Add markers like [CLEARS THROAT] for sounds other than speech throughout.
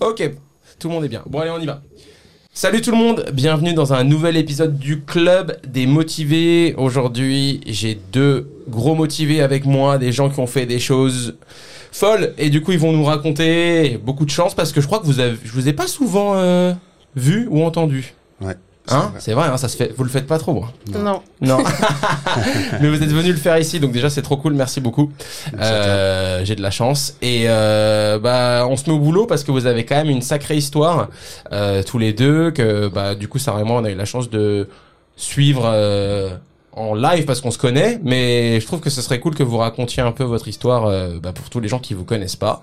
Ok, tout le monde est bien. Bon, allez, on y va. Salut tout le monde, bienvenue dans un nouvel épisode du Club des Motivés. Aujourd'hui, j'ai deux gros motivés avec moi, des gens qui ont fait des choses folles et du coup, ils vont nous raconter beaucoup de chance parce que je crois que vous avez, je vous ai pas souvent euh, vu ou entendu. Ouais. Hein. C'est vrai, hein, ça se fait. Vous le faites pas trop. hein. Non. Non. [LAUGHS] [LAUGHS] Mais vous êtes venu le faire ici, donc déjà c'est trop cool. Merci beaucoup. Euh, J'ai de la chance et euh, bah on se met au boulot parce que vous avez quand même une sacrée histoire euh, tous les deux. Que bah du coup Sarah et moi on a eu la chance de suivre. En live parce qu'on se connaît, mais je trouve que ce serait cool que vous racontiez un peu votre histoire euh, bah, pour tous les gens qui vous connaissent pas.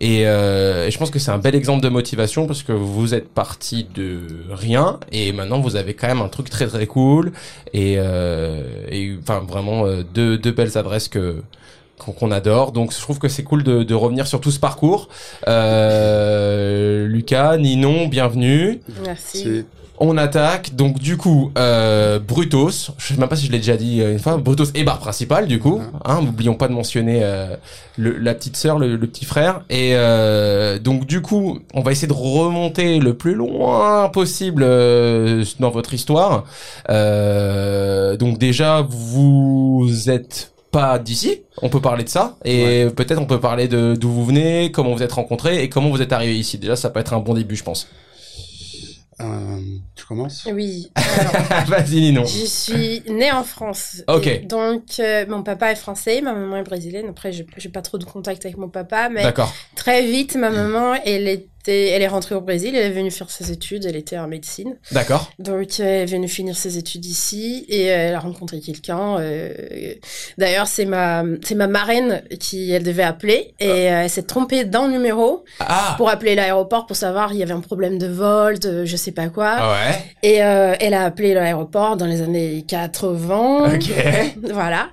Et, euh, et je pense que c'est un bel exemple de motivation parce que vous êtes parti de rien et maintenant vous avez quand même un truc très très cool et, euh, et enfin vraiment euh, deux, deux belles adresses que qu'on qu'on adore. Donc je trouve que c'est cool de, de revenir sur tout ce parcours. Euh, Lucas, Ninon, bienvenue. Merci. On attaque. Donc du coup, euh, Brutos, je sais même pas si je l'ai déjà dit euh, une fois, Brutos et bar principal du coup. Hein, N'oublions pas de mentionner euh, le, la petite sœur, le, le petit frère. Et euh, donc du coup, on va essayer de remonter le plus loin possible euh, dans votre histoire. Euh, donc déjà, vous êtes pas d'ici, on peut parler de ça et peut-être on peut parler de d'où vous venez, comment vous êtes rencontrés et comment vous êtes arrivé ici. Déjà, ça peut être un bon début, je pense. Euh, tu commences? Oui. [LAUGHS] Vas-y, Ninon. je suis née en France. Ok. Donc, euh, mon papa est français, ma maman est brésilienne. Après, j'ai j'ai pas trop de contact avec mon papa, mais très vite, ma maman, elle elle est rentrée au Brésil. Elle est venue faire ses études. Elle était en médecine. D'accord. Donc, elle est venue finir ses études ici et euh, elle a rencontré quelqu'un. euh, D'ailleurs, c'est ma, c'est ma marraine qui elle devait appeler et euh, elle s'est trompée dans le numéro Ah. pour appeler l'aéroport pour savoir il y avait un problème de vol, de je sais pas quoi. Ah ouais. Et euh, elle a appelé l'aéroport dans les années 80. Ok. [LAUGHS] voilà.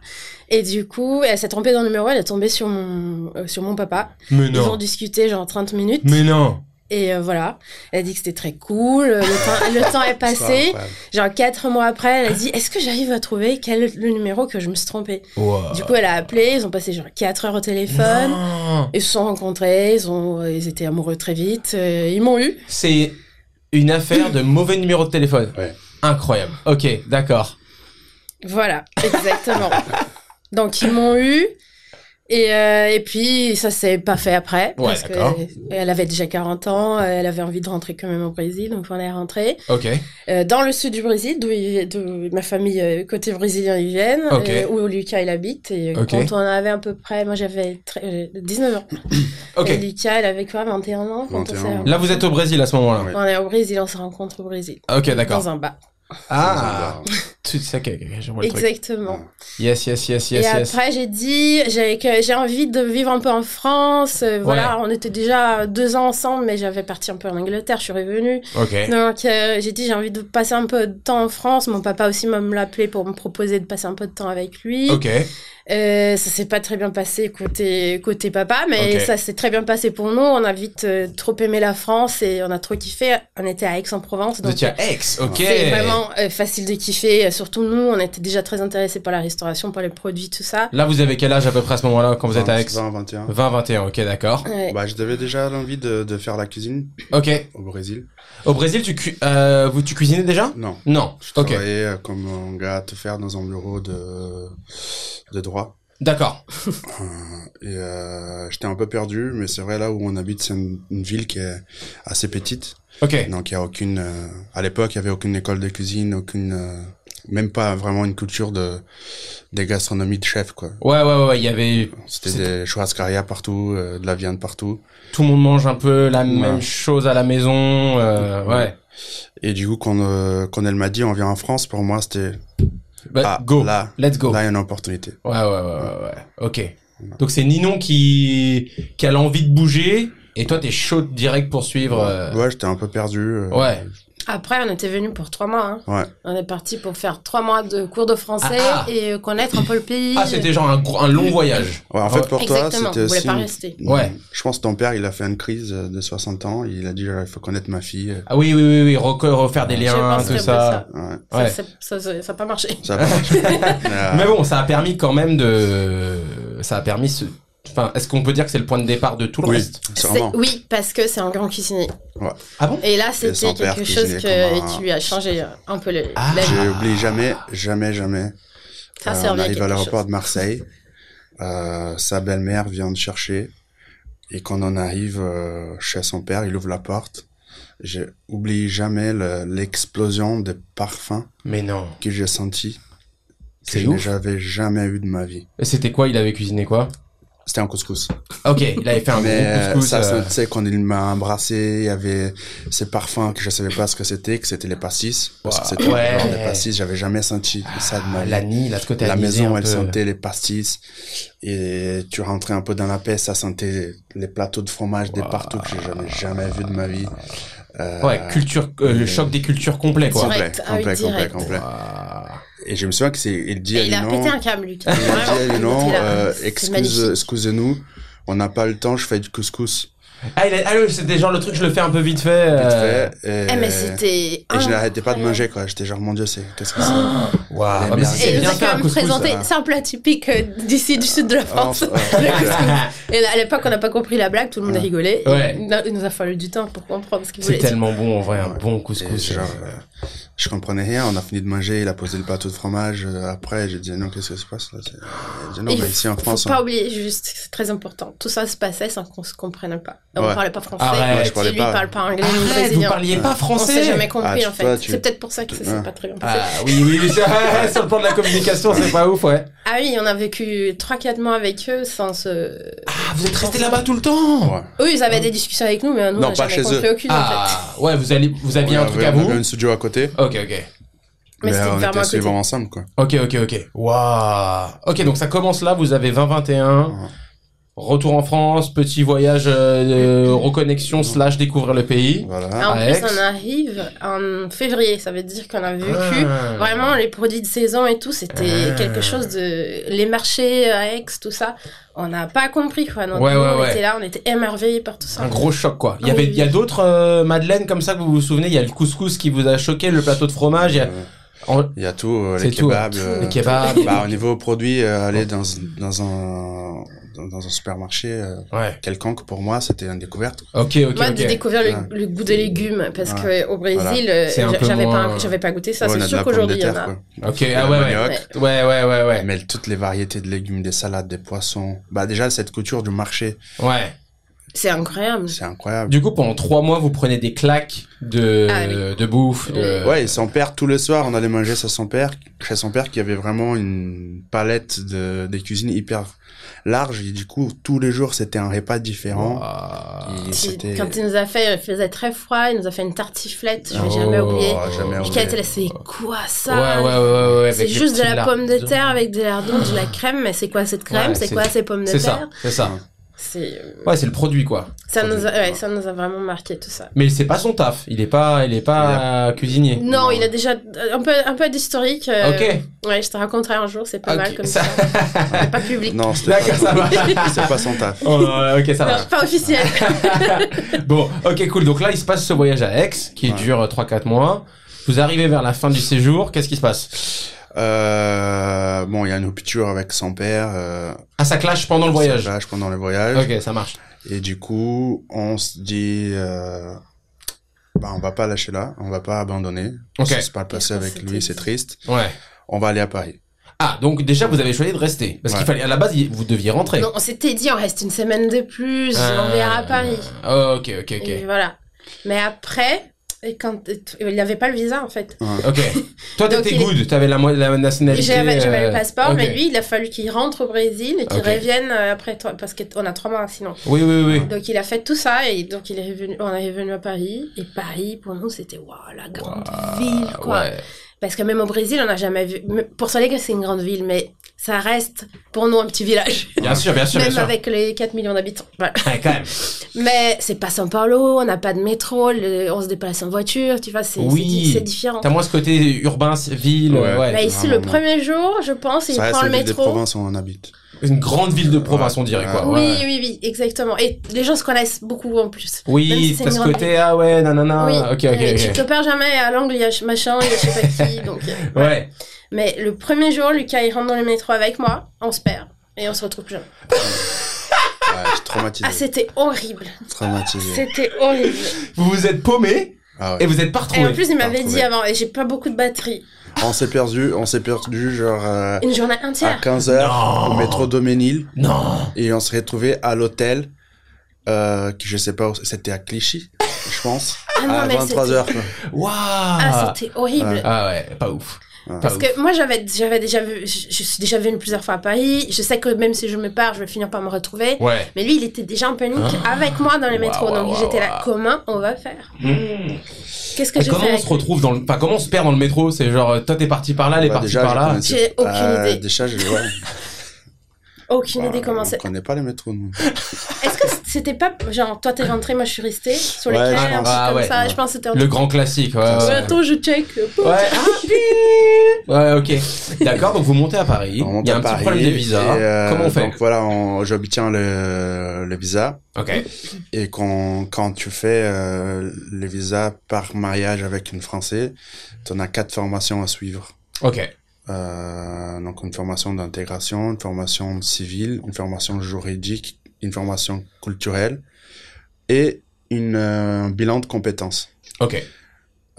Et du coup, elle s'est trompée dans le numéro, elle est tombée sur mon, euh, sur mon papa. Mais Ils ont non. discuté genre 30 minutes. Mais non. Et euh, voilà. Elle a dit que c'était très cool. Le temps, le temps est [LAUGHS] passé. Genre quatre mois après, elle a dit Est-ce que j'arrive à trouver quel est le numéro que je me suis trompée? Wow. Du coup, elle a appelé. Ils ont passé genre 4 heures au téléphone. Non. Ils se sont rencontrés. Ils, ont, ils étaient amoureux très vite. euh, ils m'ont eu. C'est une affaire de mauvais numéro de téléphone. Ouais. Incroyable. Ok, d'accord. Voilà, exactement. [LAUGHS] Donc ils m'ont eu et euh, et puis ça s'est pas fait après Ouais, parce elle avait déjà 40 ans, elle avait envie de rentrer quand même au Brésil, donc on est rentré Ok. euh, dans le sud du Brésil, d'où ma famille euh, côté brésilien ils viennent, où Lucas il habite et quand on avait à peu près, moi j'avais tre- euh, 19 ans, [CLEARS THROAT] Ok. et Lucas il avait quoi 21 ans quand on 21 s'est ans. Là, vous êtes au Brésil à ce moment-là. Ouais. on est au Brésil, on se rencontre au Brésil. Ok, d'accord. Dans un bar. Ah. Tout ça, je vois le truc. Exactement. Yes, yes, yes, yes, et yes. après, j'ai dit j'ai que j'ai envie de vivre un peu en France. Euh, Voilà, on était déjà deux ans ensemble, mais j'avais parti un peu en Angleterre, je suis revenue. Donc, euh, j'ai dit j'ai envie de passer un peu de temps en France. Mon papa aussi m'a me l'appelé pour me proposer de passer un peu de temps avec lui. Ok. Euh, ça s'est pas très bien passé côté côté papa, mais ça s'est très bien passé pour nous. On a vite euh, trop aimé la France et on a trop kiffé. On était à Aix-en-Provence, Vous donc étiez à Aix, ok. c'est vraiment euh, facile de kiffer. Surtout nous, on était déjà très intéressés par la restauration, par les produits, tout ça. Là, vous avez quel âge à peu près à ce moment-là quand vous êtes à Aix 20, 21. 20, 21, ok, d'accord. Ouais. Bah, je devais déjà l'envie de, de faire la cuisine Ok. au Brésil. Au Brésil, tu, cu- euh, vous, tu cuisinais déjà Non. Non. Je Ok. travaillais euh, comme un gars à te faire dans un bureau de, de droit. D'accord. Euh, et euh, j'étais un peu perdu, mais c'est vrai là où on habite, c'est une, une ville qui est assez petite. Ok. Donc il y a aucune, euh, à l'époque il y avait aucune école de cuisine, aucune, euh, même pas vraiment une culture de des gastronomies de chef quoi. Ouais, ouais, ouais, ouais, il y avait. C'était des churrascaria partout, euh, de la viande partout. Tout le monde mange un peu la même Ouais. chose à la maison. Euh, ouais. Et du coup quand euh, quand elle m'a dit on vient en France, pour moi c'était Bah, ah, go. là, Let's go. là il y a une opportunité. Ouais, ouais, ouais, ouais, ouais. Ok. Donc c'est Ninon qui qui a l'envie de bouger et toi t'es chaud direct pour suivre. euh, Ouais, j'étais un peu perdu. euh, Ouais. Après, on était venu pour trois mois. Hein. Ouais. On est parti pour faire trois mois de cours de français Ah, ah. et euh, connaître un peu le pays. Ah, c'était genre un, long voyage. Ouais, en fait pour toi Exactement, c'était on voulait aussi. pas rester. Ouais. Je pense que ton père il a fait une crise de 60 ans. Il a dit il faut connaître ma fille. Ah oui, oui, oui, oui, refaire des liens, tout ça. Ça, Ouais. ça, ça, ça, ça a pas marché. Ça a pas marché. [LAUGHS] Mais bon, ça a permis quand même de, ça a permis ce- Enfin, est-ce qu'on peut dire que c'est le point de départ de tout le Oui, reste. Oui, parce que c'est un grand cuisinier. Ah bon? Et là, c'était quelque chose que, qui lui a changé un peu le, Ah. la vie. N'oublie jamais, jamais, jamais. Ça Euh, on à arrive à l'aéroport de Marseille. Euh, sa belle-mère vient de chercher. Et quand on arrive euh, chez son père, il ouvre la porte. Je n'oublie jamais le- l'explosion de parfum Mais non. que j'ai senti. Que je n'avais jamais eu de ma vie. Et c'était quoi? Il avait cuisiné quoi? C'était un couscous. Ok, il avait fait un Mais gros euh, couscous. ça, euh, tu sais, quand il m'a embrassé, il y avait ces parfums que je savais pas ce que c'était, que c'était les pastis. Parce que c'était Ouais. le genre de pastis, j'avais jamais senti ça de ma vie. L'anis, là, ce côté la maison, elle peu. sentait les pastis. Et tu rentrais un peu dans la paix, ça sentait les plateaux de fromage des Wow. partout que j'avais jamais vu de ma vie. Euh, Ouais, culture, euh, le euh, choc des cultures complet, quoi. complet, Direct. Ah oui, complet, complet, complet. Waouh. Et je me souviens que c'est, il dit à il a pété un câble, lui. il a dit à euh, excuse, magnifique. excusez-nous, on n'a pas le temps, je fais du couscous. Ah, il a- ah, oui, c'était genre le truc, je le fais un peu vite fait. Vite euh, fait. Et, Eh, mais c'était. et je n'arrêtais pas de manger, quoi. J'étais genre, mon dieu, c'est, qu'est-ce que c'est? Waouh. Mais c'est bien fait quand un même couscous. présenté, ça. c'est un plat typique euh, d'ici, du sud de la France. Ah, [LAUGHS] couscous. Et à l'époque, on n'a pas compris la blague, tout le monde a rigolé. Il nous a fallu du temps pour comprendre ce qu'il C'est voulait dire. tellement bon, en vrai, un Ouais. bon couscous. Je comprenais rien. On a fini de manger. Il a posé le plateau de fromage. euh, Après, j'ai dit non, qu'est-ce qui se passe là? C'est- Il a dit non, mais ici en faut France, pas on... oublier, juste, c'est très important. Tout ça se passait sans qu'on se comprenne pas. On Ouais. parlait pas français. Arrête. Ouais, je parlais lui pas. parle pas anglais Arrête, vous parliez pas On français s'est jamais compris Ah, en fait. tu- C'est peut-être pour ça que ça s'est pas très bien passé. Ah oui, oui, oui, [LAUGHS] sur le plan de la communication, c'est pas ouf, ouais. Ah oui, on a vécu 3-4 mois avec eux sans se... Ah, vous êtes resté là-bas tout le temps? Ouais. Eux, ils avaient des discussions avec nous, mais nous, Non, on n'a pas jamais chez compris eux. aucune en fait. Ah, ouais, vous, allez, vous aviez On un truc à on vous? avait un studio à côté. Ok, ok. Mais Mais c'était on vraiment était côté. souvent ensemble, quoi. Ok, ok, ok. Waouh. Ok, donc ça commence là, vous avez 20-21. Ouais. Retour en France, petit voyage euh, de reconnexion slash découvrir le pays. Voilà. Ah, en plus, on arrive en février, ça veut dire qu'on a vécu Ah. vraiment les produits de saison et tout, c'était Ah. quelque chose de... Les marchés à Aix, tout ça, on n'a pas compris quoi. Donc, Ouais, ouais, on ouais. était là, on était émerveillés par tout ça. Un gros choc quoi. Il y avait, oui, il y a d'autres euh, madeleines comme ça que vous vous souvenez? Il y a le couscous qui vous a choqué, le plateau de fromage. Il y a, en- Il y a tout, euh, les tout, kebabs. hein. euh, les kebabs. Bah, au niveau produits, euh, aller dans, dans un dans, un supermarché euh, Ouais. quelconque pour moi, c'était une découverte. Ok, ok, Moi, ok. j'ai découvert le, Ouais. le goût des légumes parce Ouais. que au Brésil, Voilà. euh, j'avais moins- pas, j'avais pas goûté ça. C'est sûr qu'aujourd'hui il y en a. quoi. Ok, ah ouais, ouais. Ouais, ouais, ouais, ouais. Mais toutes les variétés de légumes, des salades, des poissons. Bah déjà cette couture du marché, Ouais. C'est incroyable. c'est incroyable. Du coup, pendant trois mois, vous prenez des claques de, Ah oui. de bouffe. De... Ouais, et son père tous les soirs, on allait manger chez son père, chez son père qui avait vraiment une palette de des cuisines hyper large et du coup tous les jours c'était un repas différent. Et c'était Quand il nous a fait, il faisait très froid, il nous a fait une tartiflette, je vais Oh, jamais oublier. Jamais oublié. était là, c'est quoi ça ouais, ouais, ouais, ouais. C'est juste de la pomme de terre avec des lardons, de la crème, mais c'est quoi cette crème? Ouais, C'est quoi ces pommes de C'est ça, terre? c'est ça. C'est euh, Ouais, c'est le produit, quoi. ça nous a, ouais, ça nous a vraiment marqué tout ça. Mais c'est pas son taf. Il est pas, il est pas cuisinier. Non, il a déjà un peu un peu d'historique. euh, Ok. Ouais, je te raconterai un jour, c'est pas mal comme ça- ça. Pas public. Non, c'était D'accord, ça va. pas, c'est pas son taf. Oh, ok, ça Non, va. pas officiel. [LAUGHS] Bon, ok, cool. Donc là, il se passe ce voyage à Aix, qui Ouais. dure 3-4 mois. Vous arrivez vers la fin du séjour. Qu'est-ce qui se passe? Euh, bon, il y a une rupture avec son père. Euh, Ah, ça clash pendant le voyage. ça clash pendant le voyage. Ok, ça marche. Et du coup, on se dit, euh, bah, on va pas lâcher là, on va pas abandonner. Ok. Ça s'est pas passé avec lui, c'est triste. Ouais. On va aller à Paris. Ah, donc déjà, vous avez choisi de rester. Parce qu'il Ouais. fallait, à la base, vous deviez rentrer. Donc on s'était dit, on reste une semaine de plus, Ah. on verra à Paris. Oh, ok, ok, ok. Et voilà. Mais après, et quand il n'avait pas le visa en fait. Ok. [LAUGHS] Toi, t'étais est- good. T'avais la, mo- la nationalité. J'avais j'avais euh, le passeport, mais lui, il a fallu qu'il rentre au Brésil et qu'il revienne euh, après toi, parce qu'on a trois mois sinon. Oui, oui, oui. Donc il a fait tout ça et donc il est revenu, on est revenu à Paris et Paris pour nous c'était waouh la grande ville quoi. Ouais. Parce que même au Brésil on n'a jamais vu. Pour que c'est une grande ville, mais ça reste pour nous un petit village. Bien sûr, bien sûr, bien même sûr. avec les 4 millions d'habitants. Voilà. Ouais, quand même. Mais c'est pas São Paulo, on n'a pas de métro, le- on se déplace en voiture, tu vois, c'est Oui. différent. T'as moins ce côté urbain, ville, Ouais. ouais. Bah, ici, vraiment, le premier jour, je pense, il ça prend reste le métro. provinces où on habite. Une grande ville de province, on dirait, quoi. Oui, ouais. oui, oui, exactement. Et les gens se connaissent beaucoup en plus. Oui, si c'est t'as ce côté, ville. ah ouais, nanana. oui, ok, ok, Et ok. tu te perds jamais à l'angle, il y a ch- machin, il y a je sais pas qui. [LAUGHS] Donc, euh, Ouais. Mais le premier jour, Lucas, il rentre dans le métro avec moi, on se perd. Et on se retrouve plus jamais. traumatisé. Ah, c'était horrible. traumatisé. C'était horrible. Vous vous êtes paumé Ah ouais. et vous êtes pas Et retrouvé. en plus, il m'avait dit avant, et j'ai pas beaucoup de batterie. On s'est perdu, on s'est perdu genre euh, Une journée à entière. 15h Non. au métro Doménil Non. et on s'est retrouvé à l'hôtel euh, qui je sais pas où c'était à Clichy, je pense, Ah non, à mais 23h. Waouh. Ah, c'était horrible. Ouais. Ah ouais, pas ouf. Pas Parce ouf. que moi, j'avais, j'avais déjà vu, je, je suis déjà venue plusieurs fois à Paris. Je sais que même si je me pars, je vais finir par me retrouver. Ouais. Mais lui, il était déjà en panique Ah. avec moi dans les métros. donc j'étais là, comment on va faire? Qu'est-ce que Et j'ai comment on se retrouve dans le, enfin comment on se perd dans le métro? C'est genre euh, toi t'es parti par là, elle est Bah, partie déjà, par je là. J'ai aucune Euh, idée. Déjà, je, ouais, [LAUGHS] Aucune idée bah, comment on c'est. connaît pas les métros, nous. [LAUGHS] Est-ce que c'était pas genre toi t'es rentré, moi je suis restée sur les Ouais, quais, je un Ah, comme ouais. ça. Je pense que c'était un Le grand classique. Ouais. Ouais, Ouais, Ouais. attends, je check. Ouais. [LAUGHS] Ouais, ok. D'accord, donc vous montez à Paris. On monte Il y a un petit Paris, problème de visa. et, euh, Comment on fait Donc voilà, on- j'obtiens le, le visa. Ok. Et quand, quand tu fais euh, le visa par mariage avec une Française, tu en as quatre formations à suivre. Ok. Euh, donc une formation d'intégration, une formation civile, une formation juridique, une formation culturelle et une euh, bilan de compétences. Ok.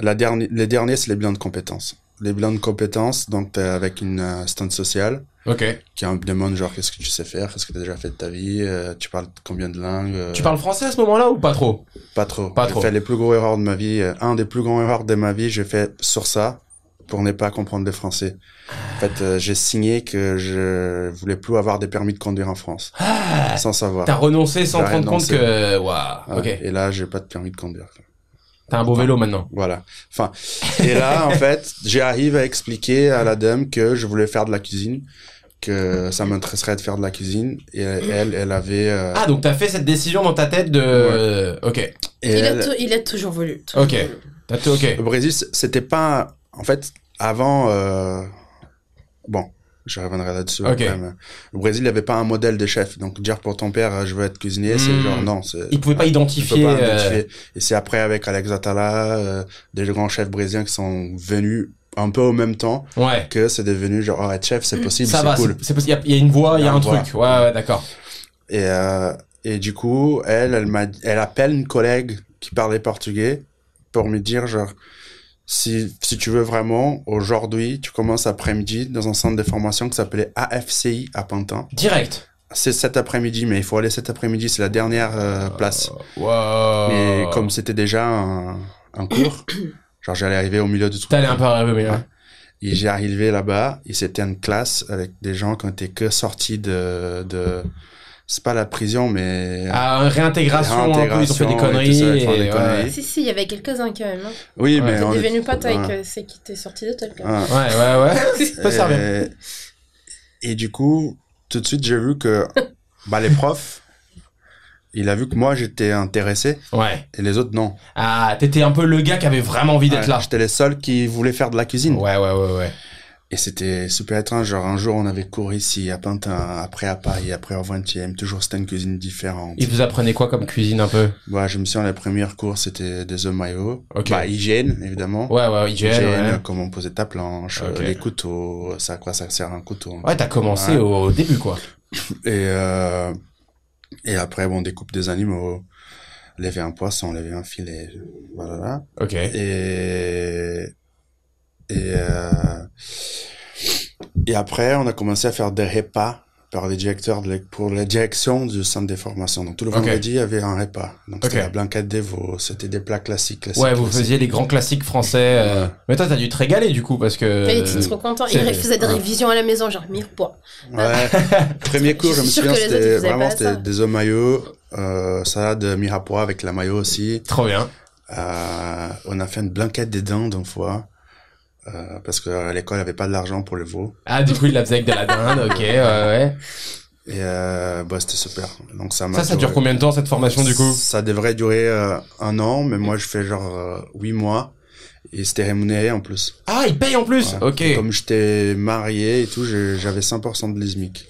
La dernière, les derniers, c'est les bilans de compétences. Les bilans de compétences, donc avec une euh, assistante sociale Ok. qui demande genre qu'est-ce que tu sais faire, qu'est-ce que tu as déjà fait de ta vie, euh, tu parles combien de langues? euh, Tu parles français à ce moment-là ou pas trop? Pas trop. Pas j'ai trop. fait les plus gros erreurs de ma vie. euh, Un des plus grands erreurs de ma vie, j'ai fait sur ça pour ne pas comprendre le français. En fait, euh, j'ai signé que je voulais plus avoir des permis de conduire en France, Ah, sans savoir. T'as renoncé sans te rendre compte que. Waouh. Ouais, Ok. Et là, j'ai pas de permis de conduire. T'as un beau vélo maintenant. Voilà. Enfin, et là, en [LAUGHS] fait, j'arrive à expliquer à la dame que je voulais faire de la cuisine, que ça m'intéresserait de faire de la cuisine. Et elle, elle avait. euh, Ah, donc t'as fait cette décision dans ta tête de. Ok. et Il, a elle- il a toujours voulu. toujours Ok. voulu. Ok. Le Brésil, c'était pas. En fait, avant. euh, Bon, je reviendrai là-dessus. Ok. après, mais Le Brésil, il n'y avait pas un modèle de chef. Donc, dire pour ton père, je veux être cuisinier, c'est Hmm. genre non. c'est- Il pouvait pas identifier. pas euh, identifier. Et c'est après, avec Alex Atala, euh, des grands chefs brésiliens qui sont venus un peu au même temps, Ouais. que c'est devenu genre, oh, être chef, c'est possible, c'est cool. c'est- possible. Il y, a- il y a une voix, il y a un truc. Ouais, ouais, d'accord. Et, euh, et du coup, elle, elle m'a, elle appelle une collègue qui parlait portugais pour me dire genre, si, si tu veux vraiment, aujourd'hui, tu commences après-midi dans un centre de formation qui s'appelait AFCI à Pantin. Direct. C'est cet après-midi, mais il faut aller cet après-midi, c'est la dernière euh, place. Wow. Et comme c'était déjà un, un cours, [COUGHS] genre j'allais arriver au milieu du truc. T'allais un peu arriver, mais là. Ouais. Et j'ai arrivé là-bas, et c'était une classe avec des gens qui étaient que sortis de, de, c'est pas la prison, mais, Ah, réintégration, un peu, ils ont fait des Réintégration et conneries. des et, conneries. ouais. Si, si, il y avait quelques-uns quand même. Hein. oui, Ouais. mais T'es on devenu pote avec ouais. euh, ceux qui étaient sortis de tel cas. Ouais. Ouais, ouais, ouais. [LAUGHS] Ça peut servir. Et, et du coup, tout de suite, j'ai vu que, [LAUGHS] bah, les profs, il a vu que moi, j'étais intéressé, Ouais. et les autres, non. Ah, t'étais un peu le gars qui avait vraiment envie d'être Ouais, là. J'étais les seuls qui voulaient faire de la cuisine. Ouais, ouais, ouais, ouais. Et c'était super étrange. Genre, un jour, on avait cours ici, à Pantin, après à Paris, après au 20e. Toujours, c'était une cuisine différente. Ils vous apprenaient quoi comme cuisine un peu? Bah, je me souviens, les premiers cours, c'était des œufs maillots. Ok. Bah, hygiène, évidemment. Ouais, ouais, hygiène. Hygiène, ouais. comment poser ta planche, Ok. euh, les couteaux, ça à quoi ça sert un couteau. Ouais, t'as commencé Ouais. au début, quoi. [LAUGHS] Et, euh, et après, bon, on découpe des animaux, lever un poisson, lever un filet, voilà. Ok. Et, et, euh, et après, on a commencé à faire des repas par les directeurs de pour la direction du centre des formations. Donc, tout le Ok. vendredi, il y avait un repas. Donc, c'était Ok. la blanquette des veaux, c'était des plats classiques. classiques Ouais, vous classiques. faisiez les grands classiques français. euh. Ouais. Mais toi, t'as dû te régaler, du coup, parce que... Il était trop content. Il faisait des ouais. révisions à la maison, genre mirepoix. Ouais. [LAUGHS] Premier cours, je Je me souviens, c'était vraiment, c'était des œufs maillots, euh, salade mirepoix avec la maillot aussi. Trop bien. Euh, on a fait une blanquette des dindes une fois, euh, parce que à l'école, avait pas de l'argent pour le veau. Ah, du coup, il la faisait avec de la dinde, ok, ouais, ouais. Et euh, bah, c'était super. Donc ça m'a Ça, ça dure combien de temps, cette formation, du coup? Ça devrait durer euh, un an, mais moi je fais genre euh, huit mois. Et c'était rémunéré en plus. Ah, il paye en plus? Ouais. Ok. Comme j'étais marié et tout, j'avais 100% de l'ISMIC.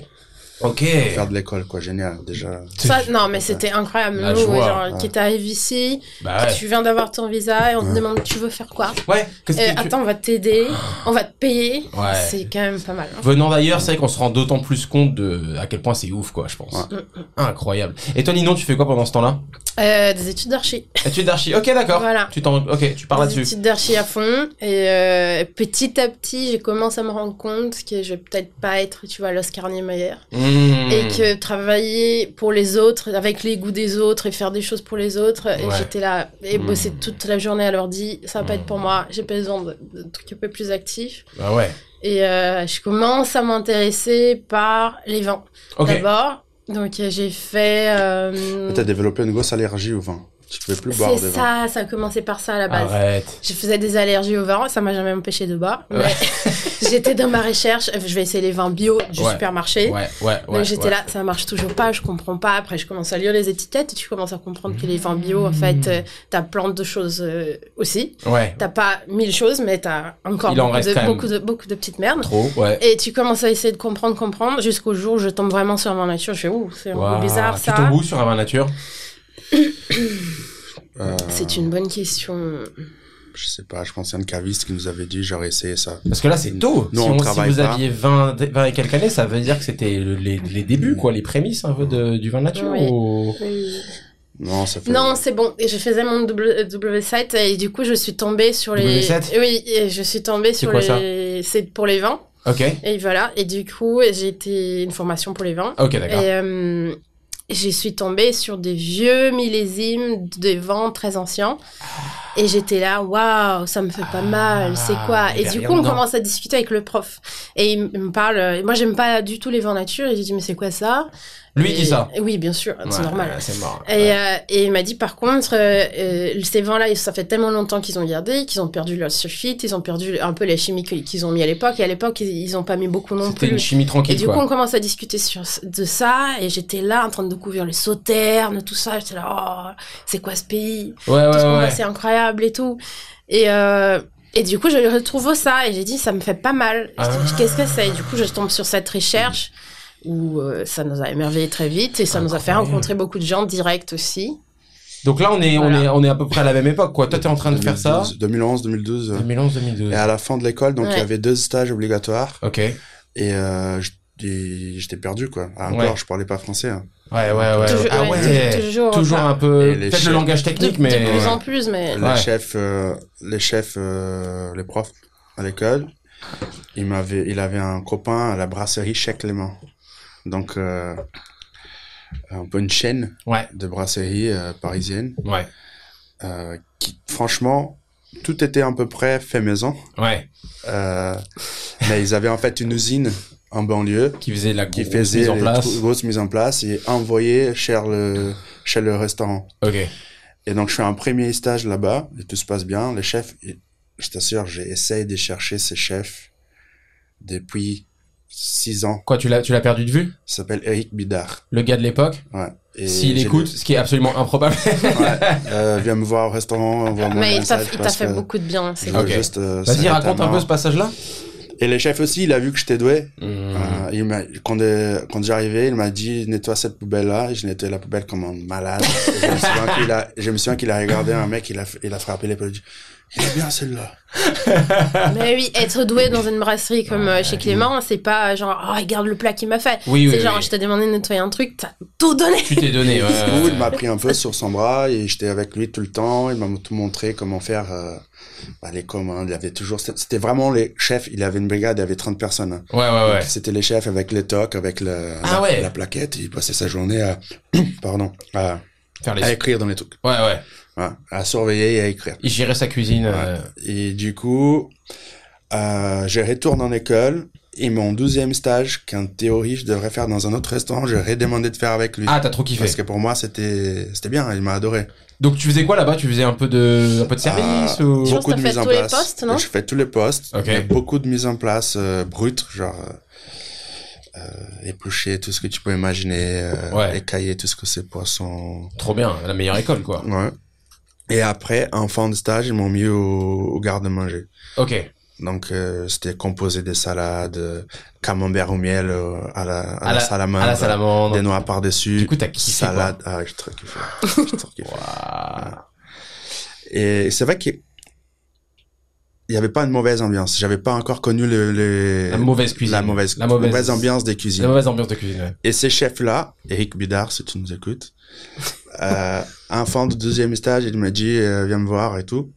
Ok. faire de l'école, quoi. Génial, déjà. Ça, non, mais c'était incroyable. La Nous, joie, genre, ouais. qui t'arrives ici, Bah ouais. tu viens d'avoir ton visa et on te demande tu veux faire quoi Ouais. Qu'est-ce Euh, que tu- Attends, on va t'aider, on va te payer. Ouais. C'est quand même pas mal. hein. Venant d'ailleurs, c'est vrai qu'on se rend d'autant plus compte de à quel point c'est ouf, quoi, je pense. Ouais. Incroyable. Et toi, Ninon, tu fais quoi pendant ce temps-là? Euh, des études d'archi. Études d'archi. Ok, d'accord. Voilà. Tu t'en, ok, tu parles des là-dessus. études d'archi à fond. Et euh, petit à petit, j'ai commencé à me rendre compte que je vais peut-être pas être, tu vois, l'Oscar Niemeyer. Mmh. Et que travailler pour les autres, avec les goûts des autres et faire des choses pour les autres, et j'étais là et Mm. bosser toute la journée à l'ordi, ça va pas être pour moi. J'ai besoin de, de trucs un peu plus actifs. Bah ouais. Et euh, je commence à m'intéresser par les vins. D'abord, donc euh, j'ai fait. euh, T'as développé une grosse allergie au vin. Tu pouvais plus boire c'est vin. ça, ça a commencé par ça à la base. Arrête. Je faisais des allergies au vin, ça m'a jamais empêché de boire. Ouais. Mais [LAUGHS] j'étais dans ma recherche, je vais essayer les vins bio du Ouais. supermarché. Ouais, ouais, ouais. Donc j'étais ouais. là, ça marche toujours pas, je comprends pas. Après, je commence à lire les étiquettes et tu commences à comprendre que les vins bio, en fait, euh, t'as plein de choses euh, aussi. Ouais. T'as pas mille choses, mais t'as encore en beaucoup de, quand même. beaucoup, de, beaucoup de petites merdes. Trop, ouais. Et tu commences à essayer de comprendre, comprendre, jusqu'au jour où je tombe vraiment sur ma nature. Je fais, ouh, c'est un peu bizarre Tu ça. tombes où sur un vin nature? Euh, C'est une bonne question. Je sais pas, je pense que c'est un caviste qui nous avait dit j'aurais essayé ça. Parce que là, c'est tôt. Nous, si, on on- si travaille vous pas. aviez 20, 20 et quelques années, ça veut dire que c'était le- les, les débuts, quoi, les prémices un peu de, du vin nature Oui. ou... Non, ça fait. Non, c'est bon. Et je faisais mon W, W7 et du coup, je suis tombée sur les. W7? Oui, et je suis tombée sur quoi, les. C'est pour les vins. Ok. Et voilà. Et du coup, j'ai été une formation pour les vins. Ok, d'accord. Et euh, je suis tombée sur des vieux millésimes de vins très anciens. Et j'étais là, waouh, ça me fait pas mal, c'est quoi? Et du coup, on commence à discuter avec le prof. Et il, me parle, euh, moi j'aime pas du tout les vins nature. Et j'ai dit, mais c'est quoi ça? Lui, Et- dit ça. Oui, bien sûr, c'est normal. ouais, C'est mort. Et, euh, et il m'a dit par contre, euh, ces vins-là, ça fait tellement longtemps qu'ils ont gardé, qu'ils ont perdu leur sulfite, ils ont perdu un peu les chimies qu'ils ont mis à l'époque. Et à l'époque, ils, ils ont pas mis beaucoup non C'était plus. une chimie Et tranquille, du quoi. coup, on commence à discuter sur, de ça, et j'étais là en train de découvrir les sauternes, tout ça. J'étais là, oh, c'est quoi ce pays? Ouais, ouais, Tout ce qu'on c'est incroyable et tout. Et, euh, et du coup, je retrouve ça, et j'ai dit, ça me fait pas mal. Ah. Qu'est-ce que c'est? Et du coup, je tombe sur cette recherche où euh, ça nous a émerveillé très vite, et ça nous a fait rencontrer beaucoup de gens directs aussi. Donc là, on est, on est, on est à peu près à la même époque, quoi. Toi, t'es en train de faire ça? 2011, 2012. 2011, 2012. Et à la fin de l'école, donc il Ouais. y avait deux stages obligatoires. Ok. Et euh, j'étais perdu, quoi. Encore, Ouais. je parlais pas français. hein. Ouais, ouais, ouais. Toujours- ah ouais, ouais. toujours, Toujours enfin, un peu. Peut-être le langage De, technique, de mais. plus en plus, mais Les Ouais. chefs, euh, les chefs, euh, les profs à l'école, il m'avait, il avait un copain à la brasserie Chez Clément. Donc, euh, un peu une chaîne Ouais, de brasseries euh, parisiennes, ouais, euh, qui, franchement, tout était à peu près fait maison. ouais. Euh, mais ils avaient en fait une usine en banlieue Qui faisait la qui grosse faisait mise en place. grosses mises en place et envoyée chez le, chez le restaurant. Ok. Et donc, je fais un premier stage là-bas, et tout se passe bien. Les chefs, je t'assure, j'ai essayé de chercher ces chefs depuis six ans. Quoi, tu l'as, tu l'as perdu de vue? Il s'appelle Eric Bidard. Le gars de l'époque? Ouais. S'il écoute, ce qui est absolument improbable. le- Ouais. Euh, viens me voir au restaurant, un mais il t'a fait que beaucoup de bien. je C'est veux Ok. juste, euh, Vas-y, raconte un peu ce passage-là. Et les chefs aussi, il a vu que j'étais doué. Mmh. Euh, il m'a, quand, euh, quand j'arrivais, il m'a dit nettoie cette poubelle là et je nettoyais la poubelle comme un malade. Je me souviens qu'il a, je me souviens qu'il a regardé un mec, il a, il a frappé dit il est bien celle-là. [LAUGHS] Mais oui, être doué dans une brasserie comme euh, chez Clément, c'est pas genre, oh, regarde le plat qu'il m'a fait. Oui, oui, c'est genre, oui. je t'ai demandé de nettoyer un truc, t'as tout donné. Tu t'es donné, ouais. Du coup, il m'a pris un peu sur son bras et j'étais avec lui tout le temps. Il m'a tout montré comment faire euh, bah, les commandes. Il y avait toujours, c'était vraiment les chefs. Il avait une brigade, il y avait 30 personnes. hein. ouais, ouais. ouais. C'était les chefs avec les tocs, avec le, Ah la, ouais. la plaquette. Il passait sa journée à, [COUGHS] pardon, à, Faire les. à écrire dans les trucs. Ouais, ouais. Ouais, à surveiller et à écrire. Il gérait sa cuisine. euh, Et du coup, euh, je retourne en école. Et mon douzième stage, qu'en théorie je devrais faire dans un autre restaurant, j'ai redemandé de faire avec lui. Ah, t'as trop kiffé. Parce que pour moi, c'était, c'était bien, il m'a adoré. Donc tu faisais quoi là-bas? Tu faisais un peu de, un peu de service Euh, ou? Je beaucoup de mise en tous les place. postes, non? Je fais tous les postes. Ok. Il y a beaucoup de mise en place euh, brute, genre euh, euh, éplucher tout ce que tu peux imaginer, euh, Ouais. écailler tout ce que c'est poisson. Trop bien, la meilleure école quoi. Ouais. Et après, en fin de stage, ils m'ont mis au, au garde-manger. Ok. Donc euh, c'était composé des salades, euh, camembert au miel euh, à la, à À la, la- salamandre, À la salamandre. des noix par-dessus. Du coup, t'as kiffé, quoi. salade. Ah, j'ai trop kiffé. [LAUGHS] J'ai trop kiffé. Et c'est vrai qu'il il y avait pas une mauvaise ambiance. J'avais pas encore connu le, le- La mauvaise cuisine. la mauvaise, La mauvaise- ambiance des La cuisines. mauvaise ambiance de cuisine, ouais. Et ces chefs-là, Eric Bidard, si tu nous écoutes, euh, un fan du deuxième stage, il m'a dit, euh, viens me voir et tout.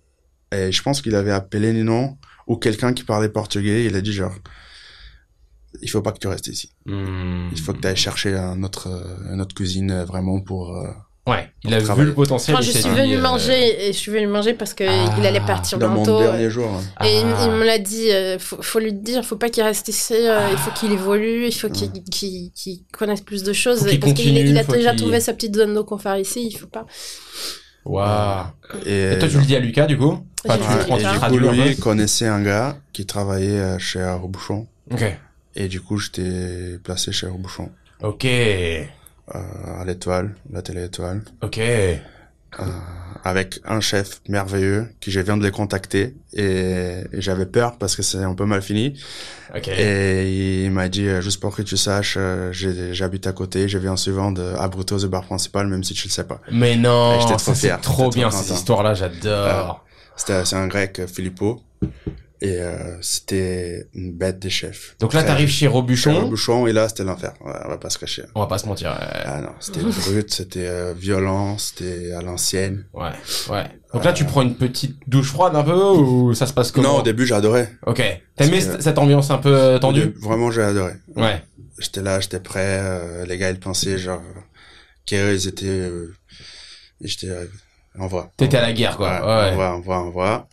Et je pense qu'il avait appelé Ninon ou quelqu'un qui parlait portugais. Il a dit genre, il faut pas que tu restes ici. Hmm. Il faut que tu ailles chercher un autre, euh, une autre cuisine euh, vraiment pour. Ouais, il a vu le potentiel. Il je suis dit, venue euh, manger et je suis venue manger parce que Ah. il allait partir dans mon bientôt. dernier jour. hein. Et il, Ah. il me l'a dit, euh, faut, faut lui dire, faut pas qu'il reste ici, euh, il faut qu'il évolue, il faut qu'il qu'il- qu'il connaisse plus de choses. Qu'il parce qu'il il a déjà qu'il- trouvé sa petite zone de confort ici, il faut pas. Waouh. Et, Et toi, tu le dis à Lucas, du coup? Prends, tu Lucas. et du coup, lui connaissait un gars qui travaillait euh, chez Robouchon. Ok. Et du coup, j'étais placé chez Robouchon. Ok. Euh, à l'étoile, la télé étoile. Ok. euh, avec un chef merveilleux qui je viens de les contacter et, et j'avais peur parce que c'est un peu mal fini Ok. et il m'a dit euh, juste pour que tu saches euh, j'habite à côté je viens souvent de Abrutos le bar principal même si tu le sais pas Mais non, j'étais ça trop c'est fier, trop bien ces histoires-là, j'adore. c'était c'est un grec Filippo et euh, c'était une bête des chefs Donc là, t'arrives chez chez Robuchon. Robuchon et là c'était l'enfer Ouais, on va pas se cacher On va pas se mentir. euh, ah non c'était brut c'était euh, violent c'était à l'ancienne Ouais, ouais. Donc là, tu prends une petite douche froide un peu ou ça se passe comment non au début j'ai adoré Ok. T'aimais cette- ambiance un peu euh, tendue début, vraiment j'ai adoré Ouais. j'étais là, j'étais prêt. euh, les gars, ils pensaient genre qu'ils étaient. Euh, j'étais euh, en voie. T'étais à la guerre, quoi. Ouais, Ouais. En voie, en voie, en voie.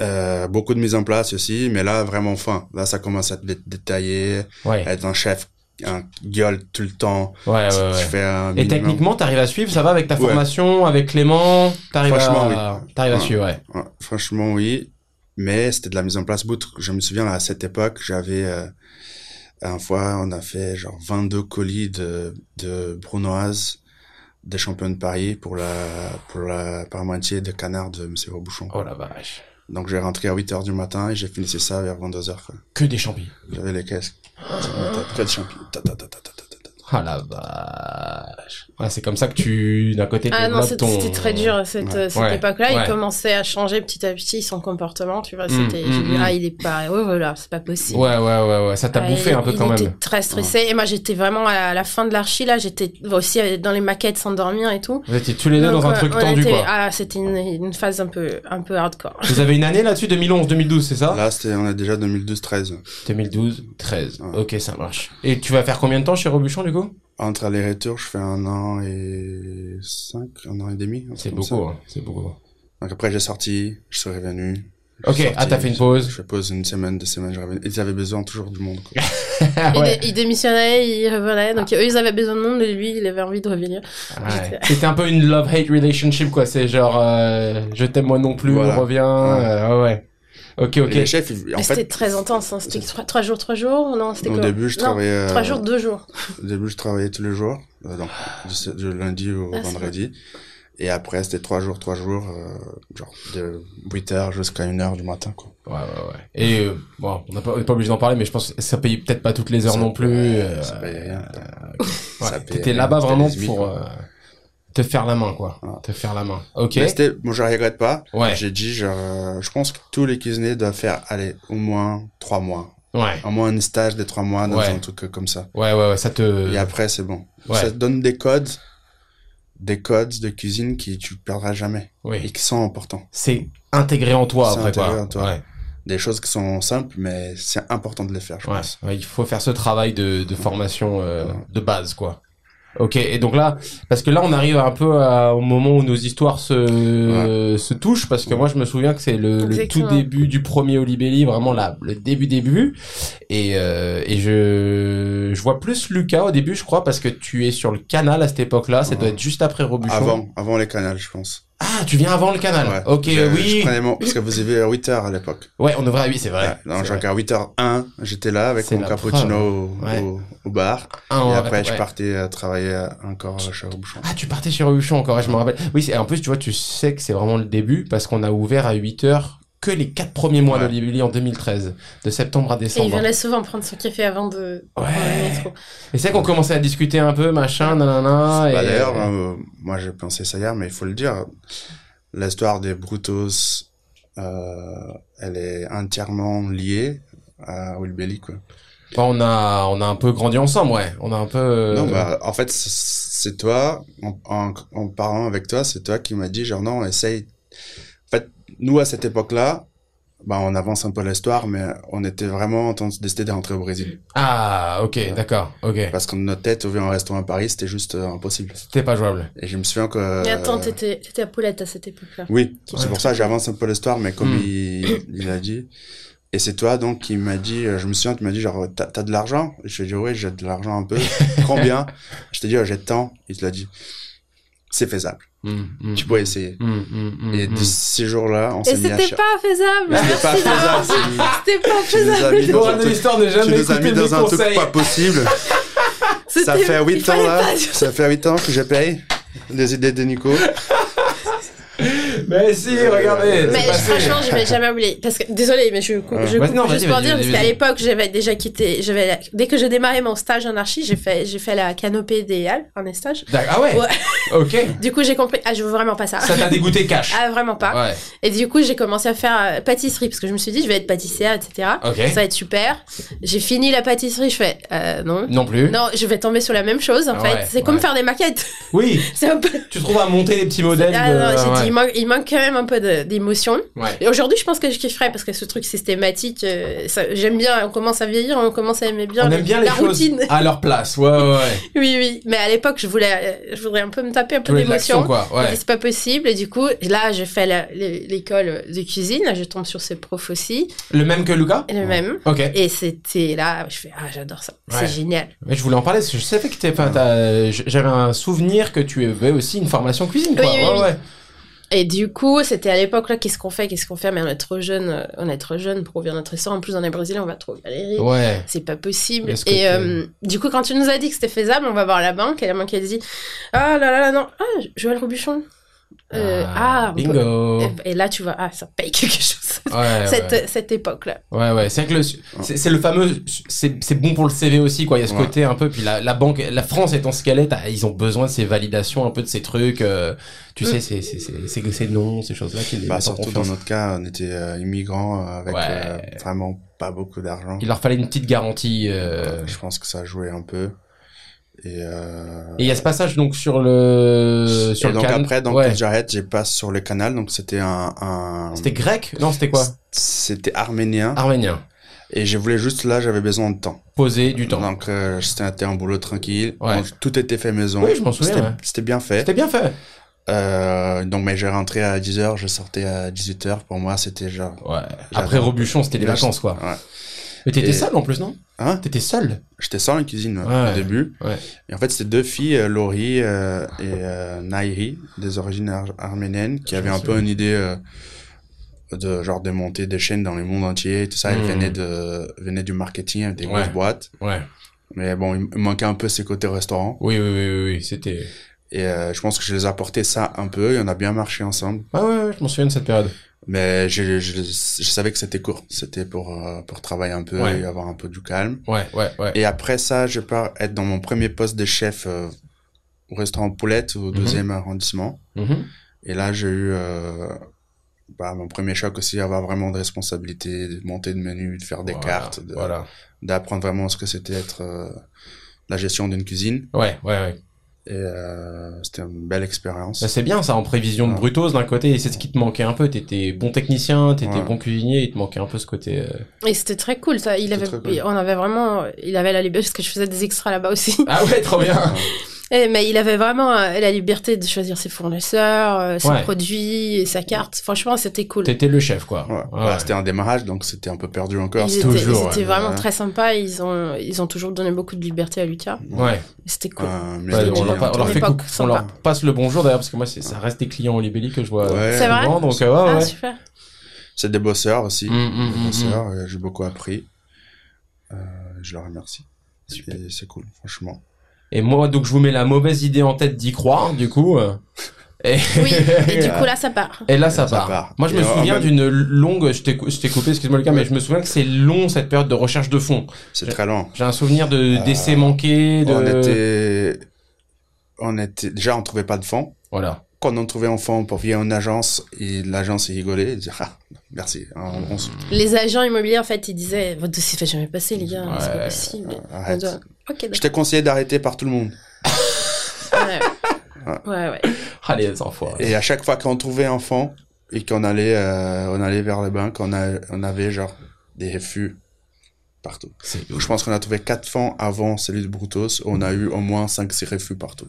Euh, beaucoup de mise en place aussi, mais là vraiment fin. Là, ça commence à être dé- détaillé, Ouais. être un chef, un gueule tout le temps. Ouais, ouais, fais un Et techniquement, t'arrives à suivre, ça va avec ta Ouais. formation, avec Clément, t'arrives Franchement, à, t'arrives à suivre, ouais. Ouais, franchement, oui. Mais c'était de la mise en place bout. Je me souviens, à cette époque, j'avais, euh, une fois, on a fait genre 22 colis de, de brunoise des champions de Paris pour la, pour la parmentier de canard de Monsieur Robouchon. Oh la vache. Donc, j'ai rentré à 8 heures du matin et j'ai fini ça vers 22 heures, quoi. Que des champignons. J'avais les caisses. Près de champignons. Ta, ta, ta, Ah la vache. Ouais, c'est comme ça que tu, d'un côté, Ah non, c'était ton... très dur cette, Ouais. cette Ouais. époque-là. Ouais. Il commençait à changer petit à petit son comportement, tu vois. Mm, C'était, mm, mm. ah, il est pas, ouais, voilà, c'est pas possible. Ouais, ouais, ouais, ouais. Ça t'a Ah, bouffé il- un peu il quand était même. très stressé. Et moi, j'étais vraiment à la fin de l'archi, là. J'étais aussi dans les maquettes sans dormir et tout. Vous étiez tous les deux Donc, dans un truc tendu, était- quoi. Ah, c'était une, une phase un peu, un peu hardcore. Vous avez une année là-dessus, 2011, 2012, c'est ça? Là, c'était, on est déjà 2012-13. 2012, 13. Ouais. Ok, ça marche. Et tu vas faire combien de temps chez Robuchon, du coup? Entre aller-retour, je fais un an et cinq, un an et demi. C'est beaucoup, hein. c'est beaucoup. Donc après, j'ai sorti, je suis revenu. Ok, Je ah, t'as fait une pause. Je pose une semaine, deux semaines, je reviens. Ils avaient besoin toujours du monde. Quoi. Ah [LAUGHS] il, ouais. il démissionnait, il revenait. Donc, eux, ils avaient besoin de monde et lui, il avait envie de revenir. Ouais. C'était un peu une love-hate relationship, quoi. C'est genre, euh, je t'aime moi non plus, Voilà. on revient. euh, ouais, ouais. Ok, Et ok. les chefs, ils- en Mais c'était fait, très intense. Hein. C'était trois, trois jours, trois jours. Non, c'était au quoi début, je Non, travaillais. euh, Trois jours, deux jours. Au début, je travaillais tous les jours, euh, donc du, lundi au Ah, vendredi. Et après, c'était trois jours, trois jours, euh, genre de 8 heures jusqu'à 1 heure du matin, quoi. Ouais, ouais, ouais. Et euh, bon, on n'a pas, pas obligé d'en parler, mais je pense que ça paye peut-être pas toutes les heures Ça non plus. paye- euh, ça paye rien. Ouais, Ça paye T'étais là-bas vraiment pour euh, te faire la main, quoi. Te faire la main. Ok. Moi, je regrette pas. Ouais. J'ai dit, euh, je pense que tous les cuisiniers doivent faire, allez, au moins trois mois. Ouais. Au moins un stage de trois mois dans Ouais. un truc comme ça. Ouais, ouais, ouais, ça te. Et après, c'est bon. Ouais. Ça te donne des codes, des codes de cuisine qui tu perdras jamais et Oui. qui sont importants. C'est intégré en toi après, quoi. intégré en toi. Ouais. Des choses qui sont simples, mais c'est important de les faire, je Ouais. pense. Ouais, il faut faire ce travail de, de formation euh, Ouais. de base, quoi. Ok, et donc là, parce que là, on arrive un peu à- au moment où nos histoires se, se touchent, parce que moi, je me souviens que c'est le, le tout début du premier Olibelli, vraiment là, le début début, et, euh, et je, je vois plus Lucas au début, je crois, parce que tu es sur le canal à cette époque-là, ça doit être juste après Robuchon. Avant, avant les canals, je pense. Ah, tu viens avant le canal. Ouais. Ok, Je- Je oui. prenais mon, parce que vous avez à 8 heures à l'époque. Ouais, on devrait, oui, c'est vrai. Ouais, donc, genre à 8h01, j'étais là avec mon cappuccino au, Ouais. au, au bar. Ah, et après, je partais travailler encore chez Robuchon. Ah, tu partais chez Robuchon encore, je me rappelle. Oui, c'est, en plus, tu vois, tu sais que c'est vraiment le début parce qu'on a ouvert à 8 heures que les quatre premiers mois Ouais. de Libelli en 2013, de septembre à Et il décembre. venait souvent prendre son café avant de Ouais. prendre le métro. Et c'est qu'on commençait à discuter un peu, machin, nanana. Bah. D'ailleurs, euh, moi j'ai pensé ça hier, mais il faut le dire, l'histoire des Brutus, euh, elle est entièrement liée à Will Belly, quoi. Bah, on a, on a un peu grandi ensemble, ouais. On a un peu. euh, Non, bah, en fait, c'est toi, en, en, en parlant avec toi, c'est toi qui m'as dit, genre, non, essaye. Nous, à cette époque-là, bah, on avance un peu l'histoire, mais on était vraiment en train de décider de rentrer au Brésil. Ah, ok, d'accord, ok. Parce qu'en notre tête, ouvrir un restaurant à Paris, c'était juste euh, impossible. C'était pas jouable. Et je me souviens que... Mais attends, t'étais t'étais à Poulette à cette époque-là. Oui, Ouais. c'est pour ça que j'avance un peu l'histoire, mais comme Hmm. il, il a dit. Et c'est toi, donc, qui m'a dit, euh, je me souviens, tu m'as dit, genre, t'as, t'as de l'argent? Je lui ai dit, oui, j'ai de l'argent un peu. [LAUGHS] Combien? je t'ai dit, oh, j'ai tant. Il te l'a dit. C'est faisable. Hum, hum, Tu peux essayer. hum, hum, Et de ces jours-là, on Et s'est mis à c'était pas faisable. C'était pas Merci faisable. C'était pas Tu nous as faisable. mis dans un truc, tu nous as mis dans un truc pas possible. Ça fait il 8 ans, là. pas- Ça fait 8 ans que je paye les idées de Nico. Mais si, regardez. Mais c'est passé. franchement, je vais jamais oublier. Parce que, désolé, mais je coupe, Ouais. je coupe non, juste pour dire, parce qu'à l'époque, j'avais déjà quitté, j'avais, dès que j'ai démarré mon stage en archi, j'ai fait, j'ai fait la canopée des Halles, un stage. Ah ouais? Ouais. [LAUGHS] Ok. Du coup, j'ai compris, ah, je veux vraiment pas ça. Ça t'a dégoûté cash. Ah, vraiment pas. Ouais. Et du coup, j'ai commencé à faire euh, pâtisserie, parce que je me suis dit, je vais être pâtissière, etc. Ça va être super. J'ai fini la pâtisserie, je fais, euh, non. Non plus. Non, je vais tomber sur la même chose, en Ah fait. ouais, c'est comme ouais. faire des maquettes. Oui. [LAUGHS] c'est un peu. Tu trouves à monter des petits modèles. Ah, de- non, j'ai ouais. dit, il manque, il manque quand même un peu d'émotion. Ouais. Et aujourd'hui, je pense que je kifferais parce que ce truc systématique, euh, j'aime bien. On commence à vieillir, on commence à aimer bien, On aime bien les la choses routine. à leur place. Ouais, ouais, ouais. [LAUGHS] Oui, oui. Mais à l'époque, je voulais, euh, je voudrais un peu me taper un peu d'émotion. Ouais. C'est pas possible. Et du coup, là, la- l'é- l'école de cuisine. Je tombe sur ces profs aussi. Le même que Lucas. Le même. Ok. Et c'était là, je fais, ah, j'adore ça. C'est génial. Mais je voulais en parler parce que je savais que t'es pas. J'avais un souvenir que tu avais aussi une formation cuisine. Quoi. Oui, oui. Et du coup, c'était à l'époque, là, qu'est-ce qu'on fait, qu'est-ce qu'on fait, mais on est trop jeune, euh, on est trop jeune pour ouvrir notre restaurant. En plus, on est brésilien, on va trop galérer. Ouais. C'est pas possible. Et euh, du coup, quand tu nous as dit que c'était faisable, on va voir la banque. Et la banque, elle dit Ah là là là, non, ah, Joël Robuchon. Euh, ah, peut- bingo. Et, et là, tu vois, ah, ça paye quelque chose. Ouais, cette, ouais. cette époque-là. Ouais, ouais, c'est le, c'est, le fameux, c'est, c'est bon pour le CV aussi, quoi. Il y a ce Ouais. côté un peu, puis la, la banque, la France étant ce qu'elle est, ils ont besoin de ces validations, un peu de ces trucs, euh, tu Mm. sais, c'est, c'est, c'est, c'est, ces noms, ces choses-là qui les Bah, surtout dans notre cas, on était euh, immigrants euh, avec Ouais. euh, vraiment pas beaucoup d'argent. Il leur fallait une petite garantie, euh, Je pense que ça a joué un peu. Et, euh... et il y a ce passage, donc, sur le, sur et le donc can- après, donc ouais. j'arrête, j'ai passe sur le canal. Donc c'était un, un... C'était grec? Non, c'était quoi? C'était arménien. Arménien. Et je voulais juste là, j'avais besoin de temps. Poser du temps. Donc euh, c'était un boulot tranquille. Ouais. Donc, tout était fait maison. Oui, je m'en souviens, C'était ouais. bien fait. C'était bien fait. Euh, donc mais j'ai rentré à 10h, je sortais à 18h. Pour moi, c'était genre... Ouais. Après Robuchon, c'était les vacances, quoi. Ouais. Mais t'étais seul, en plus, non? Hein? T'étais seul? J'étais seul en cuisine ouais, au début. Ouais. Et en fait, c'était deux filles, euh, Laurie euh, et euh, Nairi, des origines ar- arméniennes, qui avaient un peu une idée euh, de genre de monter des chaînes dans le monde entier. et Tout ça, elles Mhm. venaient de venaient du marketing, avec des Ouais. grosses boîtes. Ouais. Mais bon, il manquait un peu ces côtés restaurant. Oui, oui, oui, oui, oui, c'était. Et je pense que je les ai apporté ça un peu. Et on a bien marché ensemble. Ah ouais, ouais, je m'en souviens de cette période. Mais je, je, je savais que c'était court. C'était pour euh, pour travailler un peu Ouais. et avoir un peu du calme. Ouais, ouais, ouais. Et après ça, je pars être dans mon premier poste de chef euh, au restaurant Poulette au deuxième arrondissement. Mhm. Et là, j'ai eu euh, bah, mon premier choc aussi, avoir vraiment de responsabilité, de monter de menu, de faire des Voilà, cartes, de- Voilà. d'apprendre vraiment ce que c'était être euh, la gestion d'une cuisine. Ouais, ouais, ouais. Et euh, c'était une belle expérience. Bah, c'est bien ça, en prévision de Ouais. Brutos d'un côté, et c'est ce qui te manquait un peu. T'étais bon technicien, t'étais Ouais. bon cuisinier, il te manquait un peu ce côté. euh, Et c'était très cool, ça. Il avait, cool. on avait vraiment, il avait la liberté, parce que je faisais des extras là-bas aussi. Ah ouais, trop bien. [LAUGHS] Eh, mais il avait vraiment euh, la liberté de choisir ses fournisseurs, euh, ses Ouais. produits, et sa carte. Franchement, c'était cool. T'étais le chef, quoi. Ouais. Ouais. Bah, c'était un démarrage, donc c'était un peu perdu encore. Ils C'était- étaient, toujours, ils étaient ouais. vraiment Ouais. très sympas. Ils ont, ils ont toujours donné beaucoup de liberté à Lucas. Ouais. C'était cool. Euh, mais Ouais, c'était on, leur, bien. pa- on leur Une fait époque coucou- on sympa. leur passe le bonjour d'ailleurs parce que moi c'est ça reste des clients au Libelli que je vois Ouais. C'est vrai souvent donc euh, ouais, ah, ouais. super. C'est des bosseurs aussi. Mm, mm, Des mm, bosseurs, j'ai beaucoup appris. Euh, je leur remercie. Super. Et c'est cool, franchement. Et moi donc je vous mets la mauvaise idée en tête d'y croire du coup. euh. Et, Oui, et du [LAUGHS] coup là ça part. et là, ça, Ça part. part. Moi, je Et me en souviens même- d'une longue, je t'ai cou- je t'ai coupé, excuse-moi Lucas, mais je me souviens que c'est long cette période de recherche de fonds. C'est très long. J'ai un souvenir de Euh, d'essais manqués, de... On était, on était, déjà, on trouvait pas de fonds. Voilà. Quand on trouvait un fonds pour via une agence, et l'agence, rigolait, il disait, ah, merci, on, on s- Les agents immobiliers en fait ils disaient votre dossier fait jamais passer les gars, c'est Ouais. pas possible. arrête. On doit- Ok Je t'ai conseillé d'arrêter par tout le monde. Ouais. [LAUGHS] ouais ouais. Allez, les enfoirés. Et à chaque fois qu'on trouvait un fonds et qu'on allait, euh, on allait vers les banques, on, a, on avait genre des refus partout. Je pense qu'on a trouvé quatre fonds avant celui de Brutus. On a eu au moins 5-6 refus partout.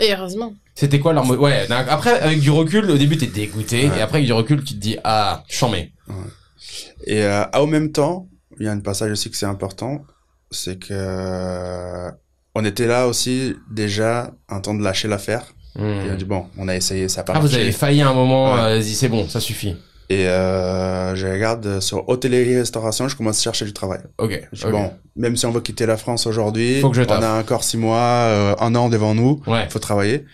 Et heureusement. C'était quoi leur mot Ouais, après, avec du recul, au début, t'es dégoûté, Ouais. et après, avec du recul, tu te dis, ah, j'en mets. Et euh, au même temps, il y a un passage aussi que c'est important, c'est que euh, on était là aussi déjà en temps de lâcher l'affaire. Et on dit bon, on a essayé, ça a pas. Ah, vous avez failli à un moment, Ouais. euh, vas-y, c'est bon, ça suffit. Et euh, je regarde sur hôtellerie restauration, je commence à chercher du travail. Ok. Je dis, ok. bon, même si on veut quitter la France aujourd'hui, on a encore six mois, euh, un an devant nous, Ouais. faut travailler.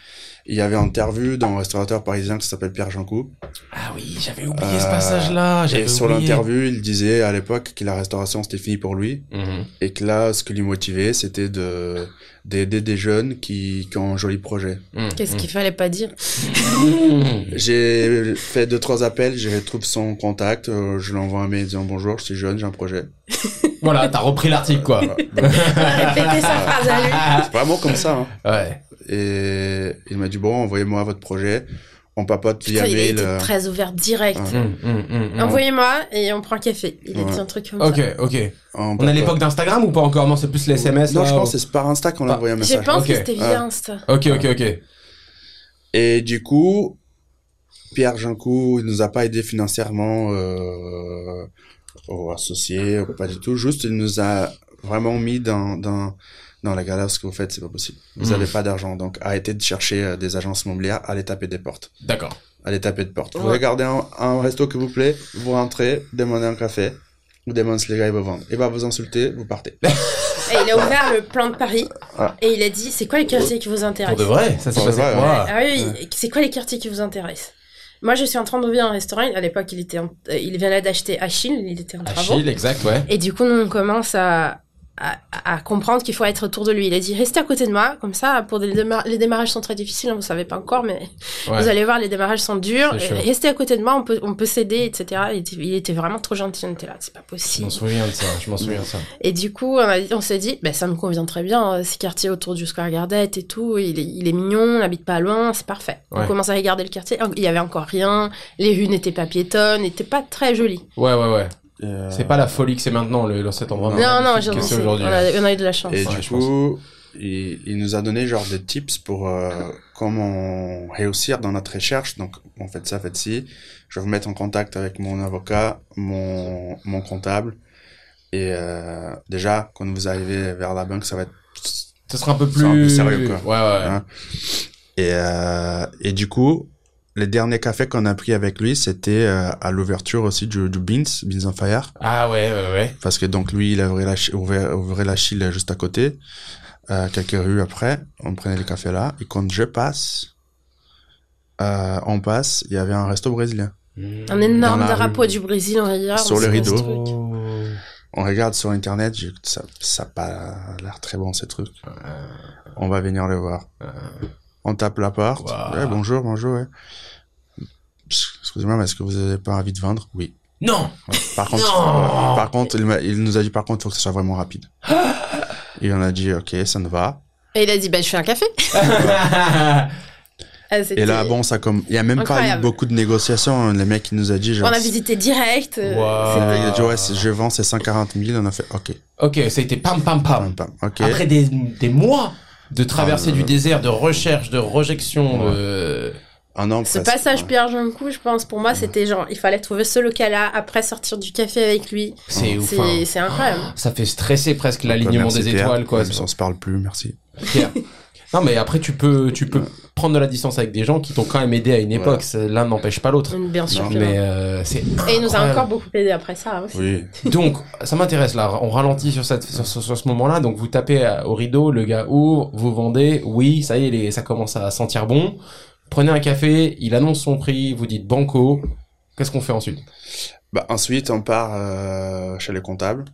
Il y avait une interview d'un restaurateur parisien qui s'appelle Pierre Jeancou. Ah oui, j'avais oublié ce Euh, passage-là. J'avais Et sur oublié. l'interview, il disait à l'époque que la restauration c'était fini pour lui. Mhm. Et que là, ce qui lui motivait, c'était de d'aider des jeunes qui, qui ont un joli projet. Mhm. Qu'est-ce qu'il fallait pas dire? Mhm. [LAUGHS] J'ai fait deux, trois appels, j'ai retrouvé son contact, euh, je lui envoie un mail disant bonjour, je suis jeune, j'ai un projet. Voilà, t'as repris l'article, quoi. [LAUGHS] Répétez sa phrase à lui. C'est vraiment comme ça. Hein. Ouais. Et il m'a dit bon, envoyez-moi votre projet. On papote via Putain, il a mail. euh, très ouvert direct. Ouais. Mhm, mhm, mhm. Envoyez-moi et on prend un café. Il a dit un truc comme Ok, ça. ok. on On a papote. l'époque d'Instagram ou pas encore? Non, c'est plus les SMS. Non, là, je ou- pense que c'est par Insta qu'on a Bah, envoyé un Je message. pense Ok. que c'était via Ouais. Insta. Ok, ok, ok. Et du coup, Pierre Jeancou, il nous a pas aidé financièrement euh, aux associés, pas du tout. Juste, il nous a vraiment mis dans dans dans la galère. Ce que vous faites, c'est pas possible. Vous Mhm. avez pas d'argent, donc arrêtez de chercher euh, des agences immobilières. Allez taper des portes. D'accord. Allez taper des portes. Vous regardez un, un resto qui vous plaît, vous rentrez, demandez un café. Vous demandez si les gars ils vous vendent. Il va vous insulter, vous partez. [LAUGHS] Et il a ouvert le plan de Paris Ah. et il a dit c'est quoi les quartiers qui vous Pour intéressent de vrai, ça Pour de passé. vrai, ouais. Ah oui, c'est quoi les quartiers qui vous intéressent? Moi je suis en train d'ouvrir un restaurant. À l'époque il était, en- euh, il venait d'acheter Achille, il était en travaux. Achille, exact, ouais. Et du coup, nous, on commence à, à, à comprendre qu'il faut être autour de lui. Il a dit, restez à côté de moi, comme ça, pour des démar- les démarrages sont très difficiles, hein, vous savez pas encore, mais [LAUGHS] Ouais. vous allez voir, les démarrages sont durs. Et. Restez à côté de moi, on peut, on peut s'aider, etc. Il était, il était vraiment trop gentil, on était là, c'est pas Je possible. m'en souviens de ça, je m'en souviens de ça. Et du coup, on, s'est dit, bah, ça me convient très bien, euh, ces quartiers autour du Square Gardet et tout, il est, il est mignon, on n'habite pas loin, c'est parfait. Ouais. On commence à regarder le quartier, il y avait encore rien, les rues n'étaient pas piétonnes, n'étaient pas très jolies. Ouais, ouais, ouais. Euh, C'est pas la folie que c'est maintenant, le, dans cet endroit. Non, Non, non, j'ai- que c'est on, aujourd'hui. a, on a eu de la chance. Et Ouais, du coup, il, il nous a donné genre des tips pour euh, comment réussir dans notre recherche. Donc, on fait ça, faites ci. Je vais vous mettre en contact avec mon avocat, mon, mon comptable. Et euh, déjà, quand vous arrivez vers la banque, ça va être... Ce sera un peu C'est un peu plus sérieux, quoi. Ouais, ouais. hein. Et, euh, et du coup, les derniers cafés qu'on a pris avec lui, c'était euh, à l'ouverture aussi du, du Beans, Beans on Fire. Ah ouais, ouais, ouais. Parce que donc lui, il ouvrait la, ouvrait, la Chile juste à côté. Euh, quelques rues après, on prenait le café là. Et quand je passe, euh, on passe, il y avait un resto brésilien. Un énorme drapeau rue. du Brésil en regard. Sur on le ce rideau. truc. On regarde sur internet, ça, ça a pas l'air très bon ces trucs. On va venir le voir. On tape la porte. Wow. Ouais, bonjour, bonjour. ouais. Excusez-moi, mais est-ce que vous avez pas envie de vendre? Oui. Non Ouais. Par contre, Non par contre, il, nous a dit par contre, il faut que ce soit vraiment rapide. Et on a dit, ok, ça nous va. Et il a dit, bah, je fais un café. [LAUGHS] Ah, Et là, bon, ça comme, il y a même pas eu beaucoup de négociations. Le mec, il nous a dit, genre, On a visité direct. euh, Wow. il a dit, ouais, je vends, c'est 140 000. On a fait, ok. ok, ça a été pam, pam, pam. Pam, pam, ok. Après des, des mois de traversée Ah, du euh, désert, de recherche, de rejection, de... un an Ce presque, passage ouais. Pierre Jean-Coup, je pense, pour moi, c'était genre, il fallait trouver ce local-là, après sortir du café avec lui. C'est ouf. hein. C'est c'est incroyable. Ça fait stresser presque l'alignement des Pierre. étoiles, quoi. Même si on se parle plus, merci. Pierre. [LAUGHS] Non, mais après, tu peux, tu peux prendre de la distance avec des gens qui t'ont quand même aidé à une époque. L'un n'empêche pas l'autre. Bien sûr. Mais euh, c'est. Et il nous a encore beaucoup aidé après ça aussi. Oui. Donc, ça m'intéresse là. On ralentit sur, cette, sur, sur- sur ce moment-là. Donc, vous tapez euh, au rideau, le gars ouvre, vous vendez. Oui, ça y est, les, ça commence à sentir bon. Prenez un café, il annonce son prix, vous dites banco. Qu'est-ce qu'on fait ensuite? Bah, ensuite, on part euh, chez les comptables.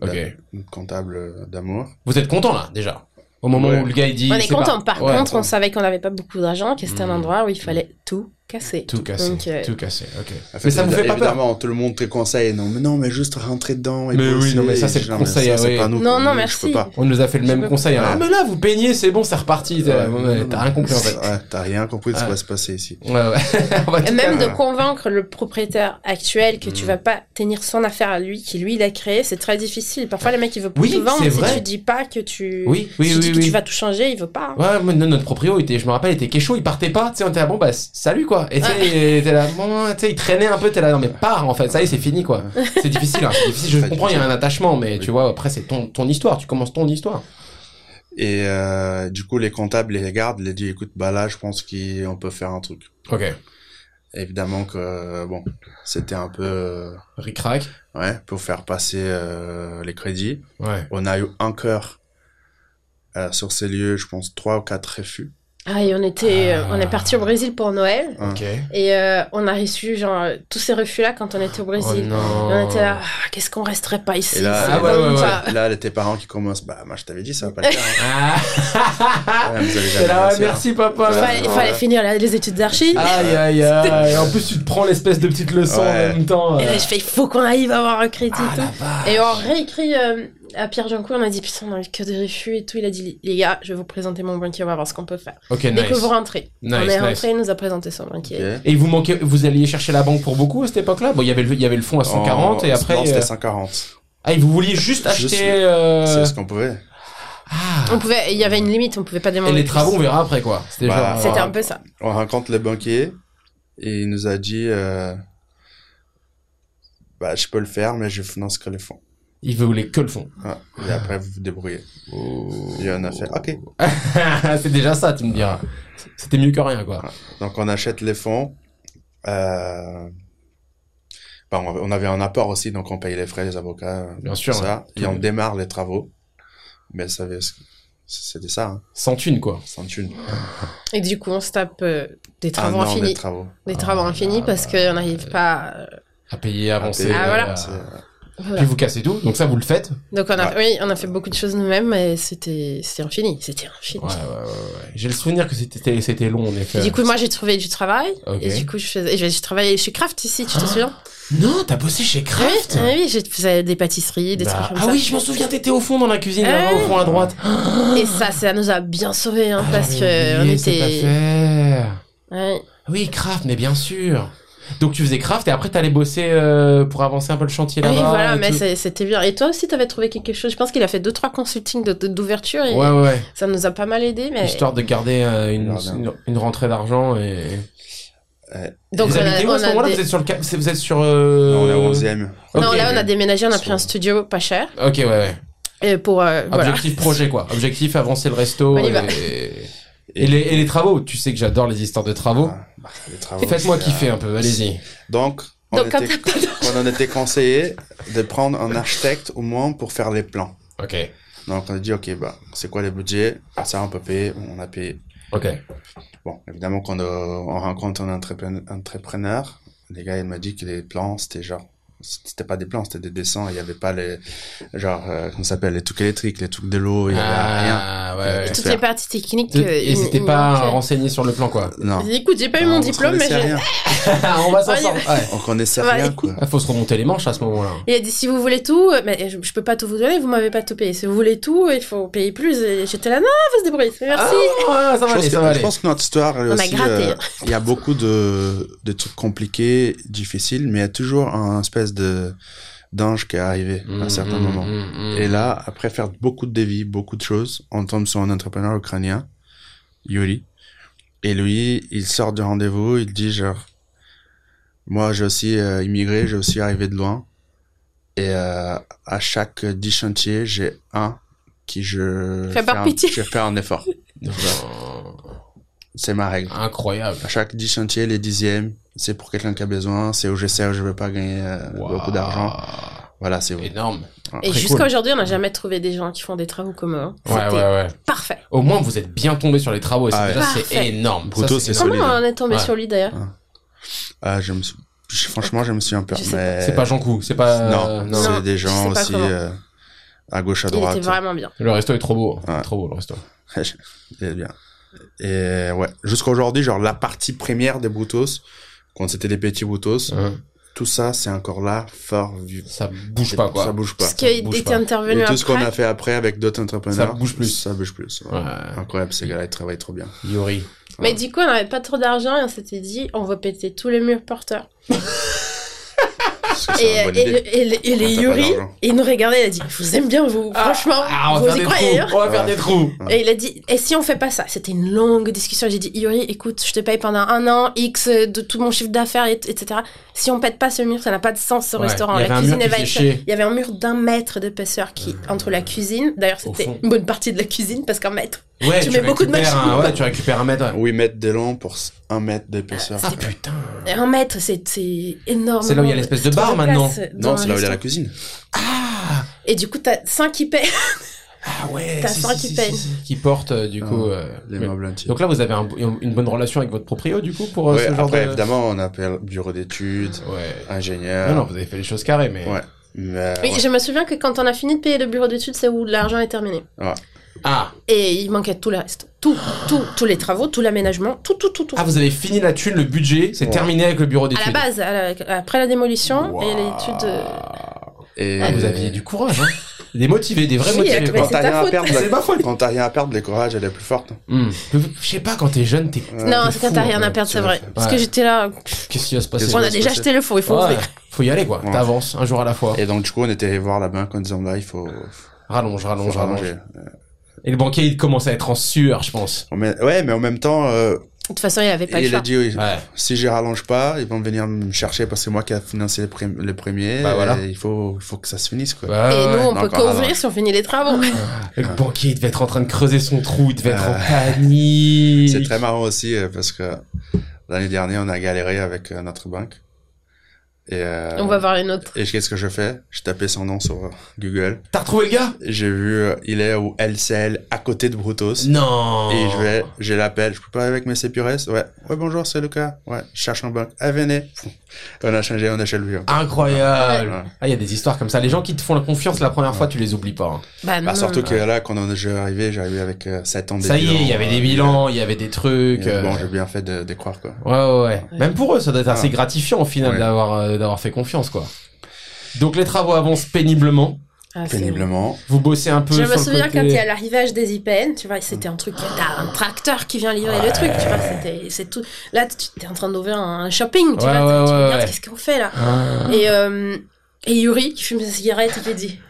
Ok. D'a- Comptable d'amour. Vous êtes content là déjà? Au moment Ouais. où le gars il dit. On est content. pas- Par Ouais, contre, on savait qu'on n'avait pas beaucoup d'argent, que c'était un endroit où il fallait tout casser. tout cassé, Donc, euh, tout cassé. Ok. En mais ça vous fait pas peur tout le monde te conseille. Non, mais non, mais juste rentrer dedans. Et Mais oui, non, mais ça, c'est le conseil, ça, ah pas nous. Non, non, Nous, merci. Je peux pas. On nous a fait le Je même conseil. pas. Ah mais là vous peignez, c'est bon, c'est reparti. T'as Ouais, ouais, non, t'as non. rien compris en fait. Ouais, t'as rien compris de ce qui va se passer ici. Ouais ouais. [LAUGHS] Et même de convaincre le propriétaire actuel que tu Mm. vas pas tenir son affaire à lui, qui lui l'a créé, c'est très difficile. Parfois, le mec, il veut plus te vendre. Si tu dis pas que tu, Oui, oui, si tu oui, dis que oui. tu vas tout changer, il veut pas. Ouais, notre proprio était, je me rappelle, il était kécho, il partait pas, tu sais, on était là, bon, bah, salut, quoi. Et tu sais, t'es là, bon, tu sais, il traînait un peu, t'es là, non, mais pars, en fait, ça y est, c'est fini, quoi. [LAUGHS] C'est difficile, hein, c'est difficile, je comprends, il y a un attachement, mais Oui. tu vois, après, c'est ton, ton histoire, tu commences ton histoire. Et euh, du coup, les comptables les regardent, les disent, écoute, bah là, je pense qu'on peut faire un truc. Ok. Évidemment que, euh, bon, c'était un peu, euh, Ric-rac. ouais, pour faire passer euh, les crédits. Ouais. On a eu un cœur euh, sur ces lieux, je pense, trois ou quatre refus. Ah, et on était, euh, Ah. on est parti au Brésil pour Noël. Hein. Ok. Et euh, on a reçu, genre, tous ces refus-là quand on était au Oh Brésil. non. Et on était là, ah, qu'est-ce qu'on resterait pas ici Et là, Ah ouais, ouais, là, tes parents qui commencent, bah, moi, je t'avais dit, ça va pas le faire. hein. Ah. Là, réussir. merci, papa. Il fallait, il Ouais. fallait finir la- les études d'archi. Aïe, aïe, aïe. Et en plus, tu te prends l'espèce de petite leçon en même temps. Et là, je fais, il faut qu'on arrive à avoir un crédit Ah, et tout. Et on réécrit euh, à Pierre Jancourt, on a dit, putain, on a eu que des refus et tout. Il a dit, les gars, je vais vous présenter mon banquier, on va voir ce qu'on peut faire. Ok, Dès que nice. vous rentrez. Nice, on est nice. rentré, il nous a présenté son banquier. Et vous manquez, vous alliez chercher la banque pour beaucoup à cette époque-là? Bon, il y avait le, il y avait le fonds à 140 et En- après. Non, c'était euh, 140. Ah, et vous vouliez juste acheter. euh, C'est ce qu'on pouvait. Ah. On pouvait, il y avait une limite, on pouvait pas Et demander. les plus. travaux, on verra après quoi. C'était Bah, genre. Euh, un peu ça. On rencontre le banquier et il nous a dit, euh, bah, je peux le faire, mais je finance que les fonds. Il voulait que le fond. Ah, et après, vous vous débrouillez. Et on a fait, ok. [LAUGHS] c'est déjà ça, tu me diras. C'était mieux que rien quoi. Donc, on achète les fonds. Euh... bah, on avait un apport aussi, donc on paye les frais des avocats. Bien sûr, Ça, ouais. et on démarre les travaux. Mais ça avait- c'était ça, hein, Sans thune quoi. sans thune. [LAUGHS] Et du coup, on se tape euh, des travaux infinis. des travaux. Des travaux Ah, infinis parce bah, qu'on n'arrive pas. euh, À payer, avancer. payer, Ah, voilà. Voilà. Puis vous cassez tout. Donc ça, vous le faites. Donc on a, Ouais. oui, on a fait beaucoup de choses nous-mêmes, mais c'était, c'était infini, c'était infini. Ouais, ouais, ouais. ouais. J'ai le souvenir que c'était, c'était long en effet. Et du coup, moi, j'ai trouvé du travail. Ok. Et du coup, je faisais, j'ai travaillé chez Kraft ici, tu te Ah, souviens? Non, t'as bossé chez Kraft. Oui, oui, j'ai faisais des pâtisseries, des Bah, trucs comme ah ça. oui, je m'en souviens, t'étais au fond dans la cuisine, Ah au fond à droite. Et ça, ça nous a bien sauvés, hein, Ah, parce que on oublié était. Ouais. Oui, Kraft, mais bien sûr. Donc tu faisais Kraft et après t'allais bosser euh, pour avancer un peu le chantier là-bas. Oui, voilà, mais c'était bien. Et toi aussi, t'avais trouvé quelque chose? Je pense qu'il a fait deux, trois consultings de- de- d'ouverture et Ouais, ouais, ça nous a pas mal aidé. Mais... Histoire de garder euh, une, une, une rentrée d'argent et. Donc, vous habitez où à ce moment-là? des- Vous êtes sur le cap- Vous êtes sur. Euh... Non, on est au 11e. Ok. Non, là, on a déménagé, on a pris un studio pas cher. Ok, ouais, ouais. Et pour, euh, voilà. Objectif projet quoi. Objectif avancer le resto. On y va. Et... et les, et les travaux. Tu sais que j'adore les histoires de travaux. Ah, bah, travaux, Faites-moi kiffer euh, un peu. Allez-y. Donc, on, Donc, était, [LAUGHS] on conseillé de prendre un architecte au moins pour faire les plans. Ok. Donc, on a dit, OK, bah, c'est quoi les budgets? Ça, on peut payer. On a payé. Ok. Bon, évidemment, quand euh, on rencontre un entrepreneur, entrepreneur, les gars, il m'a dit que les plans, c'était genre, c'était pas des plans, c'était des dessins. Il y avait pas les, genre, euh, comment s'appelle, les trucs électriques, les trucs de l'eau, il y avait rien. Ah, ouais, ouais. tout Toutes les parties techniques. Et euh, c'était il- pas manquait. renseigné sur le plan quoi. [LAUGHS] Non. Écoute, j'ai pas eu mon on diplôme, mais rien. [LAUGHS] on va s'en sortir. Ouais. On connaissait rien, quoi. Il faut se remonter les manches à ce moment-là. Il a dit si vous voulez tout, euh, mais je, je peux pas tout vous donner, vous m'avez pas tout payé. Si vous voulez tout, il faut payer plus. Et j'étais là, non, faut se débrouiller. Merci. Ah, ça va Je pense, que, ça va je aller. pense que notre histoire, a euh, il y a beaucoup de, de trucs compliqués, difficiles, mais il y a toujours un espèce de d'ange qui est arrivé à un certain Mmh, moment. mmh, mmh. Et là, après faire beaucoup de dévis, beaucoup de choses, on tombe sur un entrepreneur ukrainien, Yuri. Et lui, il sort du rendez-vous, il dit genre, moi j'ai aussi euh, immigré, j'ai aussi arrivé de loin. Et euh, à chaque 10 chantiers, j'ai un qui je Fais par un- pitié. je fais un effort. [LAUGHS] C'est ma règle. Incroyable. À chaque 10 chantiers, les dixièmes, c'est pour quelqu'un qui a besoin, c'est où je sais où je veux pas gagner euh, beaucoup d'argent. Voilà, c'est Énorme. Et Très jusqu'à cool. aujourd'hui, on n'a jamais trouvé des gens qui font des travaux comme eux. Ouais, ouais, ouais. Parfait. Au moins, vous êtes bien tombé sur les travaux. et Ah déjà, c'est énorme. Ça, Bruto, c'est énorme. Comment on est tombé Ouais. sur lui d'ailleurs Ah, je me suis... Franchement, je me suis un peu... Mais... C'est pas Jean Cou, c'est pas. Non, euh, Non. c'est des gens aussi euh, à gauche, à Il droite. était vraiment bien. Le resto est trop beau. Ouais. Trop beau, le resto. [LAUGHS] C'est bien. Et ouais, jusqu'à aujourd'hui, genre la partie première des Brutos, quand c'était des petits Brutos, Hein. tout ça, c'est encore là, fort vu. Ça bouge pas, quoi. Ça bouge pas. Parce qu'il bouge était pas. intervenu Et tout ce qu'on a fait après avec d'autres entrepreneurs, Ça bouge plus. Ça bouge plus. ouais. Ouais. Incroyable, ces gars-là, ils travaillent trop bien. Yuri. Mais du coup, on n'avait pas trop d'argent et on s'était dit, on va péter tous les murs porteurs. [LAUGHS] Et, et, les Ah, Yuri, il nous regardait, il a dit, je vous aime bien vous, franchement, Ah, on vous y croyez. hein On va faire des trous. Et il a dit, et si on fait pas ça? C'était une longue discussion. J'ai dit, Yuri, écoute, je te paye pendant un an, X de tout mon chiffre d'affaires, et- etc. Si on pète pas ce mur, ça n'a pas de sens ce Ouais, restaurant. La un cuisine, va être. Il y avait un mur d'un mètre d'épaisseur qui entre la cuisine. D'ailleurs, c'était une bonne partie de la cuisine parce qu'un mètre. Ouais, Tu mets beaucoup de récupères machines. un- Ouais, tu récupères un mètre. ouais. 8 mètres de long pour 1 mètre d'épaisseur. Ah putain. Et un mètre, c'est c'est énorme. C'est là où il y a l'espèce de bar, maintenant. non, c'est là où il y a la cuisine. Ah Et du coup, t'as 5 qui paient. Ah ouais. T'as si, si, qui si, payent. si, si, Qui portent, euh, du coup. Ah, euh, Les meubles entiers. Donc là, vous avez un- une bonne relation avec votre proprio, du coup, pour euh, ouais, ce genre après, de. évidemment, on appelle bureau d'études, Ouais. ingénieur. Non, non, vous avez fait les choses carrées, mais. Ouais. Mais, Oui, ouais. je me souviens que quand on a fini de payer le bureau d'études, c'est où l'argent est terminé. Ah. Et il manquait tout le reste. Tout, tout, tous les travaux, tout l'aménagement, tout, tout, tout, tout. Ah, vous avez fini la thune, le budget, c'est Ouais. terminé avec le bureau à d'études. la base, à la- après la démolition Wow. et l'étude. euh, Et Ah, vous aviez du courage, hein. Des motivés, des vrais Oui, motivés, quand t'as ta rien à perdre, [LAUGHS] C'est ma faute. quand t'as rien à perdre, les courages, elle est plus forte. Hmm. Je sais pas, quand t'es jeune, t'es. Non, c'est quand t'as rien en à perdre, c'est vrai. Parce que j'étais là. Qu'est-ce qui va se passer On a déjà acheté le fond, il faut Ouais. ouvrir. Faut y aller, quoi. Ouais. T'avances, un jour à la fois. Et donc, du coup, on était allé voir la banque en disant là, il faut, Rallonge, rallonge, rallonge. rallonger. Et le banquier, il commence à être en sueur, je pense. Ouais, mais en même temps, euh, De toute façon, il avait pas le il a dit oui. Ouais. Si je rallonge pas, ils vont venir me chercher parce que c'est moi qui a financé le, prim- le premier. Bah, voilà. et il faut, il faut que ça se finisse, quoi. Ouais, Et ouais, nous, ouais. on non, peut qu'ouvrir si on finit les travaux. [LAUGHS] Le banquier, il devait être en train de creuser son trou, il devait être en Euh, panique. C'est très marrant aussi euh, parce que l'année dernière, on a galéré avec euh, notre banque. Et, euh, On va voir une autre. et qu'est-ce que je fais? Je tapais son nom sur euh, Google. T'as retrouvé le gars? J'ai vu, euh, il est au LCL à côté de Brutos. Non. Et je vais, je l'appelle, je peux pas avec mes CPRS Ouais. Ouais, bonjour, c'est Lucas. Ouais, je cherche un banque. Ah, venez. [LAUGHS] On a changé, on a chez lui. Incroyable. Ouais. Ah, il y a des histoires comme ça. Les gens qui te font la confiance la première fois, tu les oublies pas. hein. Bah, Bah, non. surtout que là, quand on est arrivé, j'arrivais avec euh, 7 ans de Ça y est, il y avait des bilans, il y avait des trucs. euh, Bon, j'ai bien fait de, de croire, quoi. Ouais, ouais, ouais. Même pour eux, ça doit être assez gratifiant au final Ouais. d'avoir euh, d'avoir fait confiance, quoi. Donc les travaux avancent péniblement. Ah, Péniblement. Vous bossez un peu Je sur me le souviens côté- quand il y a l'arrivage des IPN, tu vois, c'était un truc, t'as un tracteur qui vient livrer le truc, tu vois, c'était, c'est tout. Là, tu es en train d'ouvrir un shopping, tu Ouais, vois, ouais, tu ouais, regardes ouais. qu'est-ce qu'on fait là. Ah. Et, euh, et Yuri qui fume sa cigarette et qui dit,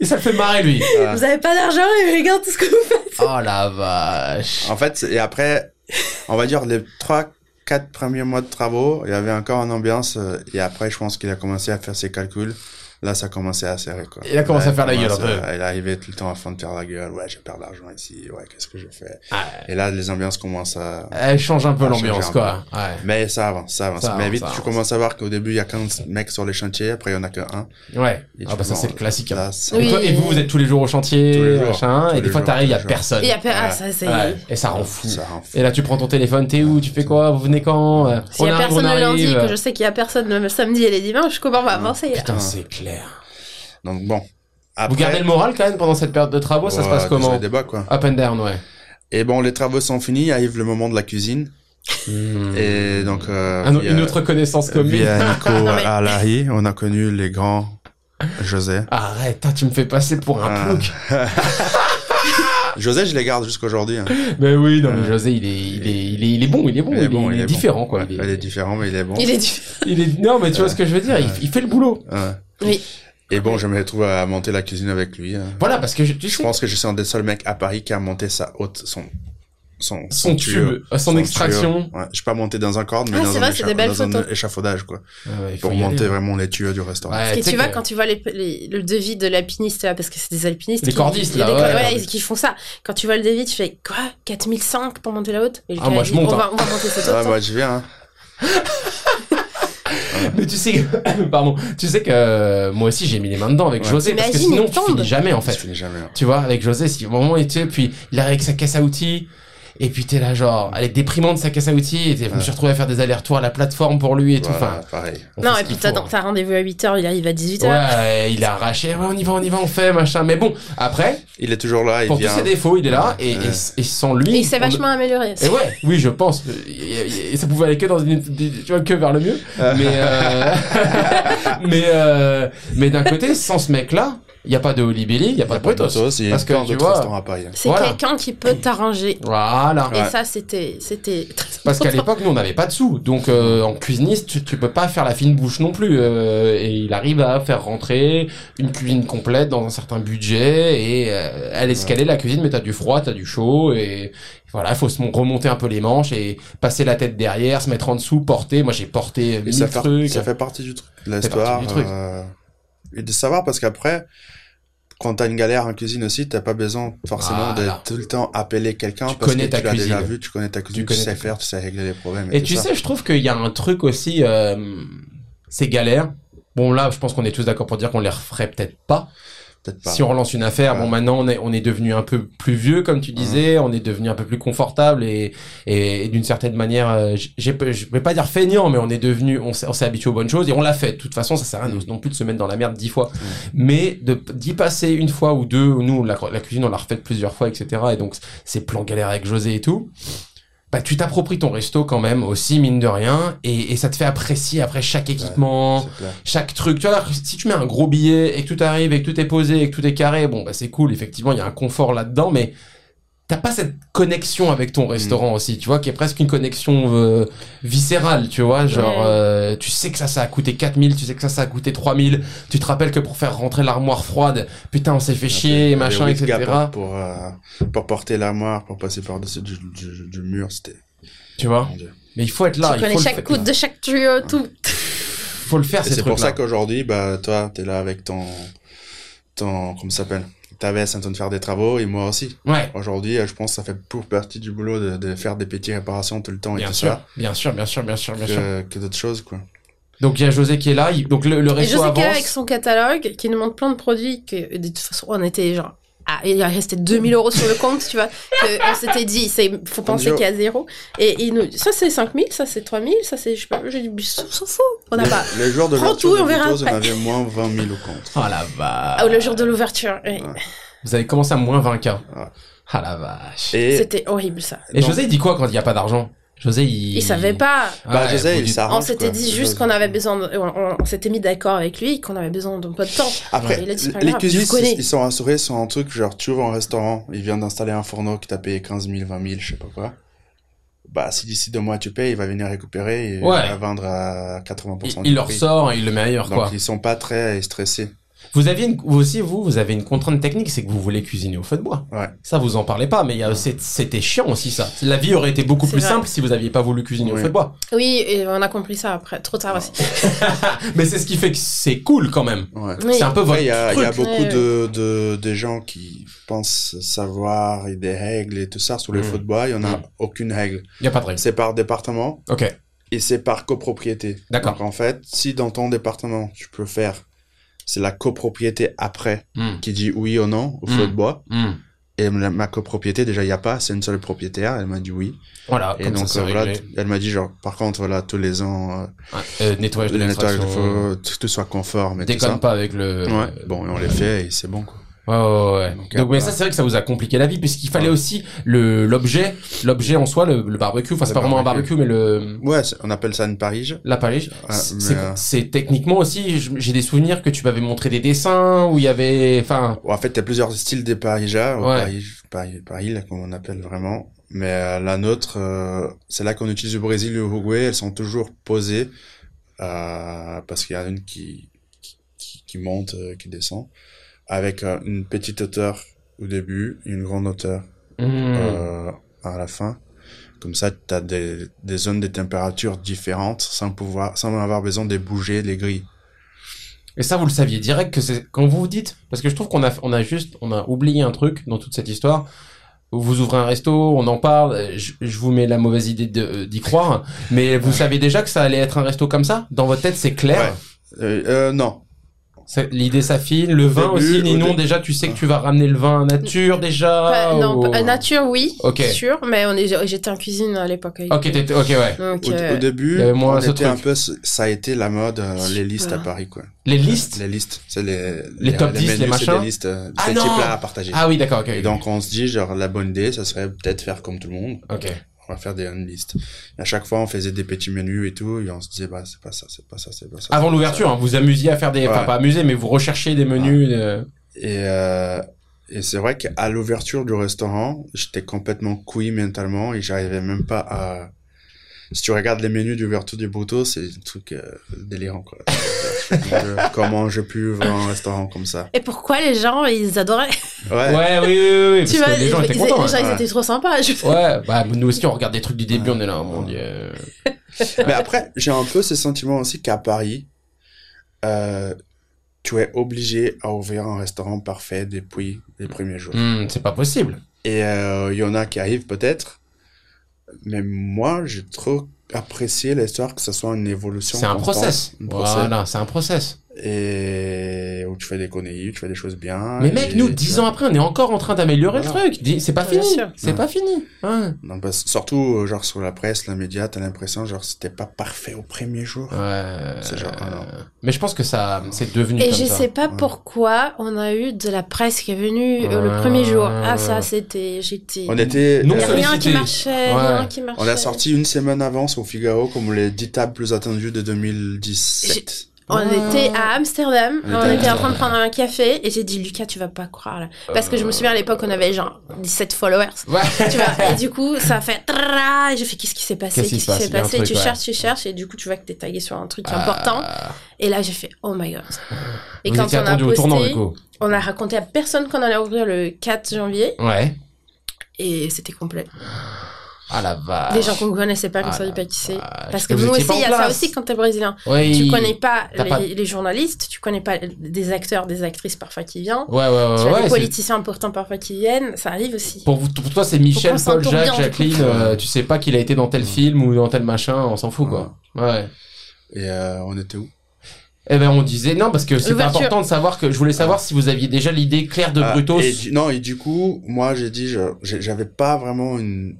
Et ça le fait marrer, lui. Ah. [LAUGHS] vous avez pas d'argent et regarde tout ce que vous faites. Oh la vache. En fait, et après, on va dire les trois, quatre premiers mois de travaux, il y avait encore une ambiance. euh, Et après, je pense qu'il a commencé à faire ses calculs. Là, ça commençait à serrer, quoi. Il a commencé Là, à faire la gueule un peu. à- Il arrivait tout le temps à fond de faire la gueule. Ouais, je perds de l'argent ici. Ouais, qu'est-ce que je fais? Ah, Et là, les ambiances commencent à... elle change un peu Ah, l'ambiance, quoi. Ouais. Mais ça avance, ça avance. Ça Mais avance, vite, tu commences à voir qu'au début, il y a 15 mecs sur les chantiers. Après, il y en a que un. Ouais. Et Ah bah ça c'est le classique. hein. là, ça- Et, toi- et vous, vous êtes tous les jours au chantier, Tous les jours. machin, Tous et des fois t'arrives, il y a personne. Et ah, Ouais. ça, c'est, Ouais. Et ça rend fou. Et là, tu prends ton téléphone, t'es où? Tu fais quoi? Vous venez quand? S'il y a personne on le lundi, que je sais qu'il y a personne le samedi et les dimanches, comment on va avancer, là? Putain, c'est clair. Donc, bon. Après, Vous gardez le moral quand même pendant cette période de travaux Ça se passe comment des débats, quoi. Up and down, ouais. Et bon, les travaux sont finis. Arrive le moment de la cuisine. Et donc, euh, Un- via- une autre connaissance commune. Via Nico [LAUGHS] on a connu les grands José. Arrête, tu me fais passer pour un plouc. [LAUGHS] José, je les garde jusqu'aujourd'hui. hein. Mais oui, non, mais Ouais. José, il est, il est, il est, il est bon, il est bon, il est, il est bon. différent, quoi. Ouais, Il est, Il est différent, mais il est bon. Il est différent. [LAUGHS] il est- non, mais tu vois ce que je veux dire, il, il fait le boulot. Oui. Et bon, je me retrouve à monter la cuisine avec lui. hein. Voilà, parce que je, tu Je sais, pense que je suis un des seuls mecs à Paris qui a monté sa haute, son, son, son tube, euh, son, extraction. tuyau. Ouais, je suis pas monté dans un corde, mais Ah, dans, c'est un, vrai, c'est des belles dans un photos. échafaudage, quoi. Ah ouais, Pour monter vraiment les tuyaux du restaurant. Ouais, Et tu vois, que- quand tu vois les, les- le devis de l'alpiniste, parce que c'est des alpinistes. Les qui- cordistes, il y a là, des ouais, qui font ça. Quand tu vois le devis, tu fais quoi? 4005 pour monter la haute? Et Ah, moi, je dit, monte, On hein. va, on va monter cette Ah, haute. moi, je viens, hein. [LAUGHS] Mais tu sais, que- [LAUGHS] pardon, tu sais que euh, moi aussi j'ai mis les mains dedans avec Ouais. José parce que sinon tu finis jamais en fait. jamais. hein. Tu vois, avec José, si au moment il était, puis il arrive avec sa caisse à outils. Et puis t'es là genre, elle est déprimante sa caisse à outils. Et t'es- je me suis retrouvé à faire des allers-retours à la plateforme pour lui et tout. Voilà, Enfin, pareil. on Non, et puis qu'il t'as rendez-vous à 8h, il arrive à 18h. Ouais, il a arraché. Ouais, on y va, on y va, on fait machin. Mais bon, après, Il est toujours là, il pour tous ses défauts, il est là et, Ouais. et, et sans lui, Et il s'est on- vachement amélioré. Et ouais, oui, je pense. Et, et ça pouvait aller que dans une, tu vois, que vers le mieux. Mais, euh, [LAUGHS] mais, euh, mais d'un côté, sans ce mec-là, il y a pas de Olibelli, il y a pas de a Parce que, tu vois- à hein. C'est Voilà. quelqu'un qui peut t'arranger. Voilà. Et Ouais. ça, c'était, c'était [LAUGHS] Parce qu'à l'époque, nous, on n'avait pas de sous. Donc, euh, en cuisiniste, tu, tu peux pas faire la fine bouche non plus. euh, et il arrive à faire rentrer une cuisine complète dans un certain budget et euh, elle escaler la cuisine, mais t'as du froid, t'as du chaud et voilà, il faut se mon- remonter un peu les manches et passer la tête derrière, se mettre en dessous, porter. Moi, j'ai porté Et mille ça fait, trucs. ça fait partie du truc, de fait l'histoire. Et de savoir parce qu'après, quand t'as une galère en cuisine aussi, t'as pas besoin forcément Voilà. de tout le temps appeler quelqu'un Tu parce connais que ta tu l'as déjà cuisine. vu, tu connais ta cuisine, tu, sais ta faire, tu sais régler les problèmes. Et, tu ça. sais, je trouve qu'il y a un truc aussi, euh, c'est galère. Bon là, je pense qu'on est tous d'accord pour dire qu'on les referait peut-être pas. Pas. Si on relance une affaire, Ouais. bon maintenant on est on est devenu un peu plus vieux comme tu disais, on est devenu un peu plus confortable et et, et d'une certaine manière, euh, je vais pas dire feignant, mais on est devenu on s'est on s'est habitué aux bonnes choses et on l'a fait. De toute façon, ça sert à rien non plus de se mettre dans la merde dix fois, mais de d'y passer une fois ou deux. Nous la, la cuisine on l'a refait plusieurs fois, etc. Et donc ces plans galères avec José et tout. Bah, tu t'appropries ton resto quand même aussi mine de rien et, et ça te fait apprécier après chaque équipement chaque truc. Tu vois, si tu mets un gros billet et que tout arrive et que tout est posé et que tout est carré, bon, bah, c'est cool. Effectivement, il y a un confort là-dedans, mais t'as pas cette connexion avec ton restaurant aussi, tu vois, qui est presque une connexion euh, viscérale, tu vois, genre, euh, tu sais que ça, ça a coûté 4000, tu sais que ça, ça a coûté 3000, tu te rappelles que pour faire rentrer l'armoire froide, putain, on s'est fait chier, Il machin, etc. gars Pour, pour, euh, pour porter l'armoire, pour passer par-dessus du, du, du mur, c'était... Tu vois? Mais il faut être là, tu il connais faut chaque coude de chaque tuyau, tout. faut le faire, Et ces c'est pour ça qu'aujourd'hui, bah, toi, t'es là avec ton, ton, comment ça s'appelle? Ta veste en train de faire des travaux, et moi aussi. Ouais. Aujourd'hui, euh, je pense que ça fait pour partie du boulot de, de faire des petites réparations tout le temps et Bien tout sûr, ça, bien sûr, bien sûr, bien sûr, bien sûr. que, que d'autres choses, quoi. Donc il y a José qui est là, il- donc le, le Et je sais avance. qu'avec son catalogue, qui nous montre plein de produits, que de toute façon, on était genre. Ah, il restait 2000 euros sur le compte, tu vois. Que on s'était dit, c'est, faut penser qu'il y a zéro. Et il nous dit, ça c'est 5000, ça c'est 3000, ça c'est, je sais pas, j'ai dit, mais on s'en fout. On n'a Le, pas. le jour de Prends l'ouverture on avait moins 20 000 au compte. Oh la vache. Ah, le jour de l'ouverture. oui. Ouais. Vous avez commencé à moins 20k. Ouais. Ah la vache. Et, Et, C'était horrible ça. donc, José il dit quoi quand il n'y a pas d'argent? José il... Il savait pas. bah, Ouais, José, il On s'était dit juste qu'on avait besoin de, on, s'était mis d'accord avec lui qu'on avait besoin d'un peu de temps. Après, Il a dit, les connais. ils ils sont rassurés sur un truc, genre, tu ouvres un restaurant, il vient d'installer un fourneau qui t'a payé 15 000, 20 000, je sais pas quoi. Bah, si d'ici deux mois tu payes, il va venir récupérer et Ouais. il va vendre à 80% il, du il le prix. ressort et il le met ailleurs Donc, quoi. ils sont pas très stressés. Vous aviez une, vous aussi vous vous avez une contrainte technique c'est que vous voulez cuisiner au feu de bois. Ouais. Ça vous en parlez pas mais c'était chiant aussi ça. La vie aurait été beaucoup plus vrai. simple si vous aviez pas voulu cuisiner au feu de bois. Oui, et on a compris ça après, trop tard aussi. [LAUGHS] mais c'est ce qui fait que c'est cool quand même. Ouais. Oui. C'est un peu votre Après, il y a, y beaucoup Ouais, de, de, de gens qui pensent savoir et des règles et tout ça. Sur le Mm. feu de bois, il y en a Mm. aucune règle. Il y a pas de règle. C'est par département OK. et c'est par copropriété. D'accord. Donc, en fait, si dans ton département, tu peux faire, c'est la copropriété après Hmm. qui dit oui ou non au feu de bois. Hmm. Et ma copropriété, déjà, il n'y a pas, c'est une seule propriétaire. Elle m'a dit oui. Voilà, et comme donc, ça euh, voilà, elle m'a dit, genre, par contre, voilà, tous les ans, euh, euh, nettoyage de nettoyage, faut que tout soit conforme et tout Déconne ça. pas avec le Ouais, bon, et on les fait et c'est bon, quoi. Ouais, ouais, ouais. Donc, Donc, mais euh, ça, c'est vrai que ça vous a compliqué la vie, puisqu'il fallait Ouais. aussi le, l'objet, l'objet en soi, le, le barbecue. Enfin, c'est pas vraiment un barbecue. mais le, Ouais, on appelle ça une parige. la parige. Ouais, c'est, mais, euh, c'est techniquement aussi, j'ai des souvenirs que tu m'avais montré des dessins où il y avait, enfin, En fait, il y a plusieurs styles de parija, ou Ouais. parige, parige, parille, comme on appelle vraiment. Mais euh, la nôtre, euh, c'est là qu'on utilise au Brésil et au Uruguay, elles sont toujours posées, euh, parce qu'il y a une qui, qui, qui- qui monte, euh, qui descend, avec euh, une petite hauteur au début, et une grande hauteur hmm, euh, à la fin. Comme ça, tu as des, des zones de température différentes sans pouvoir, sans avoir besoin de bouger les grilles. et ça, vous le saviez direct que c'est, quand vous vous dites, parce que je trouve qu'on a, on a juste, on a oublié un truc dans toute cette histoire. vous ouvrez un resto, on en parle, je, je vous mets la mauvaise idée euh, d'y croire, mais vous savez déjà que ça allait être un resto comme ça? Dans votre tête, c'est clair? Ouais. Euh, euh, non. Ça- L'idée s'affine, le vin début, aussi, au Ninon, dé- déjà tu sais que tu vas ramener le vin nature déjà Pas- non, ou- pas- nature, oui, Ok. sûr, mais on est, j'étais en cuisine à l'époque. Ok, ouais. Donc, Au, euh, au début, moins on était un peu, ça a été la mode, euh, les listes à Paris, quoi. Les listes Les listes, c'est les, Les top 10, les menus, c'est machins des listes, euh, Ah types là à partager. Ah oui, d'accord, ok. Et donc, on se dit, genre, la bonne idée, ça serait peut-être faire comme tout le monde. Ok. On va faire des une liste. Et à chaque fois, on faisait des petits menus et tout, et on se disait, bah, c'est pas ça, c'est pas ça, c'est pas ça. Avant l'ouverture, hein, vous amusiez à faire des... Enfin, pas amuser, mais vous recherchiez des menus... euh, Et, euh, et c'est vrai qu'à l'ouverture du restaurant, j'étais complètement couillé mentalement et j'arrivais même pas à... Si tu regardes les menus d'ouverture du Bruto, c'est un truc euh, délirant, quoi. [LAUGHS] Comment j'ai pu ouvrir un restaurant comme ça? Et pourquoi les gens, ils adoraient? Ouais. Ouais, oui, oui, oui, Tu parce vois, que les gens étaient contents. les gens, hein. ils étaient trop sympas. Je... Ouais, bah nous aussi on regarde des trucs du début, on est là, mon dieu. [LAUGHS] Mais après, j'ai un peu ce sentiment aussi qu'à Paris, euh, tu es obligé à ouvrir un restaurant parfait depuis les premiers jours. Hmm, c'est pas possible. Et euh, il y en a qui arrivent peut-être, mais moi, j'ai trop apprécié l'histoire que ce soit une évolution. C'est un constante, process. un process. Voilà, c'est un process. Et où tu fais des conneries, tu fais des choses bien. Mais mec, nous, dix ans après, on est encore en train d'améliorer le truc. C'est pas fini. C'est Ouais. pas fini. Ouais. Non, parce- surtout, euh, genre, sur la presse, la média, t'as l'impression, genre, c'était pas parfait au premier jour. Ouais. C'est genre, ah non. Mais je pense que ça, c'est devenu Et comme je ça. sais pas Ouais. pourquoi on a eu de la presse qui est venue euh, le premier jour. Ah, ça, c'était. J'étais. On était. Non euh, rien qui marchait, Ouais. rien qui marchait. on a sorti une semaine avance au Figaro comme les 10 tables plus attendues de 2017. On Ah. était à Amsterdam, On on, était en train de prendre un café et j'ai dit Lucas tu vas pas croire là parce que je me souviens à l'époque on avait genre 17 followers Ouais. tu vois et du coup ça a fait trrrra, et je fais qu'est-ce qui s'est passé? Qu'est-ce qui s'est passé? truc, tu ouais. cherches tu cherches et du coup tu vois que t'es tagué sur un truc important Ah. et là j'ai fait oh my god et Vous quand on a posté tournant, du coup. on a raconté à personne qu'on allait ouvrir le 4 janvier Ouais. et c'était complet Ah la vache. les gens qu'on connaissait pas qu'on Ah savait pas qui c'est parce que nous aussi il y a ça aussi quand t'es brésilien Oui. tu connais pas les, pas- les journalistes, tu connais pas des acteurs, des actrices parfois qui viennent. Ouais, ouais, ouais. tu as ouais, des c'est- politiciens importants parfois qui viennent, ça arrive aussi. Pour, vous, pour toi, c'est Michel, Paul, Jacques. Jacqueline. euh, tu sais pas qu'il a été dans tel film ou dans tel machin, on s'en fout, quoi. Ouais. Et euh, on était où? Eh ben, on disait non parce que c'était L'ouverture. important de savoir que je voulais savoir si vous aviez déjà l'idée claire de Ah, Brutus. et du- non, et du coup, moi, j'ai dit, je- j'avais pas vraiment une,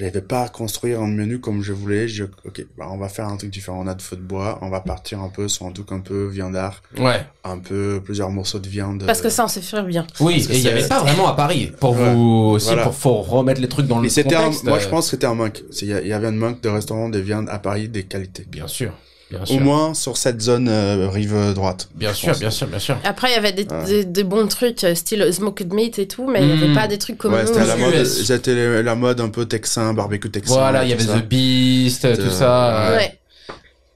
j'avais pas à construire un menu comme je voulais. Je, ok, bah, on va faire un truc différent. On a de feu de bois, on va partir un peu sur un truc un peu viandard, Ouais. un peu plusieurs morceaux de viande. Parce que ça, on sait faire bien. Oui, et il y avait pas vraiment à Paris pour Ouais. vous aussi Voilà. pour faut remettre les trucs dans le un, contexte. moi, euh, je pense que c'était un manque. Y il y avait un manque de restaurants de viande à Paris des qualités. Bien sûr, bien Au sûr. moins sur cette zone euh, rive droite. Bien sûr, pense. bien sûr, bien sûr. Après, il y avait des, Ouais. des, des bons trucs, euh, style smoked meat et tout, mais il y Mm. avait pas des trucs comme Ouais, c'était la mode, c'était la- mode un peu texan, barbecue texan. Voilà, il y tout avait ça. The Beast, tout Euh, ça. ouais. Ouais.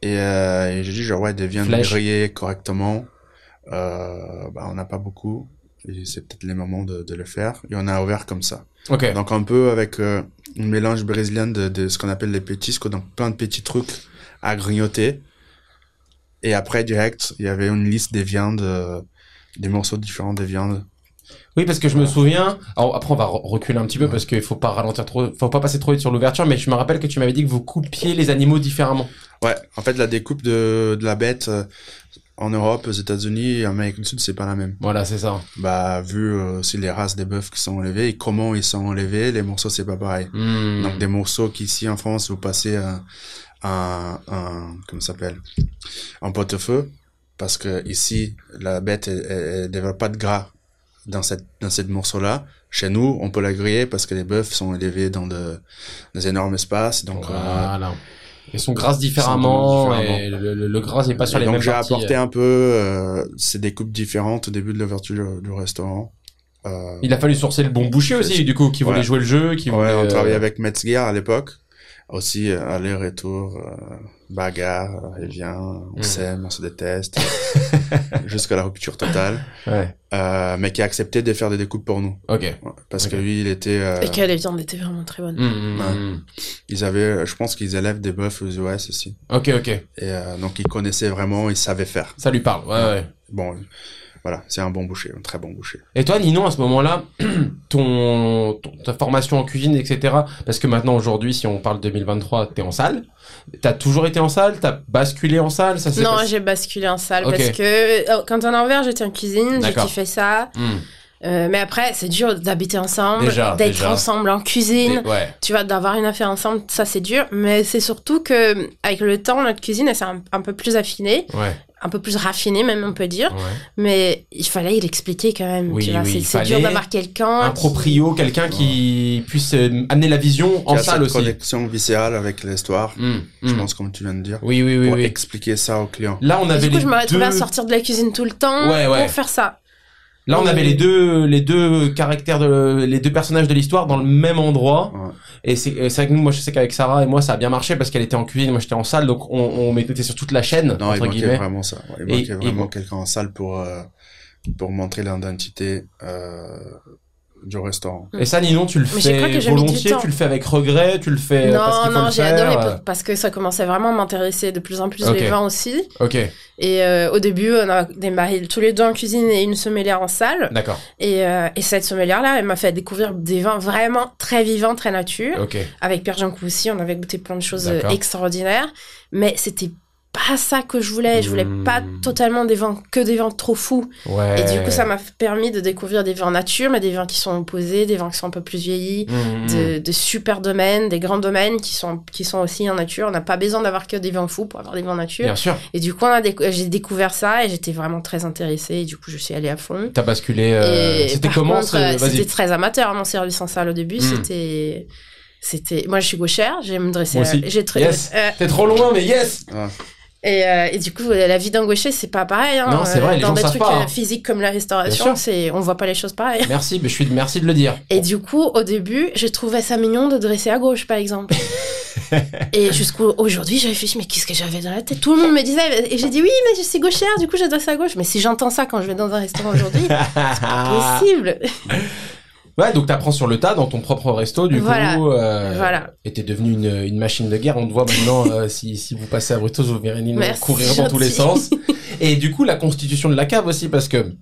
Et, euh, et j'ai dit, genre, ouais, des viandes Flèche. grillées correctement. Euh, bah, on n'a pas beaucoup. Et c'est peut-être les moments de, de le faire. Et on a ouvert comme ça. Ok. Donc, un peu avec euh, un mélange brésilien de, de ce qu'on appelle les pétiscos, donc plein de petits trucs à grignoter. Et après, direct, il y avait une liste des viandes, euh, des morceaux différents des viandes. Oui, parce que je me souviens. Alors après, on va re- reculer un petit peu parce qu'il faut pas ralentir trop, faut pas passer trop vite sur l'ouverture. Mais je me rappelle que tu m'avais dit que vous coupiez les animaux différemment. Ouais, en fait, la découpe de, de la bête euh, en Europe, aux États-Unis et en Amérique du Sud, c'est pas la même. Voilà, c'est ça. Bah, vu euh, aussi les races des bœufs qui sont enlevés et comment ils sont enlevés, les morceaux, c'est pas pareil. Hmm. Donc, des morceaux qu'ici en France, vous passez un, un, un comment s'appelle? Un pot-au-feu. Parce que ici, la bête, elle, elle développe pas de gras dans cette, dans cette morceau-là. Chez nous, on peut la griller parce que les bœufs sont élevés dans de, des énormes espaces. Donc, euh. Ils sont grasses différemment, Ils sont différemment. et le, le, le gras n'est pas sur Et les donc mêmes j'ai parties. apporté un peu euh, ces découpes différentes au début de l'ouverture du, restaurant. Euh, Il a fallu sourcer le bon boucher aussi, du coup, qui voulait Ouais. jouer le jeu, qui ouais, voulait. on travaillait avec Metzger à l'époque. Aussi euh, aller-retour, euh, bagarre, et vient, on Mm. s'aime, on se déteste, [LAUGHS] jusqu'à la rupture totale. Ouais. Euh, mais qui a accepté de faire des découpes pour nous. Ok. Ouais, parce que lui, il était... euh, Et que les viandes étaient vraiment très bonnes. Hmm, hmm, Ouais. hmm. ils avaient, je pense qu'ils élèvent des bœufs aux US aussi. Ok, ok. Et euh, donc ils connaissaient vraiment, ils savaient faire. Ça lui parle. Ouais, ouais. Bon, Voilà, c'est un bon boucher, un très bon boucher. Et toi, Ninon, à ce moment-là, [CLEARS THROAT] ton, ton- ta formation en cuisine, etc. Parce que maintenant, aujourd'hui, si on parle 2023, t'es en salle. T'as toujours été en salle? T'as basculé en salle? Ça Non, j'ai basculé en salle parce que euh, quand on est en Anvers, j'étais en cuisine, j'ai kiffé ça. Hmm. Euh, mais après, c'est dur d'habiter ensemble, d'être ensemble en cuisine. Ouais. Tu vois, d'avoir une affaire ensemble, ça c'est dur. Mais c'est surtout que avec le temps, notre cuisine, elle s'est un, un peu plus affinée, Ouais. un peu plus raffinée même, on peut dire. ouais. Mais il fallait l'expliquer quand même. Oui, oui, c'est dur d'avoir quelqu'un. Un qui- proprio, quelqu'un qui puisse euh, amener la vision en salle cette aussi. connexion viscérale avec l'histoire, Hmm, je hmm. pense, comme tu viens de dire, Oui, oui, oui, pour oui. expliquer ça aux clients. Là, on Et avait du coup, les je me retrouvais à sortir de la cuisine tout le temps Ouais, ouais. pour faire ça. Là, on avait les deux, les deux caractères de, les deux personnages de l'histoire dans le même endroit. Ouais. Et c'est, c'est vrai que nous, moi, je sais qu'avec Sarah et moi, ça a bien marché parce qu'elle était en cuisine, moi, j'étais en salle, donc on, on mettait sur toute la chaîne, Non, il entre manquait guillemets. vraiment ça. Il Et- manquait vraiment quelqu'un en salle pour, euh, pour montrer l'identité euh, du restaurant. Et ça, Ninon, tu le fais volontiers, tu le fais avec regret, tu le fais euh, parce Non, qu'il faut non, le j'ai faire. adoré parce que ça commençait vraiment à m'intéresser de plus en plus les vins aussi. Ok, Et euh, au début, on a démarré tous les deux en cuisine et une sommelière en salle. d'accord. Et, euh, et cette sommelière-là, elle m'a fait découvrir des vins vraiment très vivants, très nature. Ok. Avec Pierre Jean aussi, on avait goûté plein de choses D'accord. extraordinaires. Mais c'était pas ça que je voulais. Je voulais Hmm. pas totalement des vins, que des vins trop fous. Ouais. Et du coup, ça m'a permis de découvrir des vins nature, mais des vins qui sont opposés, des vins qui sont un peu plus vieillis. Mmh, de, de super domaines, des grands domaines qui sont, qui sont aussi en nature. On n'a pas besoin d'avoir que des vins fous pour avoir des vins nature. Bien sûr. Et du coup, j'ai découvert ça et j'étais vraiment très intéressée. Et du coup, je suis allée à fond. T'as basculé. euh, C'était comment euh. C'était très amateur, mon service en salle au début. C'était. C'était, moi je suis gauchère, j'aime me dresser. Moi à- aussi. J'ai très, Yes. euh, T'es trop loin, mais yes. Et, euh, et du coup, la vie d'un gaucher, c'est pas pareil. Hein. Non, c'est vrai, les Dans gens des savent trucs pas, hein. euh, physiques comme la restauration, c'est, on voit pas les choses pareil. Merci, mais je suis merci de le dire. Et du coup, au début, je trouvais ça mignon de dresser à gauche, par exemple. [LAUGHS] et jusqu'aujourd'hui, j'ai réfléchi, mais qu'est-ce que j'avais dans la tête? Tout le monde me disait, et j'ai dit oui, mais je suis gauchère, du coup, je dresse à gauche. Mais si j'entends ça quand je vais dans un restaurant aujourd'hui, c'est possible. [LAUGHS] Ouais, donc t'apprends sur le tas dans ton propre resto, du Voilà. coup. Euh, Voilà. Et t'es devenu une, une machine de guerre. On te voit maintenant, [LAUGHS] euh, si, si vous passez à Brutos, vous verrez Nino courir dans tous les sens. [LAUGHS] Et du coup, la constitution de la cave aussi, parce que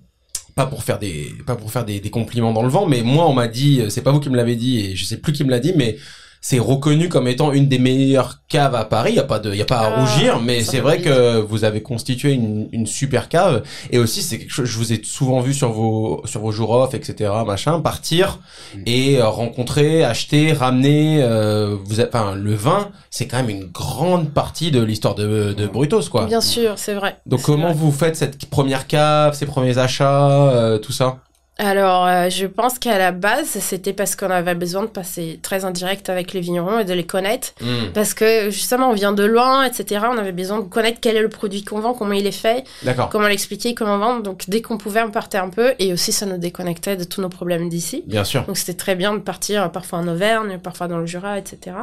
pas pour faire des pas pour faire des, des compliments dans le vent, mais moi on m'a dit, euh, c'est pas vous qui me l'avez dit et je sais plus qui me l'a dit, mais c'est reconnu comme étant une des meilleures caves à Paris. Il y a pas de, il y a pas à Ah, rougir, mais c'est vrai que vous avez constitué une, une super cave. Et aussi, c'est quelque chose. Je vous ai souvent vu sur vos sur vos jours off, etc. Machin, partir Mm. et euh, rencontrer, acheter, ramener. Euh, vous, avez- enfin, le vin, c'est quand même une grande partie de l'histoire de, de Brutos, quoi. Bien sûr, c'est vrai. Donc comment vrai. vous faites cette première cave, ces premiers achats, euh, tout ça? Alors, euh, je pense qu'à la base, c'était parce qu'on avait besoin de passer très en direct avec les vignerons et de les connaître. Hmm, Parce que justement, on vient de loin, etc. On avait besoin de connaître quel est le produit qu'on vend, comment il est fait, comment l'expliquer, comment vendre. Donc, dès qu'on pouvait, on partait un peu. Et aussi, ça nous déconnectait de tous nos problèmes d'ici. Bien sûr. Donc, c'était très bien de partir euh, parfois en Auvergne, parfois dans le Jura, etc.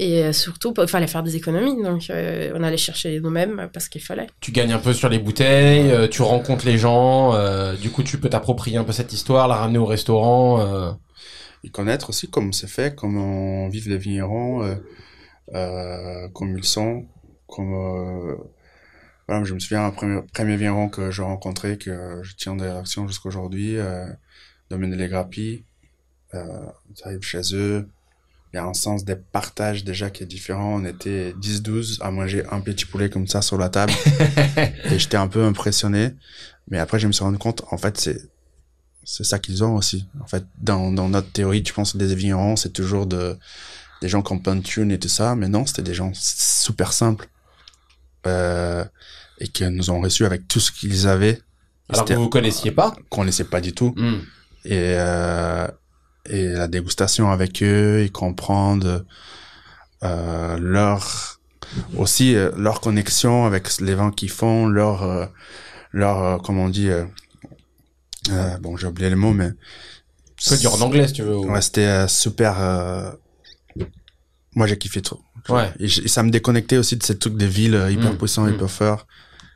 Et euh, surtout, il fallait faire des économies. Donc, euh, on allait chercher nous-mêmes euh, parce qu'il fallait. Tu gagnes un peu sur les bouteilles, euh, tu rencontres les gens, euh, du coup tu peux t'approprier un peu cette histoire, la ramener au restaurant. euh. et connaître aussi comment c'est fait, comment vivent les vignerons, euh, euh, comme ils sont, comme euh, voilà, je me souviens un premier, premier vigneron que j'ai rencontré, que je tiens des réactions jusqu'à aujourd'hui, euh, Domaine Les Grappis, euh, j'arrive chez eux, il y a un sens des partages déjà qui est différent, on était 10-12 à manger un petit poulet comme ça sur la table, [LAUGHS] et j'étais un peu impressionné, mais après je me suis rendu compte, en fait c'est c'est ça qu'ils ont aussi. En fait, dans, dans notre théorie, tu penses des vignerons, c'est toujours de, des gens qui ont plein de thunes et tout ça, mais non, c'était des gens super simples. Euh, et qui nous ont reçus avec tout ce qu'ils avaient. Alors que vous connaissiez pas. qu'on laissait pas du tout. Hmm. Et, euh, et la dégustation avec eux, et comprendre euh, leur aussi euh, leur connexion avec les vins qu'ils font, leur euh, leur euh, comment on dit euh, bon j'ai oublié le mot mais Tu peux dire en anglais si tu veux. ou- Ouais, c'était super. euh, Moi, j'ai kiffé trop. Ouais. Et, ça me déconnectait aussi de ces trucs des villes hyper Mm, puissants, mm. hyper forts.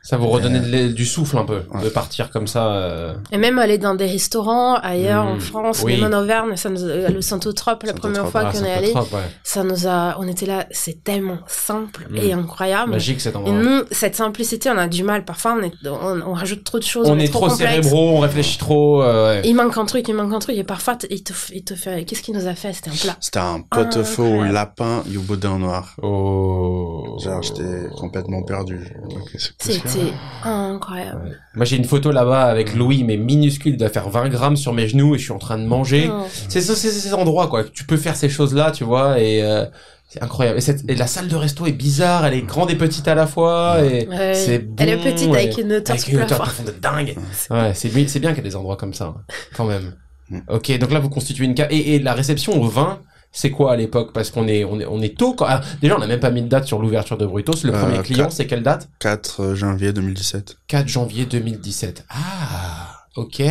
Ça vous redonnait Euh, du souffle un peu, ouais. de partir comme ça. euh, Et même aller dans des restaurants ailleurs en France, oui. même en Auvergne, ça nous, le Santotrope, la première fois ah, qu'on ça est allé, trop, ouais. ça nous a, on était là, c'est tellement simple et incroyable. Magique cet Et endroit. nous, cette simplicité, on a du mal. Parfois, on, est, on, on rajoute trop de choses. on est, est trop complexe. cérébraux, on réfléchit trop. euh, ouais. Il manque un truc, il manque un truc. Et parfois, il te, il te fait. Qu'est-ce qu'il nous a fait? C'était un plat. C'était un pot-au-feu au lapin et au boudin noir. Oh. Genre, j'étais complètement perdu. Ok, c'est ça C'était incroyable. Ouais. Moi j'ai une photo là-bas avec Louis, mais minuscule, il doit faire 20 grammes sur mes genoux et je suis en train de manger. Oh. C'est c'est- c'est ces endroits quoi, tu peux faire ces choses-là, tu vois, et euh, c'est incroyable. Et, cette- et la salle de resto est bizarre, elle est grande et petite à la fois, et Ouais. c'est bon. Elle est petite et- avec une hauteur avec une hauteur de de dingue. [LAUGHS] Ouais, c'est bien, c'est bien qu'il y ait des endroits comme ça, hein, quand même. Mm. Ok, donc là vous constituez une carte et, et la réception au vin. C'est quoi à l'époque? Parce qu'on est on est on est tôt. Quand... ah, déjà on n'a même pas mis de date sur l'ouverture de Brutos. Le Euh, premier client quatre. c'est quelle date? 4 janvier 2017. 4 janvier 2017. Ah, ok.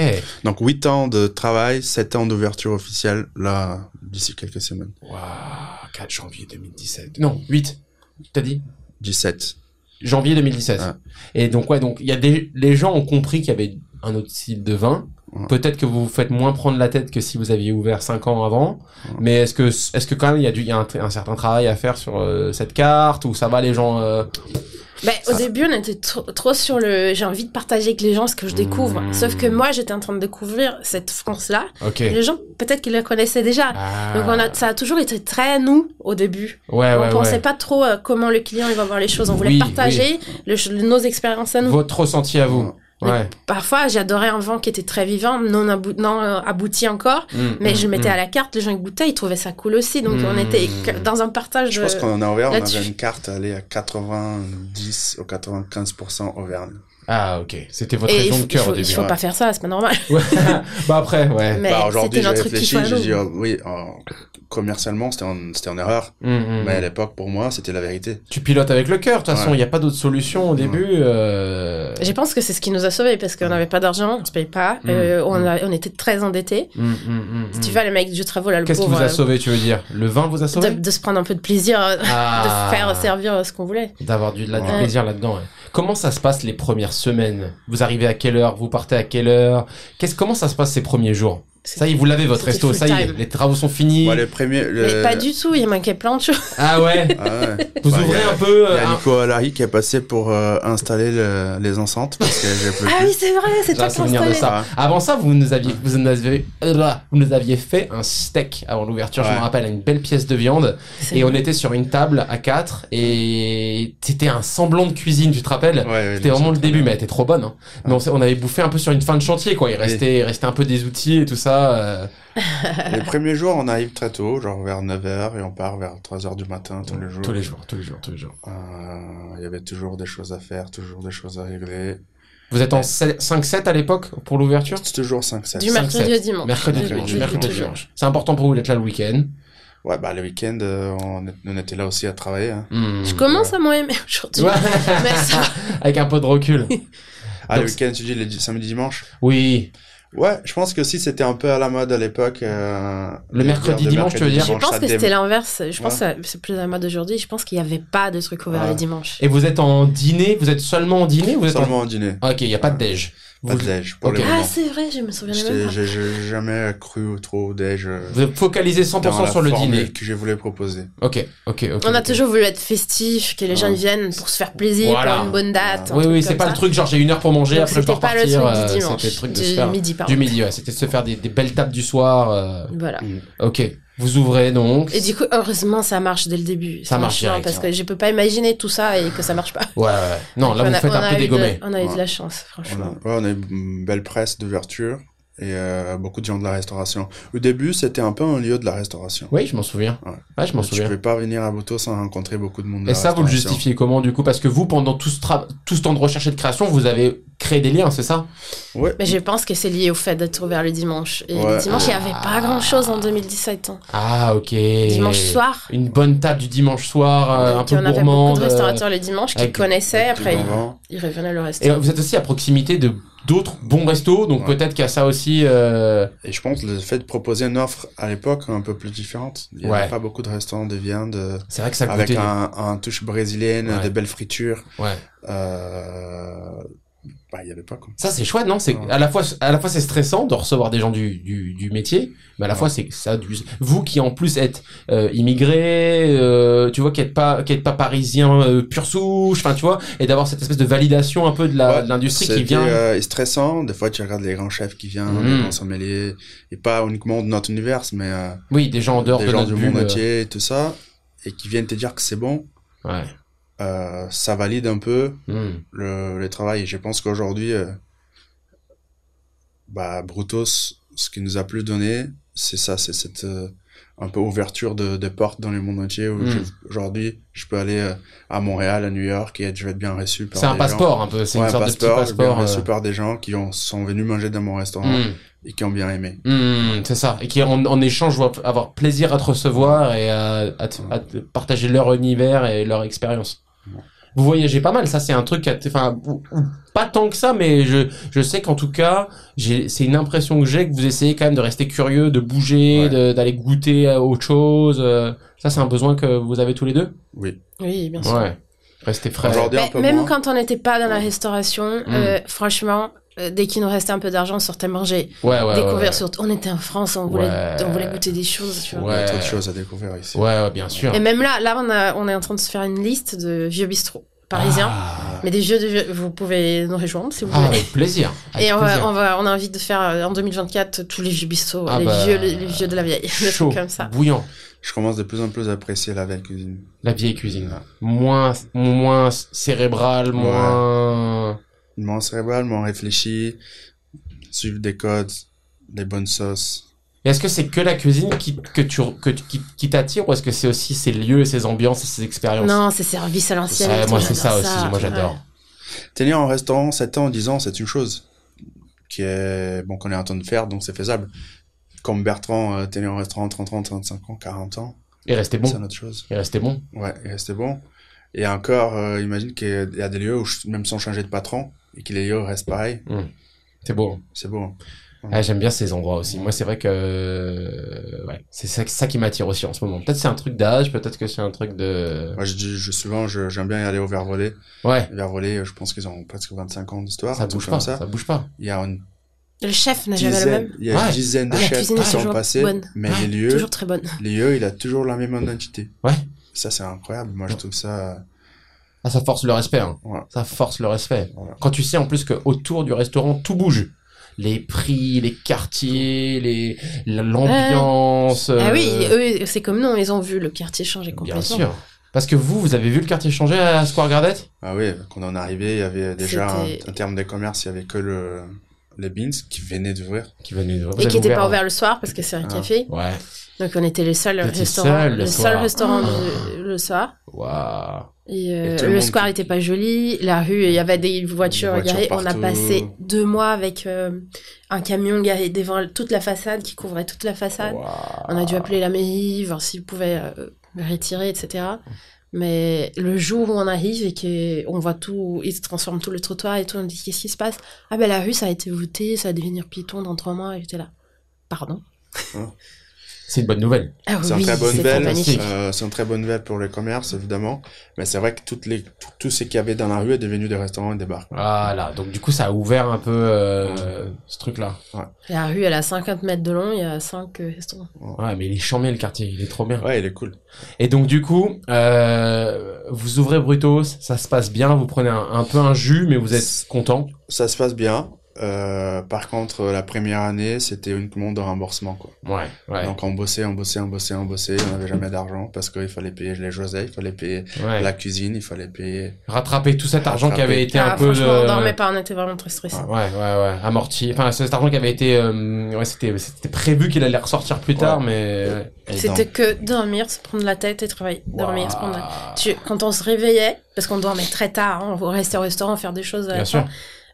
Donc 8 ans de travail, 7 ans d'ouverture officielle, là, d'ici quelques semaines. Waouh, 4 janvier 2017. Non, 8. T'as dit? 17. Janvier 2017. Ouais. Et donc ouais, donc il y a des les gens ont compris qu'il y avait un autre style de vin. Ouais. Peut-être que vous vous faites moins prendre la tête que si vous aviez ouvert 5 ans avant. Mais est-ce que est-ce que quand même il y a du il y a un, un certain travail à faire sur euh, cette carte ou ça va les gens euh, Ben, au début, on était trop, trop sur le. J'ai envie de partager avec les gens ce que je découvre. Mmh. Sauf que moi, j'étais en train de découvrir cette France-là. OK. Les gens, peut-être qu'ils la connaissaient déjà. Ah. Donc, on a, ça a toujours été très nous au début. Ouais on ouais pensait ouais. pas trop euh, comment le client il va voir les choses. On voulait Oui, partager le- nos expériences à nous. Votre ressenti à vous. Ouais. Parfois, j'adorais un vin qui était très vivant, non, abou- non euh, abouti encore. Mm, Mais mm, je le mettais mm. à la carte, les gens goûtaient, ils trouvaient ça cool aussi. Donc, on était dans un partage. Je pense qu'on a ouvert, on avait une carte allée à 90 ou 95% Auvergne. Ah OK. C'était votre raison de cœur au début. il faut ouais. pas faire ça, c'est pas normal. [LAUGHS] Ouais. bah après ouais. Mais bah, aujourd'hui, j'ai réfléchi, j'ai dit, oh, oui, oh, commercialement, c'était en, c'était en erreur. Mm, mm, Mais à mm. l'époque, pour moi, c'était la vérité. Tu pilotes avec le cœur, de toute façon, il Ouais. n'y a pas d'autre solution au début. euh, Je pense que c'est ce qui nous a sauvés parce qu'on n'avait pas d'argent, on se payait pas, Mm. euh, on, Mm. a- on était très endettés. mm, mm, mm, Si mm. tu vas, le mec du travaux, là, le Qu'est-ce qui vous a euh, sauvé, tu veux dire? Le vin vous a sauvé? de, de se prendre un peu de plaisir, [LAUGHS] euh, Ah. de faire servir ce qu'on voulait. D'avoir du, là, du Ouais. plaisir là-dedans. Comment ça se passe les premières semaines? Vous arrivez à quelle heure? Vous partez à quelle heure? Qu'est-ce Comment ça se passe ces premiers jours? Ça y est, vous l'avez votre resto, ça y est, les travaux sont finis. Moi, les premiers, le- Mais pas du tout, il manquait plein de choses. Ah ouais Ah ouais. Vous Bah, ouvrez a- un peu Il y euh, a un- Nico Alari qui est passé pour euh, installer le- les enceintes parce que j'ai plus. Ah oui, c'est vrai, c'est toi qui de ça. Avant ça, vous nous aviez, vous nous aviez, euh, vous nous aviez fait un steak avant l'ouverture. Je Ouais. me rappelle, une belle pièce de viande. Et on était sur une table à quatre et c'était un semblant de cuisine, tu te rappelles Ouais, ouais, C'était vraiment le début, bien. mais elle était trop bonne. Hein. Mais on, on avait bouffé un peu sur une fin de chantier, quoi. Il restait, il restait un peu des outils et tout ça. Euh. Les premiers jours, on arrive très tôt, genre vers 9h, et on part vers 3h du matin tous les jours. Tous les jours, tous les jours, tous les jours. Euh, Il y avait toujours des choses à faire, toujours des choses à régler. Vous êtes en 5-7 à l'époque pour l'ouverture? C'est toujours 5-7. Du mercredi 5-7. au dimanche. Mercredi, dimanche, mercredi, dimanche. C'est important pour vous d'être là le week-end? Ouais, bah le week-end, euh, on, était là aussi à travailler. Hein. Hmm. Je commence à moins aimer aujourd'hui. Ouais. Mais [LAUGHS] ça- Avec un peu de recul. Ah, le week-end, tu dis les di- samedi, dimanche? Oui. Ouais, je pense que si c'était un peu à la mode à l'époque. euh, Le de mercredi, dimanche, tu veux dire Je pense que c'était l'inverse. Je pense Ouais. que c'est plus la mode d'aujourd'hui. Je pense qu'il n'y avait pas de trucs ouverts Ouais. les dimanches. Et vous êtes en dîner? Vous êtes seulement en dîner ou vous êtes en... Seulement au dîner. Ah, Ok, il n'y a pas de déj. Pas de déj, pour Ok. le Ah, c'est vrai, je me souviens même pas. J'ai jamais cru trop au déj. euh, vous êtes focalisé 100% dans la sur le formule dîner. que je voulais proposer. Ok, ok, ok. On a toujours voulu être festif, que les gens viennent pour se faire plaisir, Voilà. pour une bonne date. un Oui, oui, c'est pas ça. le truc genre j'ai une heure pour manger, Donc, après je dois C'était pas le truc euh, du dimanche, C'était le truc de se du faire midi, pardon. du midi, ouais. C'était de se faire des, des belles tables du soir. euh, Voilà. Ok, vous ouvrez donc. Et du coup, heureusement, ça marche dès le début. Ça marche Franchement, direct, Parce hein. que je peux pas imaginer tout ça et que ça marche pas. Ouais, ouais. Non, là On vous a- faites un peu eu de- dégommer. On a eu de la chance, On a, franchement. ouais, on a eu une belle presse d'ouverture et euh, beaucoup de gens de la restauration. Au début, c'était un peu un lieu de la restauration. Oui, je m'en souviens. Ouais. Ouais, je m'en souviens. pouvais pas venir à Bouto sans rencontrer beaucoup de monde de Et la ça, vous le justifiez comment du coup? Parce que vous, pendant tout ce, tra- tout ce temps de recherche et de création, vous avez créé des liens, c'est ça? Ouais. Mais je pense que c'est lié au fait d'être ouvert le dimanche. Et Ouais. le dimanche, il n'y avait pas grand chose en 2017. hein. Ah, ok. Dimanche soir. Une bonne table du dimanche soir, euh, un peu on avait gourmande. beaucoup de restaurateurs le dimanche qui connaissaient. Après, ils, revenaient le reste. Et vous êtes aussi à proximité de d'autres bons restos, donc Ouais. peut-être qu'il y a ça aussi. euh, Et je pense le fait de proposer une offre à l'époque un peu plus différente. Il n'y Ouais. avait pas beaucoup de restaurants de viande euh, C'est vrai que ça avec goûtait. un, un touche brésilienne, Ouais. des belles fritures. Ouais. Euh... Bah, il y avait pas quoi. Ça c'est chouette, non? C'est Ouais. à la fois à la fois c'est stressant de recevoir des gens du du, du métier, mais à la Ouais. fois c'est ça du vous qui en plus êtes euh, immigré, euh, tu vois qui êtes pas qui êtes pas parisien euh, pur souche, enfin tu vois, et d'avoir cette espèce de validation un peu de la Ouais, de l'industrie qui vient. euh, stressant. Des fois, tu regardes les grands chefs qui viennent, Mhm. les grands sommeliers, et pas uniquement de notre univers, mais euh, Oui, des gens en dehors des de gens notre du monde entier et tout ça, et qui viennent te dire que c'est bon. Ouais. Euh, ça valide un peu Hmm. le, le travail. Je pense qu'aujourd'hui, euh, bah, Brutus, ce qu'il nous a plus donné, c'est ça, c'est cette euh, un peu ouverture de, de portes dans le monde entier. Où Mm. je- aujourd'hui, je peux aller euh, à Montréal, à New York, et je vais être bien reçu par C'est un des gens. passeport un peu, c'est Ouais, une un sorte passeport, de petit bien passeport. reçu par des gens qui ont, sont venus manger dans mon restaurant hmm. Et qui ont bien aimé. Hmm, c'est ça. Et qui en, en échange vont avoir plaisir à te recevoir et à, à te- à te partager leur univers et leur expérience. Vous voyagez pas mal, ça c'est un truc, enfin pas tant que ça, mais je je sais qu'en tout cas, c'est une impression que j'ai que vous essayez quand même de rester curieux, de bouger, Ouais. d'aller goûter à autre chose. euh, Ça c'est un besoin que vous avez tous les deux? Oui. Oui, bien sûr. Ouais. Rester frais. Mais même moins. quand on n'était pas dans la restauration, Mm. euh, franchement, euh, dès qu'il nous restait un peu d'argent, on sortait manger. Ouais, ouais, découvrir. On était en France, on voulait, Ouais. on voulait goûter des choses, tu vois. Il y a trop de choses à découvrir ici. Ouais, ouais, bien sûr. Et même là, là, on, a, on est en train de se faire une liste de vieux bistrots parisiens. Ah, Mais des vieux, de vieux, vous pouvez nous rejoindre si vous Ah, voulez. avec plaisir. Avec Et on, va, on, va, on a envie de faire euh, en 2024 tous les vieux bistrots, Ah les, bah, vieux, les, les vieux de la vieille, [LAUGHS] des chaud, trucs comme ça. bouillant. Je commence de plus en plus à apprécier la vieille cuisine. La vieille cuisine. Moins, moins cérébrale, moins. Moins cérébral, moins réfléchi, suivre des codes, des bonnes sauces. Est-ce que c'est que la cuisine qui, que tu, que, qui, qui t'attire ou est-ce que c'est aussi ces lieux, ces ambiances et ces expériences? Non, c'est service à l'ancienne. Ouais, moi c'est ça aussi, moi j'adore. Ouais. Tenir un restaurant 7 ans, 10 ans, c'est une chose qui est, bon, qu'on est en train de faire, donc c'est faisable. Comme Bertrand, euh, tenir un restaurant 30 ans, 35 ans, 40 ans, Et rester bon. c'est une autre chose. Et rester bon. Ouais, et c'était bon. Et encore, euh, imagine qu'il y a des lieux où, je- même sans changer de patron, et que les lieux restent pareils, C'est beau. c'est beau. Ah, J'aime bien ces endroits aussi. Moi, c'est vrai que euh, ouais, c'est ça, ça qui m'attire aussi en ce moment. Peut-être c'est un truc d'âge, peut-être que c'est un truc de. Moi, je dis, je, souvent, j'aime bien y aller au Vervolé. Ouais, Le Vervolé, je pense qu'ils ont presque 25 ans d'histoire. ça bouge comme pas, ça. ça bouge pas. Il y a une Le chef n'a jamais le dizaine, même. il y a Ouais. une dizaine de Ah, la chefs qui sont passés, bonne. mais Ouais, les lieux, Toujours très bonne. les lieux, il a toujours la même identité. Ouais. Ça, c'est incroyable. Moi, je trouve ça, Ah, ça force le respect. Hein. Ça force le respect. Voilà. Quand tu sais en plus que autour du restaurant tout bouge. Les prix, les quartiers, les l'ambiance. Ah oui, euh, eux, c'est comme nous, ils ont vu le quartier changer bien complètement. sûr. Parce que vous, vous avez vu le quartier changer à Square Gardet Ah oui, quand on est arrivé, il y avait déjà, en, en termes de commerce, il y avait que le, les beans qui venaient d'ouvrir. Qui venait de. vous Et qui n'était pas hein. ouvert le soir parce que c'est un Ah. café. Ouais. Donc on était les seuls restaurants, seuls le seuls restaurants Ah. du- le soir. Waouh. Et, euh, Et le square qui- était pas joli, la rue, il y avait des voitures, Des voitures garées. On a passé deux mois avec euh, un camion garé devant toute la façade qui couvrait toute la façade. On a dû appeler la mairie, voir s'ils pouvaient euh, le retirer, etc. Mais le jour où on arrive et qu'on voit tout, ils transforment tout le trottoir et tout, on dit qu'est-ce qui se passe? Ah ben la rue ça a été votée, ça va devenir piéton dans trois mois. Et j'étais là. Pardon C'est une bonne nouvelle. Ah C'est oui, une très bonne nouvelle. Euh, c'est une très bonne nouvelle pour le commerce, évidemment. Mais c'est vrai que toutes les, tout, tout ce qu'il y avait dans la rue est devenu des restaurants et des bars. Voilà. Donc du coup, ça a ouvert un peu euh, ce truc-là. La rue elle a 50 mètres de long, il y a 5 restaurants. Ouais, mais il est chambé le quartier. Il est trop bien. Ouais, il est cool. Et donc du coup, euh, vous ouvrez Brutos, ça se passe bien, vous prenez un, un peu un jus, mais vous êtes content. Ça se passe bien. Euh, par contre, la première année, c'était uniquement de remboursement, quoi. Ouais, ouais, Donc, on bossait, on bossait, on bossait, on bossait. On n'avait jamais d'argent parce qu'il fallait payer les José, il fallait payer ouais. la cuisine, il fallait payer. Rattraper tout cet argent qui avait été Ah, un peu. franchement, on de- dormait pas, on était vraiment très stressés. Ouais, ouais, ouais, amorti. Enfin, cet argent qui avait été, euh, ouais, c'était, c'était prévu qu'il allait ressortir plus tard, mais. C'était donc, que dormir, se prendre la tête et travailler. Dormir, se prendre. Tu- quand on se réveillait, parce qu'on dormait très tard, hein, on restait au restaurant faire des choses à Bien fin, sûr.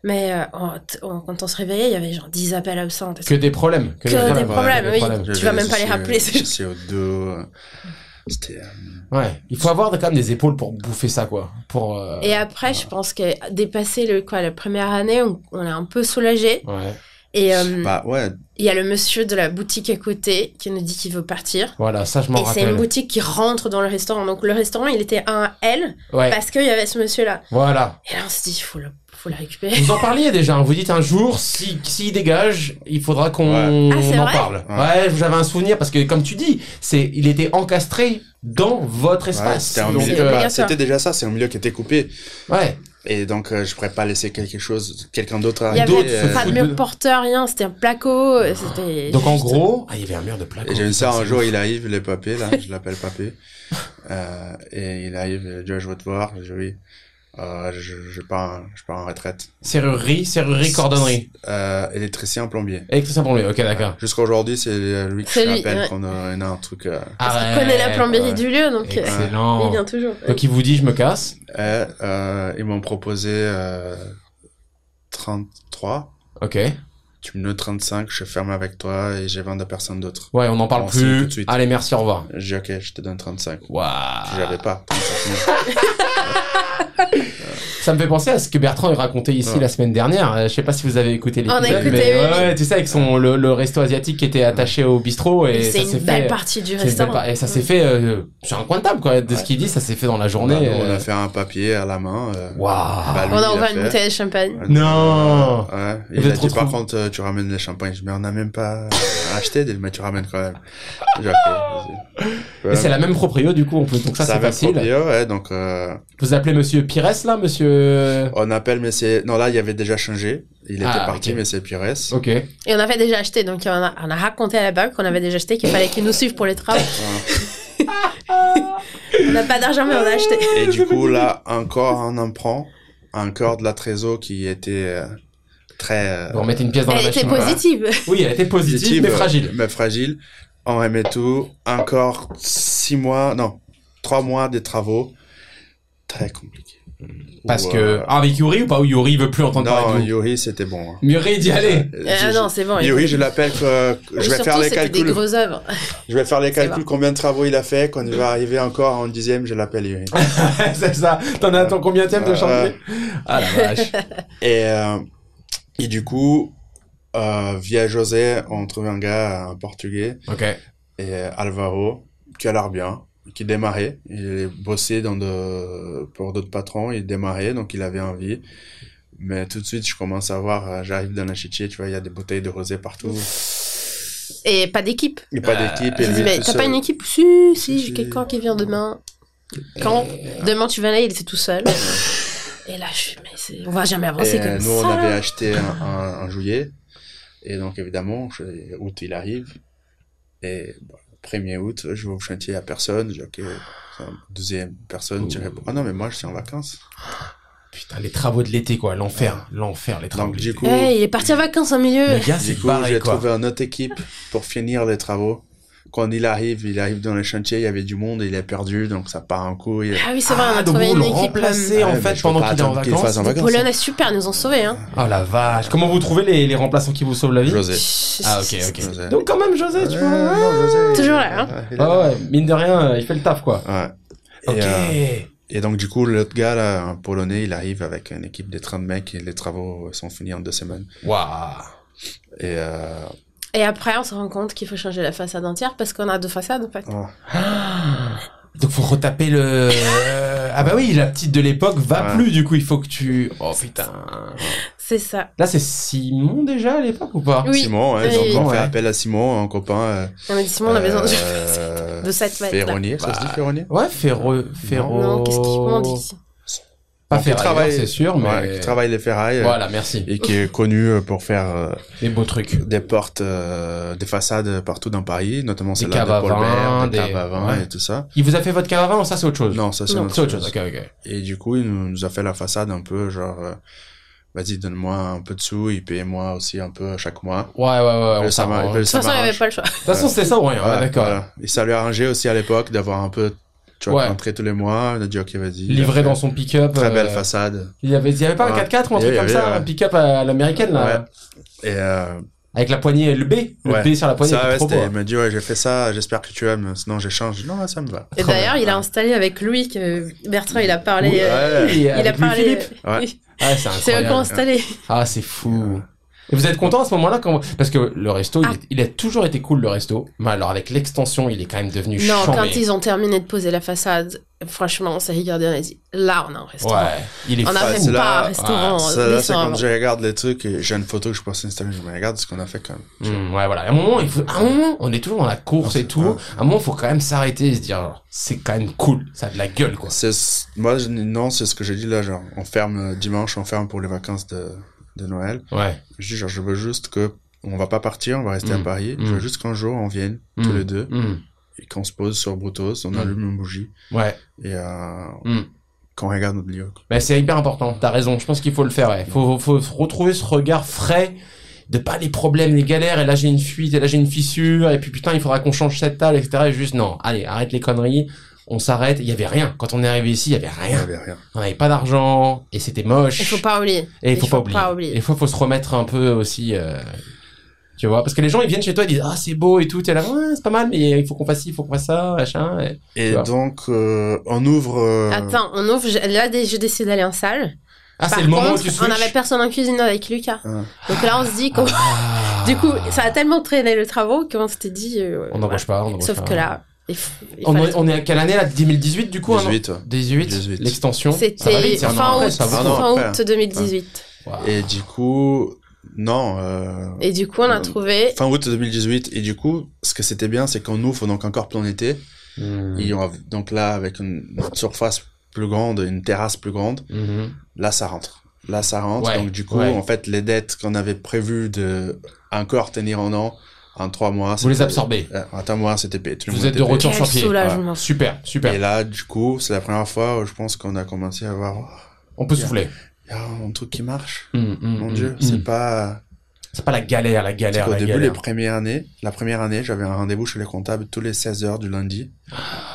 Mais euh, on- t- on- quand on se réveillait, il y avait genre 10 appels absents. Que des problèmes. Que des problèmes, que des oui. problèmes. Tu vas même pas les rappeler, c'est- C'est au dos. euh, C'était. euh, Ouais. Il faut avoir quand même des épaules pour bouffer ça, quoi. Pour. euh, Et après, je pense que dépasser le quoi la première année, on, on est un peu soulagé. Ouais. Et euh, Bah ouais, il y a le monsieur de la boutique à côté qui nous dit qu'il veut partir. Voilà, ça je m'en Et c'est une rappelle. boutique qui rentre dans le restaurant. Donc le restaurant, il était un L Ouais. parce qu'il y avait ce monsieur-là. Voilà. Et là, on s'est dit, il faut le, faut le récupérer. Vous en parliez déjà. hein. Vous dites un jour, si s'il dégage, il faudra qu'on Ouais. Ah, en parle. Ouais, j'avais un souvenir parce que comme tu dis, c'est il était encastré dans votre ouais, espace. euh, obligatoire. c'était déjà ça, c'est un milieu qui était coupé. ouais. Et donc, euh, je pourrais pas laisser quelque chose, quelqu'un d'autre Il y arriver. avait euh, pas de mur porteur, rien. C'était un placo. euh, C'était. Donc en gros, ah, il y avait un mur de. Et j'ai une sœur, un jour, il arrive, le papé, là, [LAUGHS] je l'appelle papé. Euh, et il arrive, je veux te voir. Je oui. Euh, je, je pars, je pars en retraite. Serrurerie, serrurerie, cordonnerie. Euh, électricien, plombier. Électricien plombier. Ok, d'accord. Jusqu'à aujourd'hui, c'est lui je lui, l'appelle ouais. quand euh, on a un truc. Euh, Parce qu'il connaît la plomberie ouais. du lieu, donc euh, Excellent. il vient toujours. Donc il vous dit, je me casse. et, euh, ils m'ont proposé euh, 33. Ok. Tu me donnes 35, je ferme avec toi et j'ai 22 personnes d'autres. Ouais, on n'en parle On signe tout plus. de suite. Allez, merci, au revoir. Je dis, ok, je te donne 35. Waouh. J'avais pas 35 [LAUGHS] 000. [LAUGHS] Ça me fait penser à ce que Bertrand a raconté ici Ouais. la semaine dernière. Euh, je sais pas si vous avez écouté On a l'épisode, écouté, mais oui, ouais, tu sais avec son le, le resto asiatique qui était attaché au bistrot et, c'est une belle fait. partie du restaurant. par- Et ça s'est fait euh, sur un coin de table quoi. De ce qu'il dit, ça s'est fait dans la journée. Bah, on euh, a fait un papier à la main. euh, Waouh. bah, lui, On a ouvert une bouteille de champagne. Non. Ouais. Il a dit, par contre, euh, tu ramènes les champagnes. Je dis, mais on n'a même pas acheté, mais tu ramènes quand même. J'ai. Et c'est la même proprio du coup. On peut donc ça Ça c'est facile. proprio, ouais, donc, euh, Vous appelez Monsieur Pires là, Monsieur? on appelle, mais c'est, non, là, il avait déjà changé. Il était Ah, parti, ok. mais c'est Pires. Ok. Et on avait déjà acheté, donc on a, on a raconté à la banque qu'on avait déjà acheté, qu'il fallait qu'ils nous suivent pour les travaux. [LAUGHS] on n'a pas d'argent, mais on a acheté. Et du coup, là, encore un emprunt, encore de la trésor qui était euh, très euh, Vous remettez une pièce dans Elle la était machine. positive. Oui, elle était positive, positive, mais euh, fragile. Mais fragile. On remet tout. Encore six mois, non, trois mois de travaux. Très compliqué. Parce Ou, que euh, ah, avec Yuri ou pas ou Yuri veut plus entendre non, parler de vous. Yuri, c'était bon. hein. Yuri dit allez. Euh, Ah je- non, c'est bon. Yuri, je l'appelle Et je vais faire les [LAUGHS] des calculs. grosses œuvres. Je vais faire les calculs combien de travaux il a fait. Quand il va arriver encore en dixième, je l'appelle Yuri. [LAUGHS] c'est ça. T'en as ton combien de Ouais. chantier Ah la vache. Et, euh, et du coup, euh, via José, on trouve un gars, un portugais, ok. et Alvaro, qui a l'air bien, qui démarrait. Il bossait dans de, pour d'autres patrons, il démarrait, donc il avait envie. Mais tout de suite, je commence à voir, euh, j'arrive dans la chichier, tu vois, il y a des bouteilles de rosé partout. Et pas d'équipe. Il n'y a pas Euh, d'équipe. Et lui mais tout t'as pas une équipe? Si, si, j'ai quelqu'un qui vient demain. Quand? Demain, tu viens là, il était tout seul. [LAUGHS] Et là, je suis, mais c'est- on va jamais avancer Et comme euh, nous, ça. on avait acheté un, un, un juillet. Et donc, évidemment, je, août, il arrive. Et bon, 1er août, je vais au chantier à personne. Je dis, ok, deuxième personne. Tu réponds, ah non, mais moi, je suis en vacances. Putain, les travaux de l'été quoi, l'enfer, l'enfer, les travaux. Donc, de du l'été. coup, il est parti en vacances en milieu. le gars, c'est du coup, pareil j'ai trouvé une autre équipe pour finir les travaux. Quand il arrive, il arrive dans le chantier, il y avait du monde, il est perdu, donc ça part en couille. Ah oui, c'est vrai, on Ah, a donc trouvé une le équipe. euh, en Ouais, mais fait pendant qu'il est en vacances. fasse en Les vacances. Polonais, super, nous ont sauvés. Hein. Oh la vache. Comment vous trouvez les, les remplaçants qui vous sauvent la vie? José. Ah ok ok. José. Donc quand même José, tu Ouais, vois. non, José, Toujours là, hein. est Ah ouais, mine de rien, il fait le taf quoi. Ouais. Et, Ok. euh, Et donc, du coup, l'autre gars, là, un Polonais, il arrive avec une équipe de 30 mecs et les travaux sont finis en deux semaines. Waouh. Et, euh, Et après, on se rend compte qu'il faut changer la façade entière parce qu'on a deux façades en fait. oh, [GASPS] Donc faut retaper le. Ah bah oui, la petite de l'époque va Ouais. plus du coup. Il faut que tu. Oh putain. C'est ça. Là c'est Simon déjà à l'époque ou pas? Oui. Simon, ouais, Oui. donc on Ouais. fait appel à Simon, un copain. Euh, On a dit Simon, on a besoin de... euh, [LAUGHS] de cette mètres, là. Ferronnier, ça se dit Bah, Ferronnier? Ouais, Ferro. Ferro. Non, qu'est-ce qu'il comment on dit Pas Ferrailleur, travaille- c'est sûr, mais. Ouais, qui travaille les ferrailles. Voilà, merci. Et qui est connu euh, pour faire euh, Des beaux trucs. des portes, euh, des façades partout dans Paris, notamment caves de Paul Bert, des des- caves à vin ouais. et tout ça. Il vous a fait votre caravane ou ça c'est autre chose Non, ça c'est autre C'est autre chose. chose, ok, ok. Et du coup, il nous a fait la façade un peu genre, euh, vas-y, donne-moi un peu de sous, il paye moi aussi un peu chaque mois. Ouais, ouais, ouais. On ça De toute façon, il n'y avait pas le choix. De toute façon, c'était ça ou rien, ouais, Ouais, d'accord. voilà. Et ça lui a arrangé aussi à l'époque d'avoir un peu Tu vas Ouais. rentrer tous les mois. On a dit, ok, vas-y. Livré dans son pick-up. Très belle euh, façade. Il y avait, il y avait pas un Ouais. 4x4 ou un truc comme avait, ça, ouais. un pick-up à l'américaine là, Ouais. Et, euh, avec la poignée, le B, le Ouais. B sur la poignée, ça, c'était ouais, trop beau. c'était- hein. il m'a dit, ouais, j'ai fait ça, j'espère que tu aimes, sinon j'échange. Je dis, Non, ça me va. Et d'ailleurs, il a installé avec Louis que Bertrand, il a parlé. Oui, euh, ouais. Il a parlé. Louis-Philippe. Ouais. Oui. Ah, c'est C'est eux incroyable. qui ont installé. Ah, c'est fou. Et vous êtes content à ce moment-là quand... Parce que le resto, Ah. il, est- il a toujours été cool, le resto. Mais alors, avec l'extension, il est quand même devenu Non, chambé. quand ils ont terminé de poser la façade, franchement, on s'est regardé, on a dit, là, on a un restaurant. Ouais, il est On a c'est pas là- un restaurant. Ça, là, c'est quand je regarde les trucs et j'ai une photo que je poste sur Instagram, je me regarde ce qu'on a fait quand même. Hum, ouais, voilà. À un moment, il faut, à un moment, on est toujours dans la course et tout. À un moment, il faut quand même s'arrêter et se dire, c'est quand même cool. Ça a de la gueule, quoi. C'est, moi, je- non, c'est ce que j'ai dit là, genre, on ferme euh, dimanche, on ferme pour les vacances de, de Noël. Ouais. Je dis, genre, je veux juste que, on va pas partir, on va rester Mm. à Paris. Mm. Je veux juste qu'un jour, on vienne, tous Hum, les deux, et qu'on se pose sur Brutos, on Mm. allume une bougie, Ouais. et, euh, qu'on regarde notre lieu. quoi. Mais c'est hyper important. T'as raison. Je pense qu'il faut le faire. Ouais. Faut, faut retrouver ce regard frais de pas les problèmes, les galères. Et là j'ai une fuite, et là j'ai une fissure. Et puis putain, il faudra qu'on change cette table, etc. Et juste non. Allez, arrête les conneries. On s'arrête. Il y avait rien. Quand on est arrivé ici, il y avait Il y rien. avait rien. On n'avait pas d'argent et c'était moche. Il faut pas oublier. Et il faut, pas, oublier. Et il faut, faut se remettre un peu aussi. euh, Tu vois, parce que les gens ils viennent chez toi ils disent ah c'est beau et tout, t'es là ouais c'est pas mal mais il faut qu'on fasse ci, il faut qu'on fasse ça, machin. Et... Donc, euh, on ouvre, euh, Attends, on ouvre. Là, dé- j'ai décidé d'aller en salle. Ah c'est le moment où tu on switches. avait personne en cuisine avec Lucas. Ah. Donc là, on se dit qu'on. Ah. [LAUGHS] Du coup, ça a tellement traîné le travaux qu'on s'était dit. euh, on n'embauche pas, on embauche Sauf pas. que là, il f- il On, fallait est- on est à quelle année là? 2018 du coup un an 18. ouais. 18, 18. l'extension. C'était fin après, août, ça va fin août 2018. Wow. Et du coup, non, euh, Et du coup, on a Mm. trouvé. fin août 2018. Et du coup, ce que c'était bien, c'est qu'on ouvre donc encore plein été. Mhm. Et on a- donc là, avec une, une surface plus grande, une terrasse plus grande, Mhm. là, ça rentre. Là, ça rentre. Ouais, donc du coup, ouais. en fait, les dettes qu'on avait prévues de encore tenir un an, en trois mois, Vous les absorbez. En trois mois, c'était le Vous êtes de retour sur pied. Super, super. Et là, du coup, c'est la première fois où je pense qu'on a commencé à voir, On peut souffler. il y a un truc qui marche. Mhm, mhm, Mon Dieu, mhm. c'est pas... C'est pas la galère, la galère, la début, les galère. premières années, la première année, j'avais un rendez-vous chez les comptables tous les 16 heures du lundi.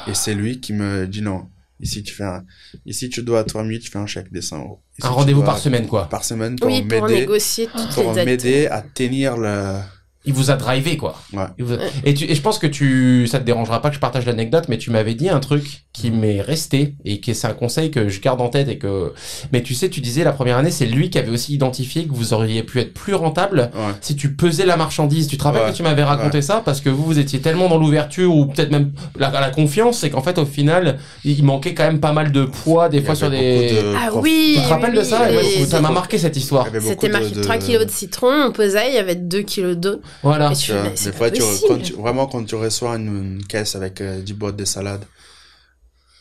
Et c'est lui qui me dit non. Ici, tu fais un, ici, tu dois à 3000, tu fais un chèque des 100 euros. Ici, Un rendez-vous par semaine quoi. Par semaine pour Oui, pour m'aider, négocier toutes pour les dettes. m'aider à tenir le, Il vous a drivé quoi. ouais. Il vous a- Et, tu... et je pense que tu, ça te dérangera pas que je partage l'anecdote, mais tu m'avais dit un truc qui m'est resté et qui c'est un conseil que je garde en tête et que, mais tu sais, tu disais la première année, c'est lui qui avait aussi identifié que vous auriez pu être plus rentable Ouais. si tu pesais la marchandise. Tu te rappelles Ouais. que tu m'avais raconté ça? Parce que vous, vous étiez tellement dans l'ouverture ou peut-être même la, la confiance, c'est qu'en fait, au final, il manquait quand même pas mal de poids des Il fois sur des. de Ah oui, Tu te rappelles oui, de ça? Et et- Ça m'a marqué cette histoire. C'était marqué de- 3 kilos de citron, on pesait, il y avait 2 kilos d'eau. Voilà. Et tu fais, mais des pas fois, tu, possible. quand tu- vraiment, quand tu reçois une, une caisse avec euh, 10 boîtes de salade,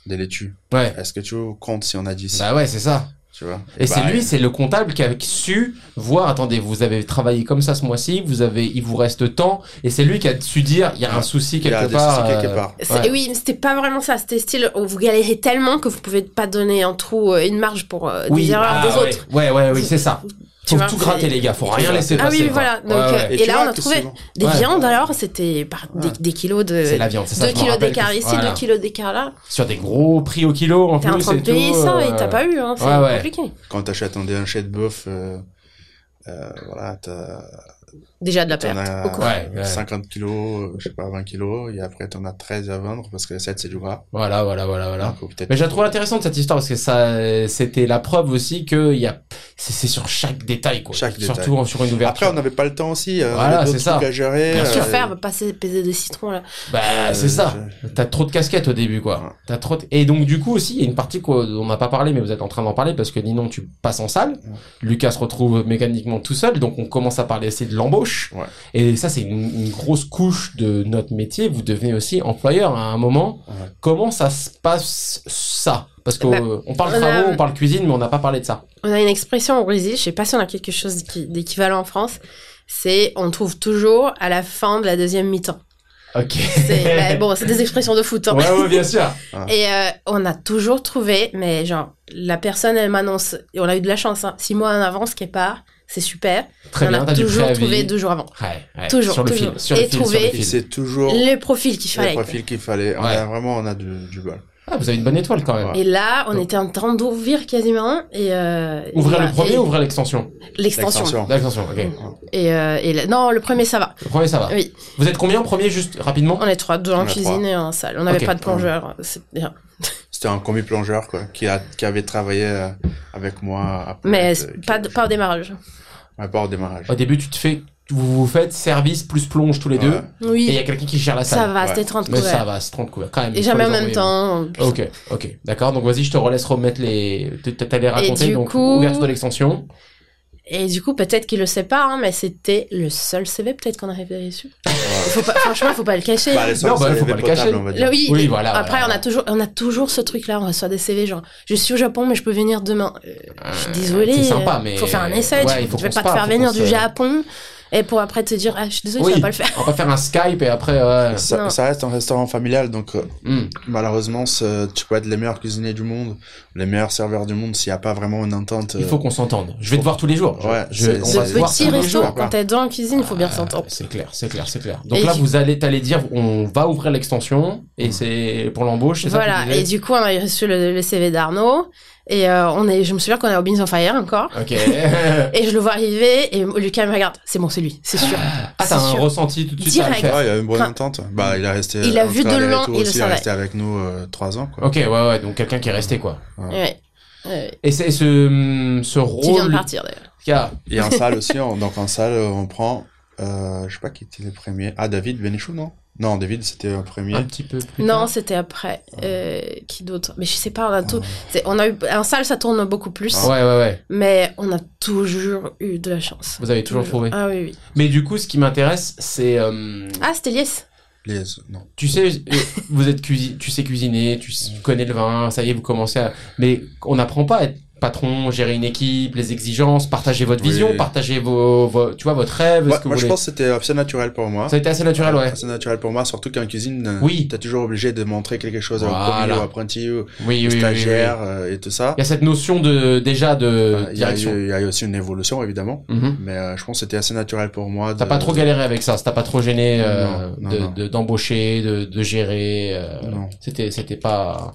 des laitues, Ouais. est-ce que tu comptes si on a 10 Bah ouais, c'est ça. Tu vois? Et Bah, c'est lui, c'est le comptable qui a su voir, attendez, vous avez travaillé comme ça ce mois-ci, vous avez, il vous reste temps, et c'est lui qui a su dire, il y a un souci il y a quelque des part. soucis quelque euh, part. C'est- Ouais. Oui, mais c'était pas vraiment ça. C'était style, vous galérez tellement que vous pouvez pas donner un trou, euh, une marge pour euh, Oui, des erreurs ah, des ouais. autres. Ouais, ouais, oui, c'est ça. Tu Faut vois, tout gratter, les gars, faut rien laisser Ah passer. oui, quoi. voilà. Donc, Ouais, ouais. euh, Et là, on a trouvé souvent- des Ouais. viandes alors, c'était par des, Ouais. des kilos de. C'est la viande, c'est ça. 2 je me kilos d'écart ici, voilà. 2 kilos d'écart là. Sur des gros prix au kilo, en T'es plus. en train de payer tout, ça euh, et t'as pas eu, hein. C'est Ouais, ouais. compliqué. Quand t'achètes un déhanché de bœuf, euh, euh, voilà, t'as, Déjà de la perte. as au cours. Ouais, ouais. 50 kilos, euh, je sais pas, 20 kilos, et après t'en as 13 à vendre parce que 7 c'est du gras. Voilà, voilà, voilà, voilà. Donc, Mais je la trouve intéressante cette histoire parce que ça, c'était la preuve aussi que il y a, c'est c'est sur chaque détail quoi. Chaque Surtout détail. sur une ouverture. Après, on n'avait pas le temps aussi. euh, on Voilà, c'est ça. à gérer. Bien sûr. tu faire, passer peser des citrons là. Bah, Euh, c'est ça. je- T'as trop de casquettes au début, Ouais. quoi. T'as trop de- Et donc, du coup, aussi, il y a une partie qu'on n'a pas parlé, mais vous êtes en train d'en parler parce que Ninon, tu passes en salle. Lucas se retrouve mécaniquement tout seul. Donc, on commence à parler aussi de l'embauche. Ouais. Et ça, c'est une, une grosse couche de notre métier. Vous devenez aussi employeur à un moment. Ouais. Comment ça se passe, ça? Parce qu'on Bah, on parle on a- travaux, on parle cuisine, mais on n'a pas parlé de ça. On a une expression au Brésil, je sais pas si on a quelque chose d'équi- d'équivalent en France. C'est on trouve toujours à la fin de la deuxième mi-temps. Ok. C'est bah, bon, c'est des expressions de foot. hein. ouais, ouais, bien sûr. [LAUGHS] Et euh, on a toujours trouvé, mais genre la personne elle m'annonce, et on a eu de la chance, hein, six mois en avance qui part, c'est super. Très on bien, a du toujours trouvé deux jours avant. Ouais, ouais. Toujours, sur le toujours. fil, sur le Et fil, le fil. c'est toujours Le profil qu'il le fallait. profil qu'il fallait. On Ouais. a vraiment, on a du, du bol. Ah, vous avez une bonne étoile quand même. Et là, on Donc- était en train d'ouvrir quasiment. Et, euh, Ouvrir et le premier et ou ouvrir l'extension? L'extension. L'extension. Ok. Et, euh, et là- non, le premier, ça va. Le premier, ça va. Oui, Vous êtes combien en premier, juste rapidement? On est trois, deux en cuisine trois. et un en salle. On n'avait pas de plongeur. C'est bien. C'était un commis plongeur, quoi, qui, a, qui avait travaillé euh, avec moi. Après, Mais pas, de- pas au démarrage. Ouais, pas au démarrage. Au début, tu te fais, vous vous faites service plus plonge tous les deux, Ouais. et il y Oui, a quelqu'un qui gère la salle. ça va, Ouais. c'était 30 Mais couverts. ça va, c'est 30 couverts quand même. Et jamais en même envoyer. temps. Ok, ok, d'accord. Donc vas-y, je te relaisse remettre les. T'allais raconter du donc coup- ouverture de l'extension. Et du coup, peut-être qu'il le sait pas, hein, mais c'était le seul CV peut-être qu'on avait reçu. Faut pas, franchement, faut pas le cacher. Bah, les Non, bah, faut pas le cacher. Là, oui, voilà, Après, voilà. on a toujours, on a toujours ce truc-là. On reçoit des CV genre, je suis au Japon, mais je peux venir demain. Euh, je suis désolée. c'est sympa, euh, mais- Faut faire un essai. ouais, tu il faut tu vas qu'on pas te faire venir du Japon et pour après te dire, ah, je suis désolée, Oui. ça va pas le faire. On va pas faire un Skype et après. ouais. Ça, ça reste un restaurant familial, donc euh, Hmm. malheureusement, tu peux être les meilleurs cuisiniers du monde, les meilleurs serveurs du monde, s'il n'y a pas vraiment une entente. Il faut euh, qu'on s'entende. Je vais te voir tous les jours. Ouais, je- c'est- on va se voir Petit tous les jours. quand t'es dans en cuisine, il faut bien s'entendre. C'est clair, c'est clair, c'est clair. Donc Et là, du- vous allez, t'allais dire, on va ouvrir l'extension et c'est pour l'embauche, c'est ça que Voilà. tu disais Et du coup, on a reçu le, le CV d'Arnaud. Et euh, on est, je me souviens qu'on est au Beans on Fire encore. Ok. [LAUGHS] Et je le vois arriver et Lucas me regarde. C'est bon, c'est lui, c'est sûr. Ah, t'as C'est un sûr. ressenti tout de suite. Direct. il y a une bonne entente. Bah, il a resté. Il a vu de loin, il aussi, il a savait. resté avec nous euh, trois ans, quoi. Ok, ouais, ouais. Donc quelqu'un qui est resté, quoi. Ouais. Ouais. Et c'est ce, ce Qui vient de rôle. partir d'ailleurs. qui a- Et en salle [LAUGHS] aussi, on- donc en salle, on prend, euh, je sais pas qui était le premier. Ah, David Benichou, non? Non, David, c'était un premier. un petit peu plus. Non, c'était après. Euh, qui d'autre? Mais je sais pas, on a tout. On a eu en salle, ça tourne beaucoup plus, Ouais, ouais, ouais. mais on a toujours eu de la chance. Vous avez toujours trouvé. Ah oui, oui. Mais du coup, ce qui m'intéresse, c'est. euh, Ah, c'était Lies. Les, non. Tu sais, euh, vous êtes cuisi tu sais cuisiner, tu, sais- tu connais le vin, ça y est, vous commencez à. Mais on n'apprend pas à être patron, gérer une équipe, les exigences, partager votre Oui. vision, partager vos, vos- tu vois, votre rêve. Ouais, ce que moi, vous je pense que c'était assez naturel pour moi. Ça a été assez naturel, ouais. C'est naturel pour moi, surtout qu'en cuisine, Oui. t'es toujours obligé de montrer quelque chose Voilà. commis, au apprenti, au Oui, oui, stagiaire euh, et tout ça. Il y a cette notion de déjà de Euh, Il y, direction. il y a aussi une évolution, évidemment. Mhm. Mais euh, je pense que c'était assez naturel pour moi. T'as pas trop galéré avec ça, ça t'a pas trop gêné euh, non, de- de- d'embaucher, de, de gérer. Non. C'était c'était pas.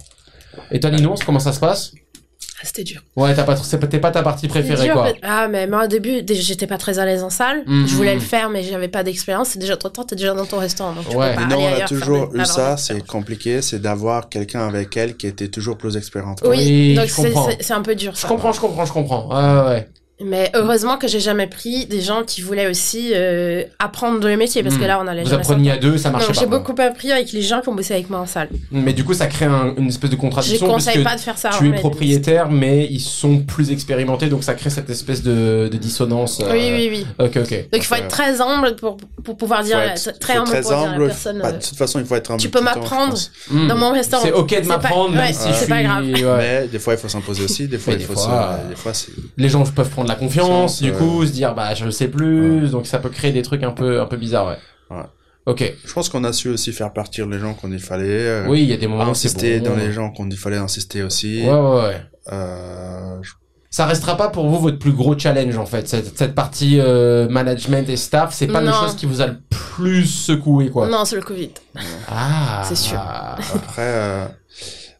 Et toi, Linus, comment ça se passe? Ah, c'était dur. Ouais, t'as pas, trop- c'était pas ta partie préférée, dur, quoi. mais- Ah, mais moi au début, déjà, j'étais pas très à l'aise en salle. Mhm. Je voulais le faire, mais j'avais pas d'expérience. C'est déjà trop tard, t'es déjà dans ton restaurant. Donc tu Ouais. peux pas Mais non, aller on a toujours eu ça, c'est compliqué, c'est d'avoir quelqu'un avec elle qui était toujours plus expériente. Oui, Oui, donc je c'est- comprends. c'est c'est un peu dur Je comprends, je comprends, je comprends. Ouais, ouais. Mais heureusement que j'ai jamais pris des gens qui voulaient aussi euh, apprendre le métier parce que Hmm. là on allait Vous appreniez à deux, ça marchait Non, pas. j'ai beaucoup appris avec les gens qui ont bossé avec moi en salle. Mais du coup, ça crée un- une espèce de Je contradiction parce conseille que pas de faire ça. tu es mais- propriétaire, mais ils sont plus expérimentés, donc ça crée cette espèce de, de dissonance. euh, Oui, oui, oui. Ok, ok. Donc il faut être très humble pour, pour pouvoir dire, être- très humble très pour dire à la humble. personne. Bah, euh, de toute façon, il faut être humble. tu peux je m'apprendre. Hmm. Dans mon restaurant. C'est ok de m'apprendre, même ouais, si je c'est pas grave. Mais des fois, il faut s'imposer aussi. Des fois, Mais il faut se... Des fois. Les gens peuvent prendre la confiance, du euh, coup, se dire bah je sais plus, donc ça peut créer des trucs un peu un peu bizarres, ouais. Ouais. Ok. Je pense qu'on a su aussi faire partir les gens qu'on il fallait. euh, Oui, il y a des moments Insister bon. dans les gens qu'on il fallait insister aussi. Ouais, ouais, ouais. Euh, je- Ça restera pas pour vous votre plus gros challenge en fait. Cette, cette partie euh, management et staff, c'est pas la chose qui vous a le plus secoué quoi. Non, c'est le Covid. Ah. C'est sûr. Après, euh,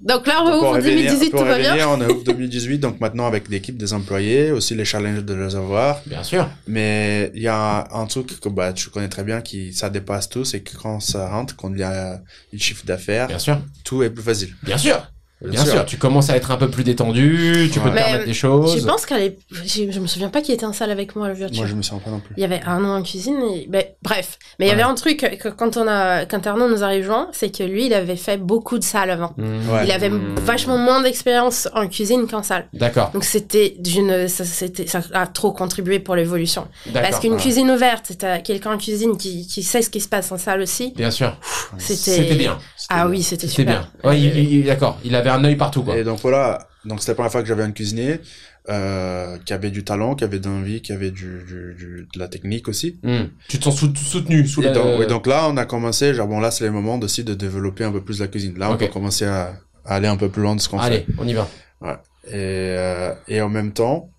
Donc là, on ouvre revenir- 2018, pour tout va bien. revenir, on est ouvre [LAUGHS] 2018, donc maintenant avec l'équipe des employés, aussi les challenges de les avoir. Bien sûr. Mais il y a un truc que bah, tu connais très bien, qui ça dépasse tout, c'est que quand ça rentre, quand il y a un chiffre d'affaires, Bien sûr. tout est plus facile. Bien sûr. Bien, sûr. Tu commences à être un peu plus détendu, tu peux Ouais. te Mais, permettre des Je choses. pense qu'elle est. Je, je me souviens pas qui était en salle avec moi, le virtuel. Moi, je me sens pas non plus. Il y avait Arnaud en cuisine. Et... ben, bref. Mais il y avait un truc que quand, on a... quand Arnaud nous a rejoint, c'est que lui, il avait fait beaucoup de salles avant. Mmh. Ouais. Il avait Mmh. vachement moins d'expérience en cuisine qu'en salle. D'accord. Donc c'était d'une, ça, c'était, ça a trop contribué pour l'évolution. Parce qu'une ouais. cuisine ouverte, t'as quelqu'un en cuisine qui, qui sait ce qui se passe en salle aussi. Bien sûr. C'était, C'était bien. Ah oui, c'était C'était super. bien. Ouais, il- il- d'accord. Il avait un œil partout quoi. Et donc voilà, donc c'était la première fois que j'avais un cuisinier euh, qui avait du talent, qui avait de l'envie, qui avait du, du, du- de la technique aussi. Mmh. Tu te sens sou- soutenu sous Et la. donc, et donc là, on a commencé, genre bon là c'est le moment aussi de développer un peu plus la cuisine. Là, on peut commencer à, à aller un peu plus loin de ce qu'on Allez, on y va. fait. Et, euh, et en même temps,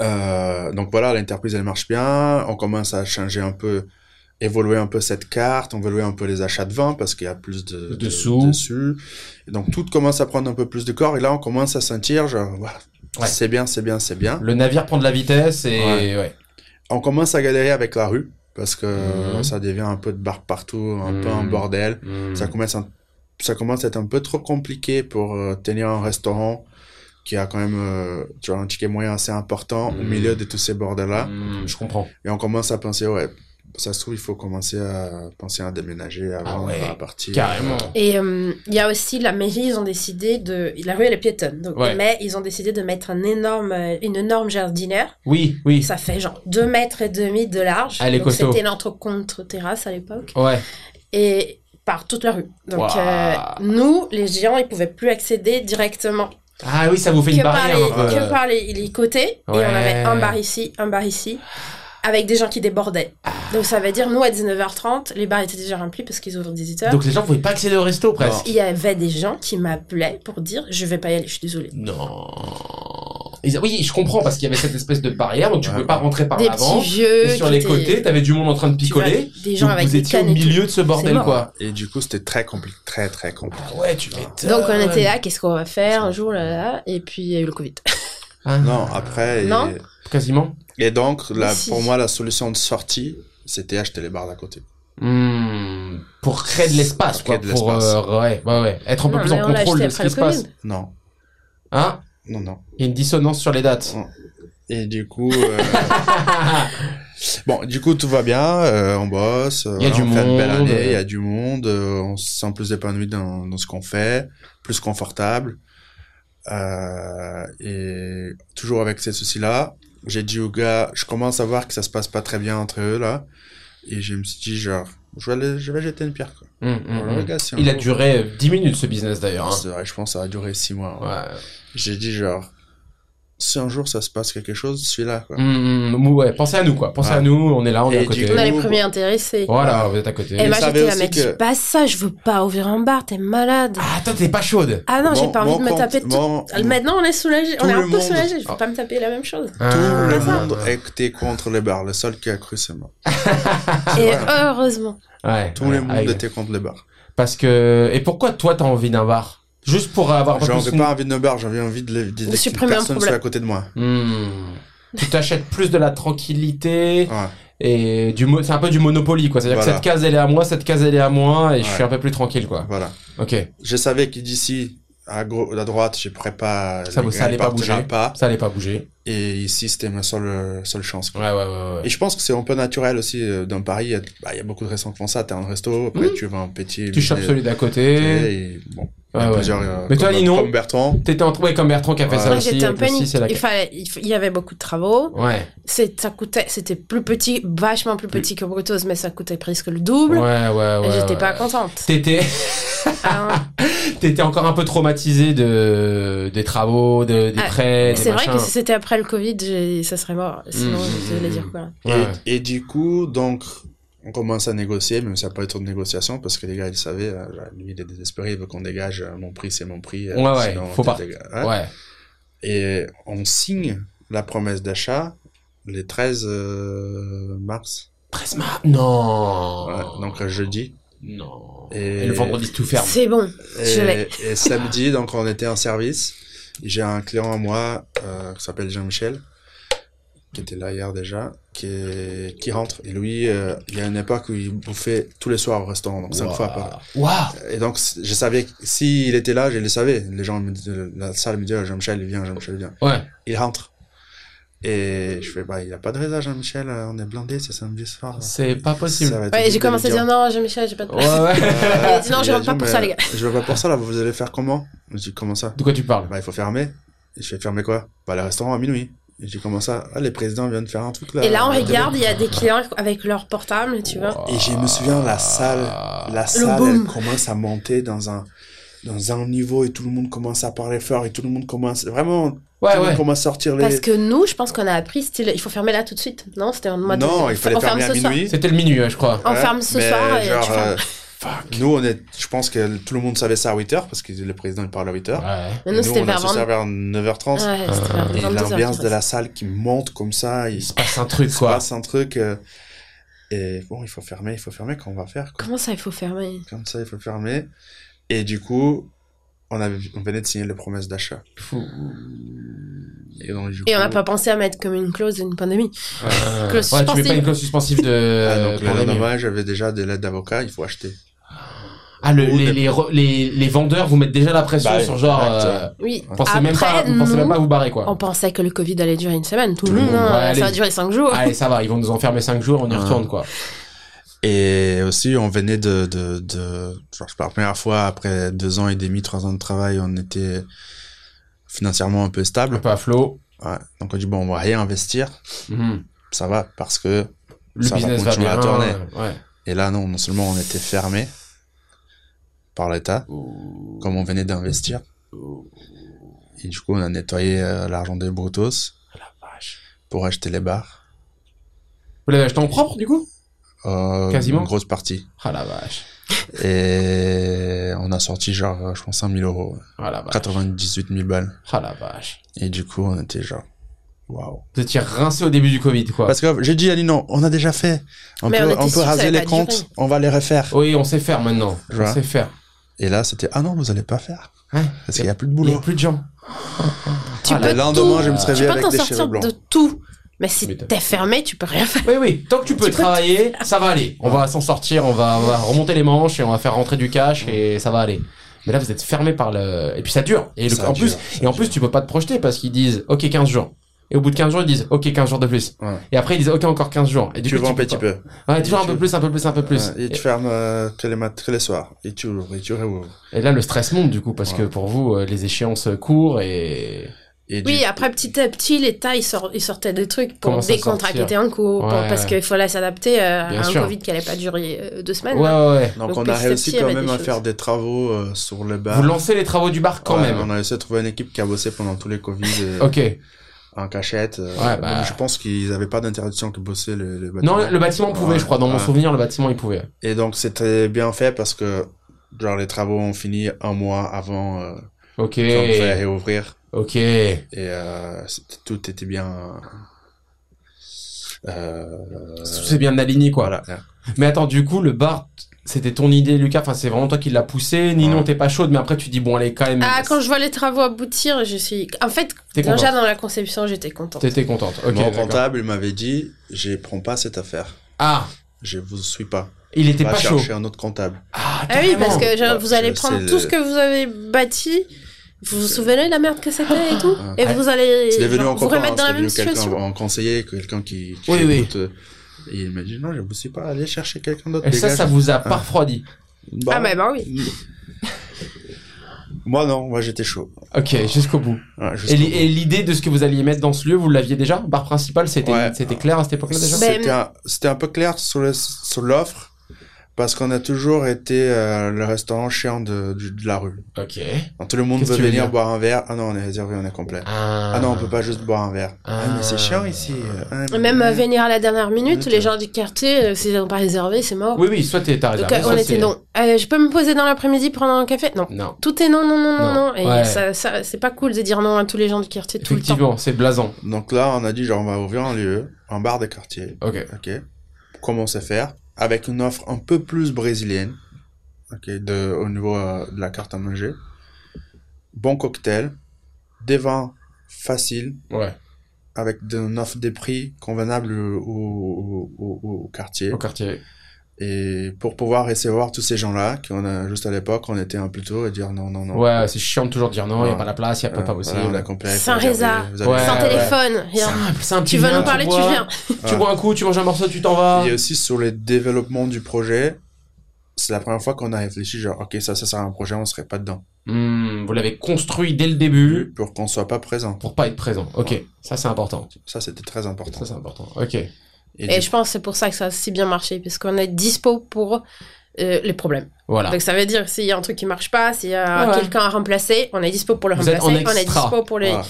euh, donc voilà, l'entreprise elle marche bien, on commence à changer un peu évoluer un peu cette carte, on évoluer un peu les achats de vin parce qu'il y a plus de, De sous. dessus. Et donc tout commence à prendre un peu plus de corps et là on commence à sentir genre Ouais. c'est bien, c'est bien, c'est bien. Le navire prend de la vitesse et Ouais. On commence à galérer avec la rue parce que Mhm. ça devient un peu de bar partout, un peu un Mhm. bordel. Hmm. Ça commence, à, ça commence à être un peu trop compliqué pour euh, tenir un restaurant qui a quand même euh, tu vois, un ticket moyen assez important au Mhm. milieu de tous ces bordels-là. Hmm, je comprends. Et on commence à penser, ouais, ça se trouve, il faut commencer à penser à déménager avant Ah ouais, à partir. Carrément. Et euh, il y a aussi la mairie, ils ont décidé de. La rue, elle est piétonne. Donc, Ouais. Mais ils ont décidé de mettre un énorme, euh, une énorme jardinière. Oui, oui. Ça fait genre 2 mètres et demi de large. Elle est Donc. C'était notre contre-terrasse à l'époque. Ouais. Et par toute la rue. Donc euh, nous, les géants, ils pouvaient plus accéder directement Ah oui, ça vous fait une que par, barrière. les, un peu. que par les, les côtés. Ouais. Et on avait un bar ici, un bar ici, avec des gens qui débordaient. Donc ça veut dire, nous, à 19h30, les bars étaient déjà remplis parce qu'ils ouvrent 18h. Donc les gens pouvaient pas accéder au resto presque. Il y avait des gens qui m'appelaient pour dire, je vais pas y aller, je suis désolée. Non. Ils- Oui, je comprends parce qu'il y avait cette espèce de barrière, donc tu Ouais. pouvais pas rentrer par Des l'avant. petits vieux. Et sur les côtés, t'avais du monde en train de tu vois, picoler. Des gens donc avec vous des étiez au milieu de ce bordel, quoi. Et du coup, c'était très compliqué, très très compliqué. Ah ouais, tu m'étonnes. Donc on était là, qu'est-ce qu'on va faire un jour là, là, et puis il y a eu le Covid. Ah, Non, après. et- Non. Quasiment. Et, donc, la, Si. pour moi, la solution de sortie, c'était acheter les bars d'à côté. Hmm, Pour créer de l'espace, Pour quoi. créer de Pour, l'espace. euh, ouais, ouais, ouais. Être un peu Non, plus en contrôle de ce qui se passe. Non, Hein? Non, non. Il y a une dissonance sur les dates. Et du coup, euh, [LAUGHS] bon, du coup, tout va bien, euh, on bosse, Il y a voilà, du on fait une belle monde. année, il y a du monde, euh, on se sent plus épanoui dans, dans ce qu'on fait, plus confortable, euh, et toujours avec ces soucis-là. J'ai dit au gars, je commence à voir que ça se passe pas très bien entre eux là, et je me suis dit genre, je vais aller, je vais jeter une pierre quoi. Hum, hum, hum. gars, un Il a duré euh, 10 minutes ce business d'ailleurs. hein. C'est vrai, je pense que ça a duré six mois. ouais. Ouais. J'ai dit genre, si un jour ça se passe quelque chose, je suis là quoi. Hum, ouais, pensez à nous quoi. Pensez Ouais. à nous, on est là, on est Et à côté. coup- On a les premiers intéressés. Voilà, vous êtes à côté. Et Vous moi j'étais là, mais que- pas ça, je veux pas ouvrir un bar, t'es malade. Ah, toi t'es pas chaude. Ah non, j'ai pas envie de me taper tout. mon- Maintenant on est soulagé, on est un peu monde- soulagé, je Ah. veux pas me taper la même chose. Tout le monde était contre les bars. Le seul qui a cru, c'est moi. [LAUGHS] Et heureusement. Ouais. Tout ouais, le monde était contre les bars. Parce que et pourquoi toi t'as envie d'un bar? Juste pour avoir J'en avais pas envie de bar, j'avais envie de, de, de, supprimer un personne soit à côté de moi. Hmm. Tu t'achètes plus de la tranquillité Ouais. et du c'est un peu du monopoly quoi. C'est-à-dire que cette case elle est à moi, cette case elle est à moi et je suis un peu plus tranquille quoi. Voilà. Ok. Je savais que d'ici, à, à droite, je pourrais pas. Ça, ça allait pas bouger. pas. Ça allait pas bouger. Et ici, c'était ma seule, seule chance. quoi. Ouais ouais ouais ouais. Et je pense que c'est un peu naturel aussi euh, dans Paris. Il y a, bah, il y a beaucoup de restaurants qui font ça. T'as un resto, après Mhm. tu vas en petit. Tu chopes celui d'à côté. Et, bon, il y a Ouais, ouais. plusieurs. euh, Mais toi, Lino Comme Bertrand. T'étais en ouais comme Bertrand qui a fait Ouais. ça Moi aussi. j'étais un peu la il fallait, y avait beaucoup de travaux. Ouais. C'est, ça coûtait, c'était plus petit, vachement plus petit que Brutus, mais ça coûtait presque le double. Ouais ouais ouais. et j'étais ouais. pas contente. T'étais Ah, [LAUGHS] t'étais encore un peu traumatisé de des travaux, de, des Ah, prêts, des c'est vrai que si c'était après le Covid, ça serait mort. Sinon, Mm, je vais mm, dire quoi. Ouais. Et, et du coup, donc, on commence à négocier, même si ça n'a pas été de négociation, parce que les gars, ils savaient, euh, genre, lui, il est désespéré, il veut qu'on dégage, euh, mon prix, c'est mon prix. euh, Ouais, ouais, sinon, faut pas. ouais. Ouais. Et on signe la promesse d'achat le 13 euh, mars, 13 mars? Non. Ouais, donc jeudi. Non. Et- Et, le vendredi tout ferme. C'est bon. Je l'ai. Et, et samedi, donc on était en service. J'ai un client à moi euh, qui s'appelle Jean-Michel, qui était là hier déjà, qui, est- qui rentre. Et lui, euh, il y a une époque où il bouffait tous les soirs au restaurant, donc cinq fois par Waouh. Et donc, je savais que s'il était là, je le savais. Les gens me disaient, la salle me disait, Jean-Michel, il vient, Jean-Michel, il vient. Ouais. Il rentre. Et je fais, bah, il a pas de raison, Jean-Michel, euh, on est blindé, c'est samedi soir. C'est pas possible. Ouais, j'ai commencé à dire non, Jean-Michel, j'ai pas de Ouais, place. ouais. [LAUGHS] Il a dit non, je a rentre pas pour ça, les gars. Je vais pas pour ça, là, vous allez faire comment? Je dis, comment ça? De quoi tu parles? Bah, il faut fermer. Et je fais fermer quoi? Bah, le restaurant à minuit. Et j'ai comment ça? Ah, les présidents viennent faire un truc là. Et là, on regarde, il y a des clients avec leur portable, tu vois. Et je me souviens, la salle, la salle, elle commence à monter dans un, dans un niveau et tout le monde commence à parler fort et tout le monde commence, vraiment, Ouais, tout le ouais. monde commence à sortir les... Parce que nous, je pense qu'on a appris style, il faut fermer là tout de suite. Non, c'était en mode. non, il fallait on ferme fermer à ce soir. minuit. C'était le minuit, je crois. On Ouais, ferme ce mais soir et genre, tu fermes. [LAUGHS] euh, nous, on est, je pense que tout le monde savait ça à 8h parce que le président il parle à 8h. Ouais. Nous, c'était on a vers su 20 ça vers 9h30. Ouais, c'était vers Et 22 heures l'ambiance de la salle qui monte comme ça, il Il se se passe un truc, quoi. passe un truc. euh, Et bon, il faut fermer, il faut fermer, qu'on va faire quoi? Comment ça, il faut fermer? Comme ça, il faut fermer. Et du coup, on, avait, on venait de signer les promesses d'achat. Et, donc, Et on n'a pas pensé à mettre comme une clause une pandémie. Euh, Clause ouais, tu mets pas une clause suspensive de. Ah, donc, de le j'avais déjà des lettres d'avocat, il faut acheter. Ah, le- les, les, re- les, les vendeurs vous mettent déjà la pression Bah, sur genre. euh, Oui. vous pensez même pas, Après, vous pensez même pas à vous barrer quoi. on pensait que le Covid allait durer une semaine. Tout, Tout le monde, hein, ouais, ça allez. va durer cinq jours. Allez, ça va, ils vont nous enfermer 5 jours, on y Ah. retourne quoi. Et aussi, on venait de, de, de, genre, pour la première fois, après deux ans et demi, trois ans de travail, on était financièrement un peu Un stable. peu à flot. Ouais. Donc, on dit, bon, on va réinvestir. Mhm. Ça va, parce que, Le Ça business va, continuer bien. à tourner. Ouais. et là, non, non seulement on était fermé par l'État, comme on venait d'investir. Et du coup, on a nettoyé euh, l'argent des Brutos pour acheter les bars. Vous l'avez acheté en propre du coup? Euh, Quasiment. Une grosse partie. Ah la vache. Et on a sorti genre, je pense, 5000 euros. Ah la vache. 98 000 balles. Ah la vache. Et du coup, on était genre, waouh. Vous étiez rincé au début du Covid quoi. Parce que j'ai dit à Nino, on a déjà fait. On Mais peut, on on raser les comptes, durer. on va les refaire. Oui, on sait faire maintenant. Je On vois. sait faire. Et là, c'était, ah non, vous allez pas faire. Ouais. Parce qu'il y a plus de Il y a boulot. plus de gens. Tu Ah, peux Le lendemain, tout- je me suis Tu réveillé peux avec des sortir cheveux blancs. de tout. Mais si t'es fermé, tu peux rien faire. Oui, oui. Tant que tu peux Tu peux travailler, ça va aller. On va s'en sortir, on va, on va remonter les manches et on va faire rentrer du cash et ça va aller. Mais là, vous êtes fermé par le, et puis ça dure. Et le- Ça en dure, plus, ça et en dure. plus, tu peux pas te projeter parce qu'ils disent, OK, 15 jours. Et au bout de 15 jours, ils disent, OK, 15 jours de plus. Ouais. Et après, ils disent, OK, encore 15 jours. Et du Tu coup, vends un petit pas- peu. Ouais, toujours un peu plus, un peu plus, un peu plus. Et tu fermes euh, que, les mat que les soirs. Et tu ouvres, et tu réouvres. Et là, le stress monte, du coup, parce Ouais. que pour vous, euh, les échéances courent et... Et du Oui, après petit à petit, l'État il, sort, il sortait des trucs pour des contrats qui étaient en cours, pour- parce qu'il fallait s'adapter euh, à un sûr. Covid qui allait pas durer euh, deux semaines. Ouais, là. ouais, ouais. Donc, Donc, on a réussi quand même à faire des travaux euh, sur le bar. Vous lancez les travaux du bar quand même. On a réussi à trouver une équipe qui a bossé pendant tous les Covid Ok. En cachette. euh, Ouais, bah. Je pense qu'ils avaient pas d'interdiction qui bossaient le, le bâtiment. Non, le bâtiment pouvait, Ouais, je crois. Dans mon souvenir, le bâtiment, il pouvait. Et donc c'était bien fait parce que genre les travaux ont fini un mois avant euh, Ok. devait réouvrir Ok. et euh, tout était bien. Euh, C'est bien aligné, quoi. voilà. Mais attends, du coup, le bar, c'était ton idée, Lucas. Enfin, c'est vraiment toi qui l'as poussé. Ninon, Ouais. t'es pas chaude, mais après, tu dis, bon, allez, quand même. Ah, quand je vois les travaux aboutir, je suis. En fait, déjà contente. dans la conception, j'étais contente. T'étais contente. Ok. Mon comptable il m'avait dit, je prends pas cette affaire, Ah, je vous suis pas. il était Va pas chaud. chercher un autre comptable. Ah, Ah oui, parce que genre, vous allez prendre tout le- ce que vous avez bâti. Vous vous souvenez de la merde que c'était et tout Ouais. Et vous allez genre, un vous remettre dans la même situation. un conseiller, quelqu'un qui, qui Oui, oui. écoute, euh, Et il m'a dit, non, je vous suis pas, allez chercher quelqu'un d'autre. Et ça, ça vous a pas refroidi. Bah, Ah, bah, bah oui. [LAUGHS] Moi, non, moi, j'étais chaud. Ok, jusqu'au bout. Ouais, Et l'idée de ce que vous alliez mettre dans ce lieu, vous l'aviez déjà? Bar principal, c'était Ouais. c'était clair à cette époque-là déjà? Ben, C'était un, peu clair sur l'offre, parce qu'on a toujours été euh, le restaurant chiant de, de la rue. Ok. Donc, tout le monde veut venir boire un verre. Ah non, on est réservé, on est complet. Ah, Ah non, on peut pas juste boire un verre. Ah, Ah. mais c'est chiant ici. Ah, Même euh, venir à la dernière minute, les gens du quartier, euh, s'ils n'ont pas réservé, c'est mort. Oui, oui, soit t'es Donc réservé, soit on était non. Euh, je peux me poser dans l'après-midi prendre un café? Non. Non. Tout est non, non, non, non, Non. Et Ouais. ça, ça, c'est pas cool de dire non à tous les gens du quartier tout le temps. Effectivement, c'est blasant. Donc là, on a dit, genre, on va ouvrir un lieu, un bar de quartier. Ok. Ok. Comment c'est faire? Avec une offre un peu plus brésilienne. Ok. De, au niveau euh, de la carte à manger. Bon cocktail. Des vins faciles. Ouais. Avec de- une offre des prix convenables au, au, au, au- au quartier. Au quartier. Et pour pouvoir recevoir tous ces gens-là, qu'on a juste à l'époque, on était un plus tôt et dire non, non, non. Ouais, c'est chiant de toujours dire non, il y a Ouais. pas la place, il y a pas, pas voilà, possible. a complet, Sans résa. Ouais, Sans ouais. téléphone, rien. Simple, c'est un petit Tu veux nous parler, tu bois, viens. Tu bois un coup, tu manges un morceau, tu t'en vas. Et aussi sur le développement du projet, c'est la première fois qu'on a réfléchi, genre, ok, ça, ça sert à un projet, on serait pas dedans. Hmm, vous l'avez construit dès le début Pour qu'on soit pas présent. pour pas être présent. Ok, ça c'est important. Ça, c'était très important. Ça c'est important. Ok. Et, Et du- je pense que c'est pour ça que ça a si bien marché, parce qu'on est dispo pour euh, les problèmes. Voilà. Donc ça veut dire s'il y a un truc qui marche pas, s'il y a ouais. quelqu'un à remplacer, on est dispo pour le Vous êtes remplacer, en on est extra. dispo pour les... Ouais.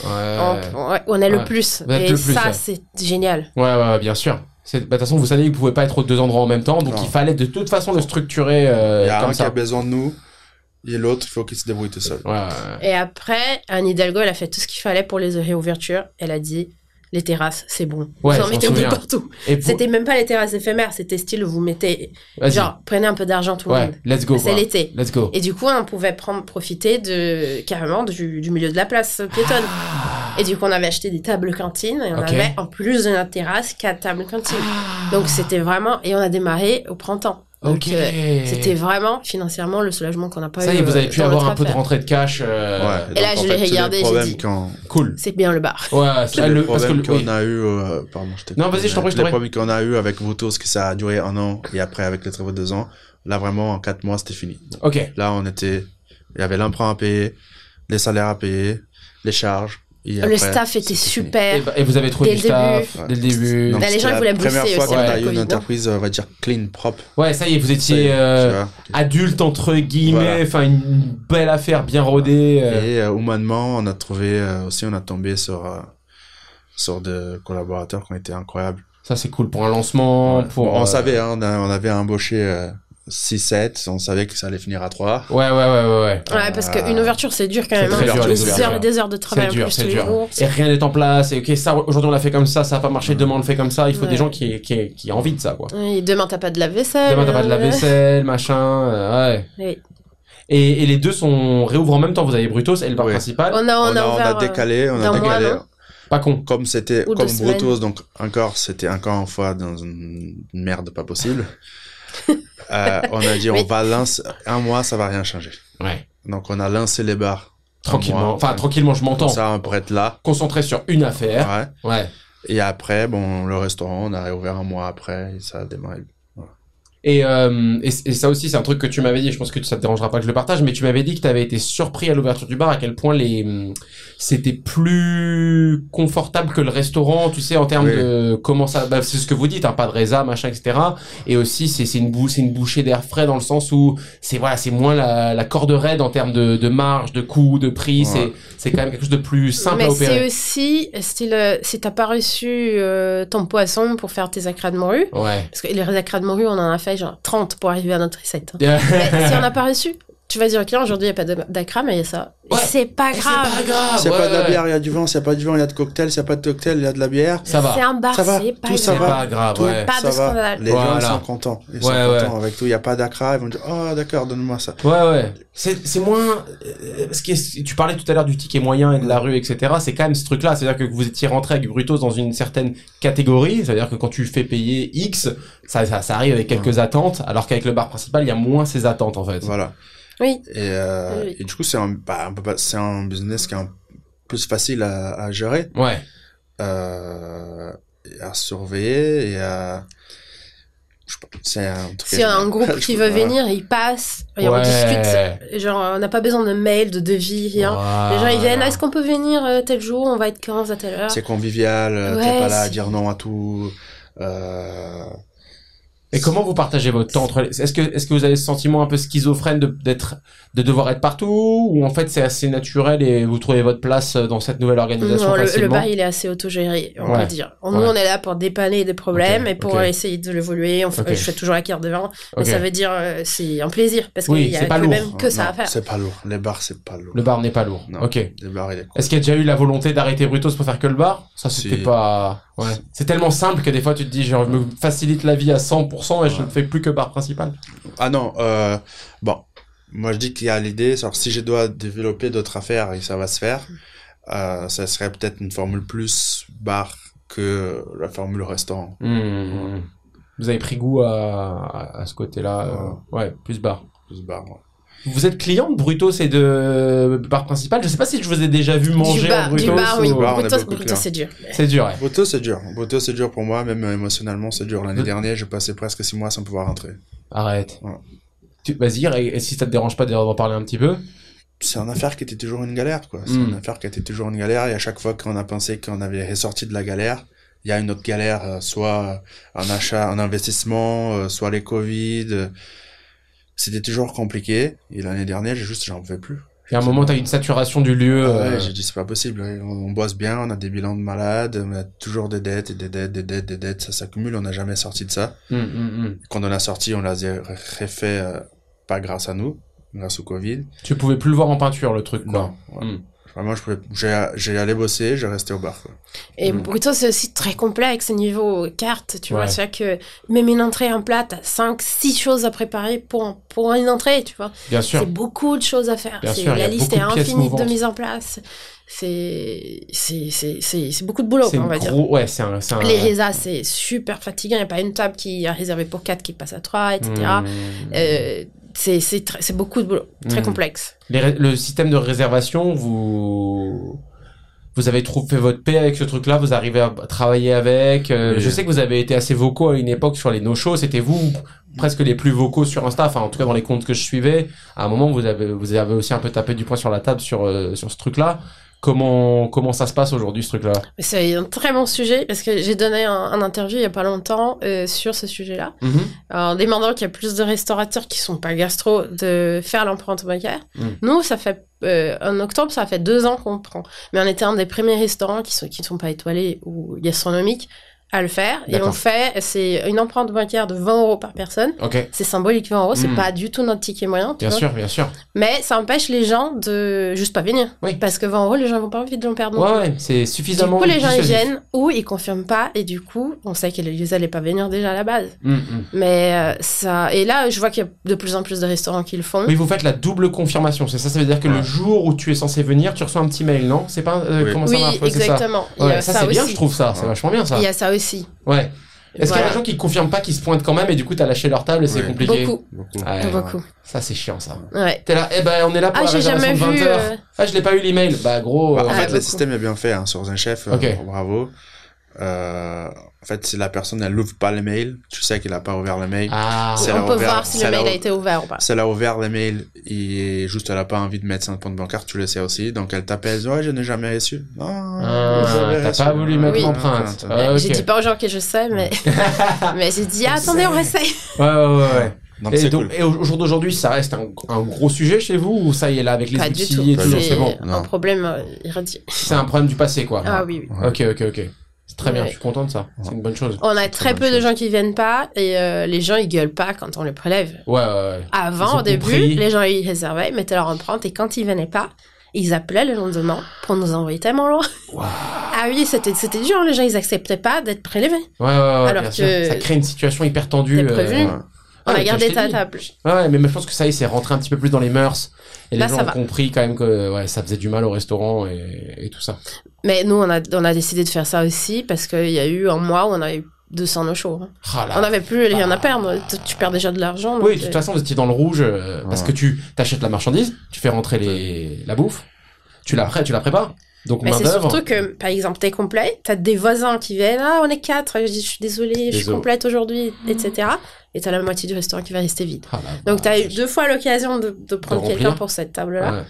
On, est le Ouais. plus. Vous êtes Et le plus, ça, ouais. c'est génial. Ouais, ouais, ouais, bien sûr. Bah, De toute façon, vous savez que vous pouvez pas être aux deux endroits en même temps, donc Non. il fallait de toute façon le structurer euh, Il y a comme un qui a besoin de nous, et l'autre, il faut qu'il se débrouille tout seul. Et après, Anne Hidalgo, elle a fait tout ce qu'il fallait pour les réouvertures. Elle a dit, les terrasses, c'est bon. Ouais, vous en mettez partout. Pour- C'était même pas les terrasses éphémères, c'était style vous mettez, genre, prenez un peu d'argent tout le ouais, monde. let's go. C'est l'été. Let's go. Et du coup, on pouvait prendre, profiter de, carrément du, du milieu de la place piétonne. Et du coup, on avait acheté des tables cantines et on Ah. Avait, en plus de notre terrasse, quatre tables cantines. Donc c'était vraiment, et on a démarré au printemps. Donc, Ok. euh, c'était vraiment financièrement le soulagement qu'on n'a pas Ça eu. y est, vous euh, avez pu dans avoir un peu de rentrée de cash. euh, Ouais, Et là, je l'ai regardé, j'ai dit- Cool. C'est bien le bar. Ouais, ça, les le, parce que le, qu'on oui. a eu, euh, pardon, je t'ai Non, vas-y, je t'en prie, prie. problèmes qu'on a eu avec Votos, que ça a duré un an, et après avec les travaux de deux ans, là vraiment en quatre mois c'était fini. Ok. Là on était, il y avait l'emprunt à payer, les salaires à payer, les charges. Et le après, staff était. Et, super. bah- et vous avez trouvé Dès du le staff début. dès le début. Bah, les gens, c'était ils voulaient la première fois aussi qu'on a eu une non entreprise, on va dire clean, propre. Ouais, ça y est, vous étiez est, euh, adulte entre guillemets, Voilà. enfin une belle affaire bien rodée. euh. Et euh, humainement, on a trouvé euh, aussi, on a tombé sur euh, sur des collaborateurs qui ont été incroyables. Ça c'est cool pour un lancement, Ouais. pour. Bon, on euh, savait, hein, on, a- on avait embauché euh, 6-7, on savait que ça allait finir à 3. Ouais, ouais, ouais, ouais, ouais. Ouais, parce qu'une ouverture, c'est dur quand même. très hein. dur, Des les heures et ouvertures. des heures de travail C'est en dur, plus c'est tous les dur. jours. Et rien n'est en place. Et ok, ça aujourd'hui on l'a fait comme ça, ça a pas marché. Demain on le fait comme ça. Il faut Ouais. des gens qui qui qui aient envie de ça, quoi. Oui, demain, t'as pas de la vaisselle. Demain t'as pas de la euh, vaisselle, machin. euh, ouais. oui. Et, et les deux sont réouvrent en même temps. Vous avez Brutos et le bar principal. On a, on, on, a, a, on a euh, décalé, on a mois, décalé. Pas con. comme c'était, comme. Brutos, donc encore, c'était encore une fois dans une merde pas possible. [LAUGHS] Euh, on a dit, Oui. on va lancer, un mois, ça va rien changer. Ouais. Donc, on a lancé les bars. Tranquillement. Enfin tranquillement, je m'entends. Ça, on pourrait être là. Concentré sur une affaire. Ouais. Ouais. Et après, bon, le restaurant, on a réouvert un mois après, et ça a démarré. Et, euh, et, et ça aussi, c'est un truc que tu m'avais dit. Je pense que ça te dérangera pas que je le partage, mais tu m'avais dit que tu avais été surpris à l'ouverture du bar à quel point les c'était plus confortable que le restaurant. Tu sais, en termes Oui. de comment ça. Bah, c'est ce que vous dites, hein, pas de résa, machin, etc. Et aussi, c'est c'est une bou c'est une bouchée d'air frais dans le sens où c'est voilà, c'est moins la, la corde raide en termes de, de marge, de coût, de prix. Ouais. C'est c'est quand même quelque chose de plus simple Mais à c'est opérer. aussi, style, euh, si t'as pas reçu euh, ton poisson pour faire tes acras de morue, Ouais. parce que les acras de morue, on en a fait genre 30 pour arriver à notre recette. hein. Mais si on n'a pas reçu, tu vas dire client, aujourd'hui, il n'y a pas d'acra, mais il y a ça. Et Ouais. c'est pas C'est grave. pas grave. S'il n'y a pas de la bière, il y a du vin. S'il n'y a pas du vin, il y a de cocktail. S'il n'y a pas de cocktail, il y a de la bière. Ça va. C'est un bar, c'est pas tout ça C'est grave. va. pas grave. Tout Ouais. Pas ça de va. scandale. Les Voilà. gens sont contents. Ils sont contents avec tout. Il n'y a pas d'acra. Ils vont dire, oh, d'accord, donne-moi ça. Ouais, ouais. C'est, c'est moins, euh, ce qui est, tu parlais tout à l'heure du ticket moyen et de la rue, etc. C'est quand même ce truc-là. C'est-à-dire que vous étiez rentré avec Brutos dans une certaine catégorie. C'est-à-dire que quand tu fais payer X, ça, ça, ça arrive avec quelques attentes. Alors qu'avec le bar principal, il y a moins ces attentes, en fait. Voilà. Oui. Et, euh, Oui. et du coup, c'est un, bah, peu c'est un business qui est un plus facile à, à gérer, Ouais. euh, et à surveiller et à, c'est un a un groupe [LAUGHS] qui veut venir, il passe et on Ouais. discute. Genre, on n'a pas besoin de mail, de devis, rien. Les gens, ils viennent, est-ce qu'on peut venir euh, tel jour On va être 15 à telle heure? C'est convivial, Ouais, t'es pas là à c'est- dire non à tout. Euh, Et comment vous partagez votre temps entre les... Est-ce que, est-ce que vous avez ce sentiment un peu schizophrène de, d'être, de devoir être partout? Ou en fait, c'est assez naturel et vous trouvez votre place dans cette nouvelle organisation Non, le, le bar, il est assez autogéré, on Ouais. peut dire. Nous, Ouais. on est là pour dépanner des problèmes Ok, et pour essayer de l'évoluer. On fait- Ok. Je fais toujours la carte de vin. Mais ça veut dire, euh, c'est un plaisir. Parce Oui, qu'il y a c'est pas même que ça non, à faire. C'est pas lourd. Les bars, c'est pas lourd. Le bar n'est pas lourd. Non. Ok. Les bars, il est cool. Est-ce qu'il y a déjà eu la volonté d'arrêter Brutos pour faire que le bar? Ça, c'était Si. pas... Ouais. C'est tellement simple que des fois, tu te dis, genre, je me facilite la vie à 100% et je ne fais plus que bar principal. Ah non, euh, bon, moi je dis qu'il y a l'idée, si je dois développer d'autres affaires et ça va se faire, euh, ça serait peut-être une formule plus bar que la formule restaurant. Hmm. Vous avez pris goût à, à, à ce côté-là. euh, ouais, plus bar. Plus bar, ouais. Vous êtes client de Brutos et de bar principal? Je sais pas si je vous ai déjà vu manger du bar, à Brutos. du bar, oui. ou- bar, Brutus, clients. c'est dur. C'est dur, ouais. Boto c'est dur, Boto c'est dur pour moi, même euh, émotionnellement c'est dur. L'année Euh. dernière, j'ai passé presque six mois sans pouvoir rentrer. Arrête. Ouais. Tu- Vas-y, et, si ça te dérange pas d'en parler un petit peu? C'est une affaire qui était toujours une galère, quoi. C'est Mm. une affaire qui était toujours une galère et à chaque fois qu'on a pensé qu'on avait ressorti de la galère, il y a une autre galère, euh, soit un achat, un investissement, euh, soit les Covid. Euh, C'était toujours compliqué. Et l'année dernière, j'ai juste, j'en pouvais plus. Il y a un moment, t'as une saturation du lieu. Ah euh, ouais, j'ai dit, c'est pas possible. On, on bosse bien, on a des bilans de malades, on a toujours des dettes et des dettes, des dettes, des dettes. Ça s'accumule, on n'a jamais sorti de ça. hum, hum, hum. Quand on a sorti, on l'a refait, euh, pas grâce à nous, grâce au Covid. Tu pouvais plus le voir en peinture, le truc, quoi. Non, ouais. Vraiment, je pouvais, j'ai, j'ai allé bosser, j'ai resté au bar. Quoi. Et Mm. Bruto, c'est aussi très complexe niveau carte, tu vois. Ouais. C'est que même une entrée, un plat, t'as 5, 6 choses à préparer pour, pour une entrée, tu vois. Bien sûr. C'est beaucoup de choses à faire. Bien C'est- sûr, la a liste est infinie de mise en place. C'est, c'est, c'est, c'est, c'est beaucoup de boulot, C'est on va dire. gros, ouais, c'est un, c'est un. Les résas, c'est super fatigant. Il n'y a pas une table qui est réservée pour 4 qui passe à 3, etc. Hmm. Euh, c'est, c'est, très- c'est beaucoup de boulot. Très Hmm. complexe. Les le système de réservation, vous vous avez trop fait votre paix avec ce truc-là, vous arrivez à travailler avec. euh, Oui. Je sais que vous avez été assez vocaux à une époque sur les no-shows. C'était vous presque les plus vocaux sur Insta. Enfin, en tout cas dans les comptes que je suivais. À un moment, vous avez vous avez aussi un peu tapé du poing sur la table sur euh, sur ce truc-là. Comment comment ça se passe aujourd'hui ce truc-là? C'est un très bon sujet parce que j'ai donné un, un interview il y a pas longtemps euh, sur ce sujet-là. Mhm. en demandant qu'il y a plus de restaurateurs qui sont pas gastro de faire l'empreinte bancaire. Mm. Nous, ça fait euh, en octobre, ça fait deux ans qu'on prend. Mais on était un des premiers restaurants qui sont qui ne sont pas étoilés ou gastronomiques à le faire. Et on fait, c'est une empreinte bancaire de 20 euros par personne. Ok. C'est symbolique 20 euros, c'est Mm. pas du tout notre ticket moyen. Bien vois. sûr, bien sûr. Mais ça empêche les gens de juste pas venir. Oui. Parce que 20 euros, les gens vont pas envie de l'en perdre. Ouais, ouais, c'est Du suffisamment. coup, les gens ils viennent ou ils confirment pas et du coup, on sait qu'ils allaient pas venir déjà à la base. Mm, mm. Mais euh, ça et là, je vois qu'il y a de plus en plus de restaurants qui le font. Oui, vous faites la double confirmation. C'est ça, ça veut dire que le jour où tu es censé venir, tu reçois un petit mail, non? C'est pas euh, Oui. comment oui, ça marche ça. exactement. Ouais, ça, ça, c'est bien, je trouve ça. C'est vachement bien ça. Il y a ça aussi. Ouais. Est-ce qu'il y a des gens qui confirment pas, qui se pointent quand même et du coup t'as lâché leur table et c'est compliqué Beaucoup, Beaucoup. Ouais, beaucoup. Ça c'est chiant ça. Ouais. T'es là, eh ben on est là pour Ah, la j'ai réservation jamais de 20 vu. heures. euh, Ah, je l'ai pas eu l'email. Bah gros. Bah, euh, en fait, beaucoup. le système est bien fait hein, sur un chef. euh, Ok. bravo. Euh, en fait, si la personne elle ouvre pas le mail, tu sais qu'il a pas ouvert le mail. Ah. On peut ouvert- voir si le mail a ou- été ouvert ou pas. Si elle a ouvert le mail et juste elle a pas envie de mettre son compte bancaire, tu le sais aussi. Donc elle t'appelle, elle dit, ouais, je n'ai jamais reçu. Ah, vous avez t'as pas voulu mettre Oui. l'empreinte. Ah, Ah, ok. J'ai dit pas aux gens que je sais, mais, [LAUGHS] mais j'ai dit, ah, attendez, on réessaye. Ouais, ouais, ouais. ouais. Donc Et, donc, cool. et au jour d'aujourd'hui, ça reste un, un gros sujet chez vous ou ça y est là avec les Pas du outils tout. et tout, Pas du c'est C'est bon? un Non. problème euh, C'est un problème du passé quoi. Ah oui, oui. Ok, ok, ok. C'est très bien, je suis content de ça. C'est une bonne chose. On a très peu de chose. gens qui viennent pas et euh, les gens ils gueulent pas quand on les prélève. Ouais, ouais, ouais. Ils Avant, au début, compris. les gens ils réservaient, mettaient leur empreinte et quand ils venaient pas, ils appelaient le lendemain pour nous envoyer tellement loin. Ah oui, c'était c'était dur, les gens ils acceptaient pas d'être prélevés. Ouais, ouais, ouais, Alors bien que- sûr. Ça crée une situation hyper tendue. Ouais. On a gardé ta table. Ouais, ouais, mais je pense que ça y est, c'est rentré un petit peu plus dans les mœurs. Et Là, les gens ça ont va. compris quand même que ouais, ça faisait du mal au restaurant et, et tout ça. Mais nous, on a, on a décidé de faire ça aussi parce qu'il y a eu un mois où on a eu 200 no shows. hein. Ah. On n'avait plus rien à perdre. Tu- Tu perds déjà de l'argent. Oui, de toute euh, façon, vous étiez dans le rouge euh, parce que tu t'achètes la marchandise, tu fais rentrer les la bouffe, tu la tu la prépares. Donc Mais main c'est surtout que, par exemple, t'es complet, t'as des voisins qui viennent, ah, on est quatre, je suis désolée, je suis complète aujourd'hui, etc. Et t'as la moitié du restaurant qui va rester vide. Ah Donc t'as eu deux fois l'occasion de, de prendre quelqu'un pour cette table-là, Ouais.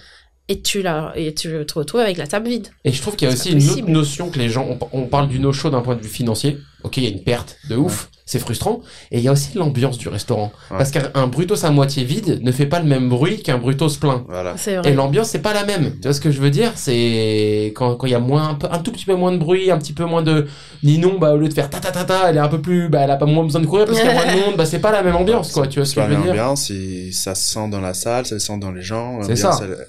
et tu la, et tu te retrouves avec la table vide. Et je trouve qu'il y a aussi une autre notion que les gens, on, on parle du no-show d'un point de vue financier. Ok, il y a une perte de ouf, c'est frustrant. Et il y a aussi l'ambiance du restaurant. Ouais. Parce qu'un brutos à moitié vide ne fait pas le même bruit qu'un brutos plein. Voilà. C'est vrai. Et l'ambiance, c'est pas la même. Tu vois ce que je veux dire? C'est quand quand il y a moins, un, peu- un tout petit peu moins de bruit, un petit peu moins de Ninon, bah au lieu de faire ta ta ta ta, elle est un peu plus, bah elle a pas moins besoin de courir parce qu'il y a moins de [LAUGHS] monde. Bah c'est pas la même ambiance, quoi. Tu vois ce que je veux dire? l'ambiance, et ça se sent dans la salle, ça se sent dans les gens. C'est ça. elle-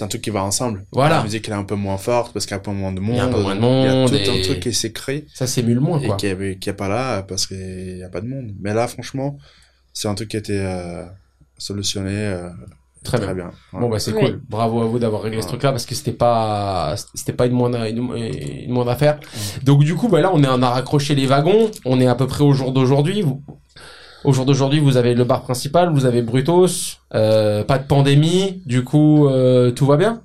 C'est un truc qui va ensemble. Voilà. La musique elle est un peu moins forte parce qu'il y a un peu moins de monde. Il y a un peu moins de Il y monde a tout et- un truc qui s'est créé Ça s'émule moins, et quoi. qui est, qui est pas là parce qu'il y a pas de monde. Mais là, franchement, c'est un truc qui a été euh, solutionné euh, Très très, bien. bien. Ouais. Bon bah c'est Oui. cool. Bravo à vous d'avoir réglé ce truc-là parce que c'était pas c'était pas une moindre une, une moindre affaire. Donc du coup bah là on est on a raccroché les wagons. On est à peu près au jour d'aujourd'hui. Vous- Au jour d'aujourd'hui, vous avez le bar principal, vous avez Brutos, euh, pas de pandémie, du coup euh, tout va bien?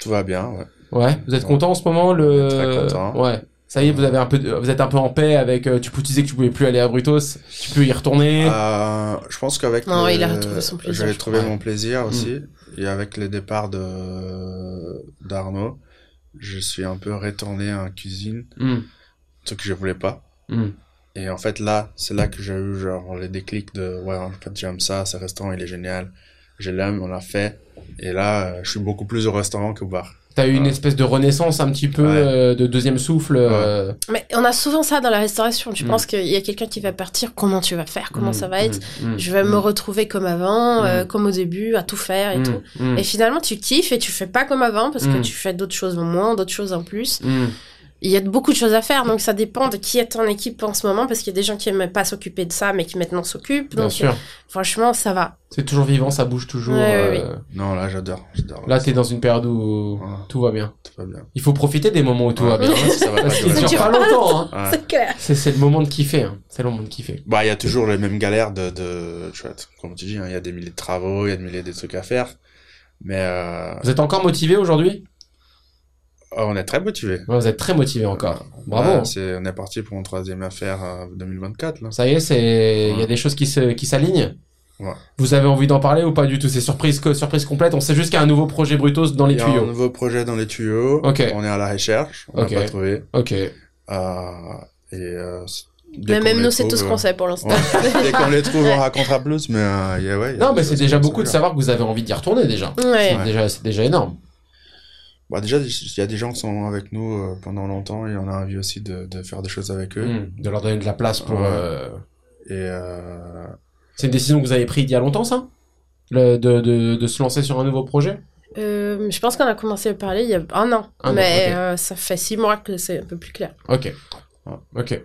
Tout va bien. Ouais. Ouais, vous êtes Ouais. content en ce moment le très content. Ouais. Ça y est, vous avez un peu vous êtes un peu en paix avec euh, tu, disais que tu pouvais plus aller à Brutos, tu peux y retourner. Euh, je pense qu'avec Non, le- il a retrouvé son plaisir, J'avais trouvé mon plaisir aussi. Mm. Et avec le départ de d'Arnaud, je suis un peu retourné en cuisine, Hmm, ce que je voulais pas. hmm. Et en fait là, c'est là que j'ai eu genre les déclics de ouais, en fait j'aime ça, ce restaurant il est génial, je l'aime, on l'a fait. Et là, euh, je suis beaucoup plus au restaurant qu'au bar. T'as eu une Ouais. espèce de renaissance un petit peu Ouais. euh, de deuxième souffle. euh, Mais on a souvent ça dans la restauration. Tu Mm. penses qu'il y a quelqu'un qui va partir, comment tu vas faire, comment mm, ça va être? mm, mm, Je vais me retrouver comme avant, euh, Mm. comme au début, à tout faire et tout. Et finalement, tu kiffes et tu fais pas comme avant parce que tu fais d'autres choses en moins, d'autres choses en plus. Il y a beaucoup de choses à faire, donc ça dépend de qui est en équipe en ce moment parce qu'il y a des gens qui aiment pas s'occuper de ça mais qui maintenant s'occupent. Bien Donc sûr. franchement, ça va. C'est toujours vivant, ça bouge toujours. Ouais, euh, Non, là, j'adore. j'adore. Là, t'es dans une période où Ouais. tout va bien. Tout va bien. Il faut profiter des moments où tout Ouais. va bien. hein. Ça va pas Parce pas pas. longtemps. hein. Ouais. [LAUGHS] C'est clair. C'est le moment de kiffer. hein. C'est le moment de kiffer. Bah, il y a toujours les mêmes galères de, de, tu vois, comme tu dis, hein, il y a des milliers de travaux, il y a des milliers de trucs à faire. Mais, euh, Vous êtes encore motivé aujourd'hui? On est très motivés. Ouais, Vous êtes très motivé encore. Bravo. Ouais, c'est, on est parti pour une troisième affaire euh, 2024, là. Ça y est, c'est il y a des choses qui se qui s'alignent. Ouais. Vous avez envie d'en parler ou pas du tout? C'est surprise co- surprise complète. On sait juste qu'il y a un nouveau projet Brutos dans les Il y a un tuyaux. nouveau projet dans les tuyaux. Ok. On est à la recherche. On Ok. n'a pas trouvé. Ok. Euh, et, euh, Mais même nous, c'est tout ce euh, qu'on sait pour l'instant. ouais. [LAUGHS] Dès qu'on les trouve, on racontera plus, mais, euh, il y a, ouais. Non, mais c'est déjà beaucoup de savoir que vous avez envie d'y retourner déjà. Ouais. C'est déjà c'est déjà énorme. Bah, déjà, il y a des gens qui sont avec nous euh, pendant longtemps et on a envie aussi de, de faire des choses avec eux. Mm. De leur donner de la place pour. Ouais. euh, Et, euh, C'est une décision que vous avez prise il y a longtemps, ça? Le- de, de, de se lancer sur un nouveau projet? Euh, je pense qu'on a commencé à parler il y a un an. Un an, mais euh, ça fait six mois que c'est un peu plus clair. Ok. Ok.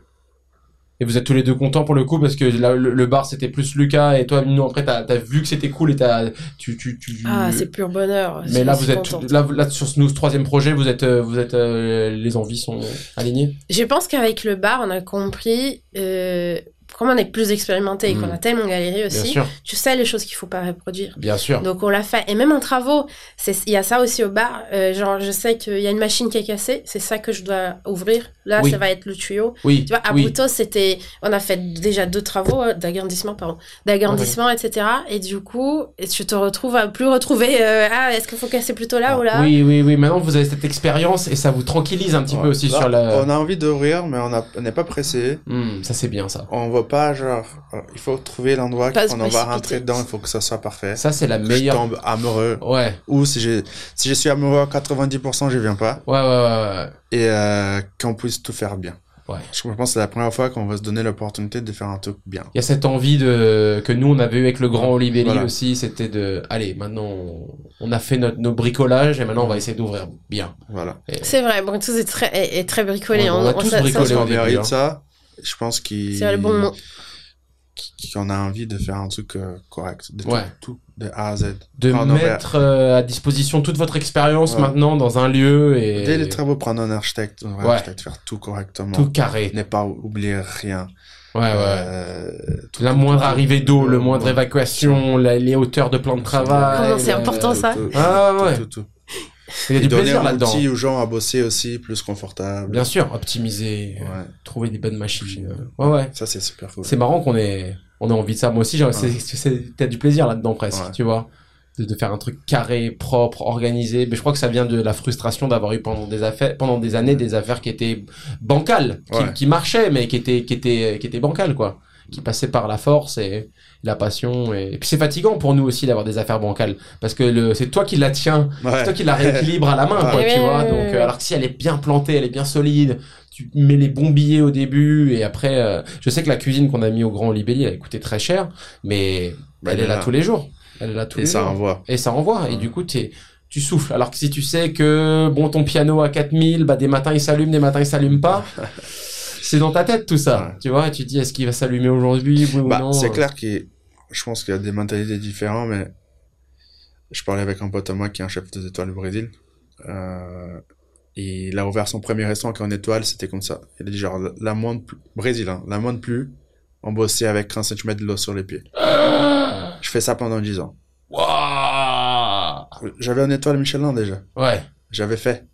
Et vous êtes tous les deux contents pour le coup parce que le, le bar c'était plus Lucas et toi Mino après t'as as vu que c'était cool et t'as tu tu tu. Ah, c'est pur bonheur. Mais là vous êtes contente. là, là sur ce troisième projet vous êtes euh, vous êtes euh, les envies sont alignées. Je pense qu'avec le bar, on a compris, euh, comme on est plus expérimenté et Mm. qu'on a tellement galéré aussi, tu sais les choses qu'il faut pas reproduire. bien sûr. Donc on l'a fait. Et même en travaux, c'est- il y a ça aussi au bar. Euh, genre, je sais qu'il y a une machine qui est cassée, c'est ça que je dois ouvrir. Là, Oui. ça va être le tuyau. Oui. Tu vois, à oui. C'était, on a fait déjà deux travaux euh, d'agrandissement, pardon, d'agrandissement, etc. Et du coup, je te retrouve à plus retrouver, euh, ah, est-ce qu'il faut casser plutôt là ou là? Oui oui oui. Maintenant vous avez cette expérience et ça vous tranquillise un petit peu aussi Là, sur la. On a envie d'ouvrir, mais on n'est pas pressé. Hmm, ça c'est bien ça. On va pas, genre, euh, il faut trouver l'endroit qu'on on va rentrer dedans, il faut que ça soit parfait. Ça c'est la Je meilleure. tombe amoureux. Ouais. Ou si, j'ai- si je suis amoureux à 90%, je viens pas. Ouais ouais ouais. ouais. Et euh, qu'on puisse tout faire bien. Ouais. Je pense que c'est la première fois qu'on va se donner l'opportunité de faire un truc bien. Il y a cette envie de que nous on avait eu avec le grand Olivier Voilà. aussi, c'était de allez maintenant on, on a fait notre nos bricolages et maintenant on va essayer d'ouvrir bien. Voilà. Et- C'est vrai, Brutus est très, est, est très bricolé. Ouais, on a tous ça- ça- bricolé. Au début, hein. ça? Je pense qu'il C'est le bon mot. qu'il- qu'on a envie de faire un truc euh, correct. De Ouais. tout, de A à Z. de Prendre mettre euh, à disposition toute votre expérience Ouais. maintenant dans un lieu et Dès les travaux, prendre un architecte, un vrai Ouais. architecte, faire tout correctement. tout carré. Ne pas oublier rien. Ouais ouais. Euh, tout, la tout, moindre tout. arrivée d'eau, le moindre Ouais. évacuation, la- les hauteurs de plan de travail. Comment c'est important, ça. Ah tout, ouais. tout, tout. Il y a du donner plaisir là-dedans. outil aux gens à bosser aussi, plus confortable. Bien sûr, optimiser, euh, Ouais. trouver des bonnes machines. Ouais ouais. Ça, c'est super cool. C'est marrant qu'on ait, on a envie de ça. Moi aussi, j'ai- c'est, c'est, t'as du plaisir là-dedans presque, tu vois. De, de faire un truc carré, propre, organisé. Mais je crois que ça vient de la frustration d'avoir eu pendant des affaires, pendant des années, des affaires qui étaient bancales, qui, qui marchaient, mais qui étaient, qui étaient, qui étaient bancales, quoi. Qui passaient par la force et la passion. Et, et puis c'est fatigant pour nous aussi d'avoir des affaires bancales. Parce que le, c'est toi qui la tiens. Ouais. C'est toi qui la rééquilibre à la main, quoi, Ouais. tu Ouais, vois. ouais, Donc, ouais. euh, alors que si elle est bien plantée, elle est bien solide, tu mets les bons billets au début et après, euh, je sais que la cuisine qu'on a mis au Grand Libelli, elle a coûté très cher, mais Bah, elle est là tous les jours. Elle est là tous Et les ça jours. envoie. Et ça envoie. Et du coup, t'es, tu souffles. Alors que si tu sais que, bon, ton piano à 4000, bah, des matins il s'allume, des matins il s'allume pas. [LAUGHS] c'est dans ta tête tout ça. Ouais. Tu vois, et tu te dis, est-ce qu'il va s'allumer aujourd'hui, oui ou Bah, non c'est clair que je pense qu'il y a des mentalités différentes, mais je parlais avec un pote à moi qui est un chef des étoiles au Brésil. Euh, et il a ouvert son premier restaurant qui est en étoile, c'était comme ça. Il a dit genre, la moindre plus, Brésil, hein, la moindre plus, on bossait avec 30 cm de l'eau sur les pieds. Je fais ça pendant 10 ans. Waouh J'avais un étoile Michelin déjà. Ouais. J'avais fait.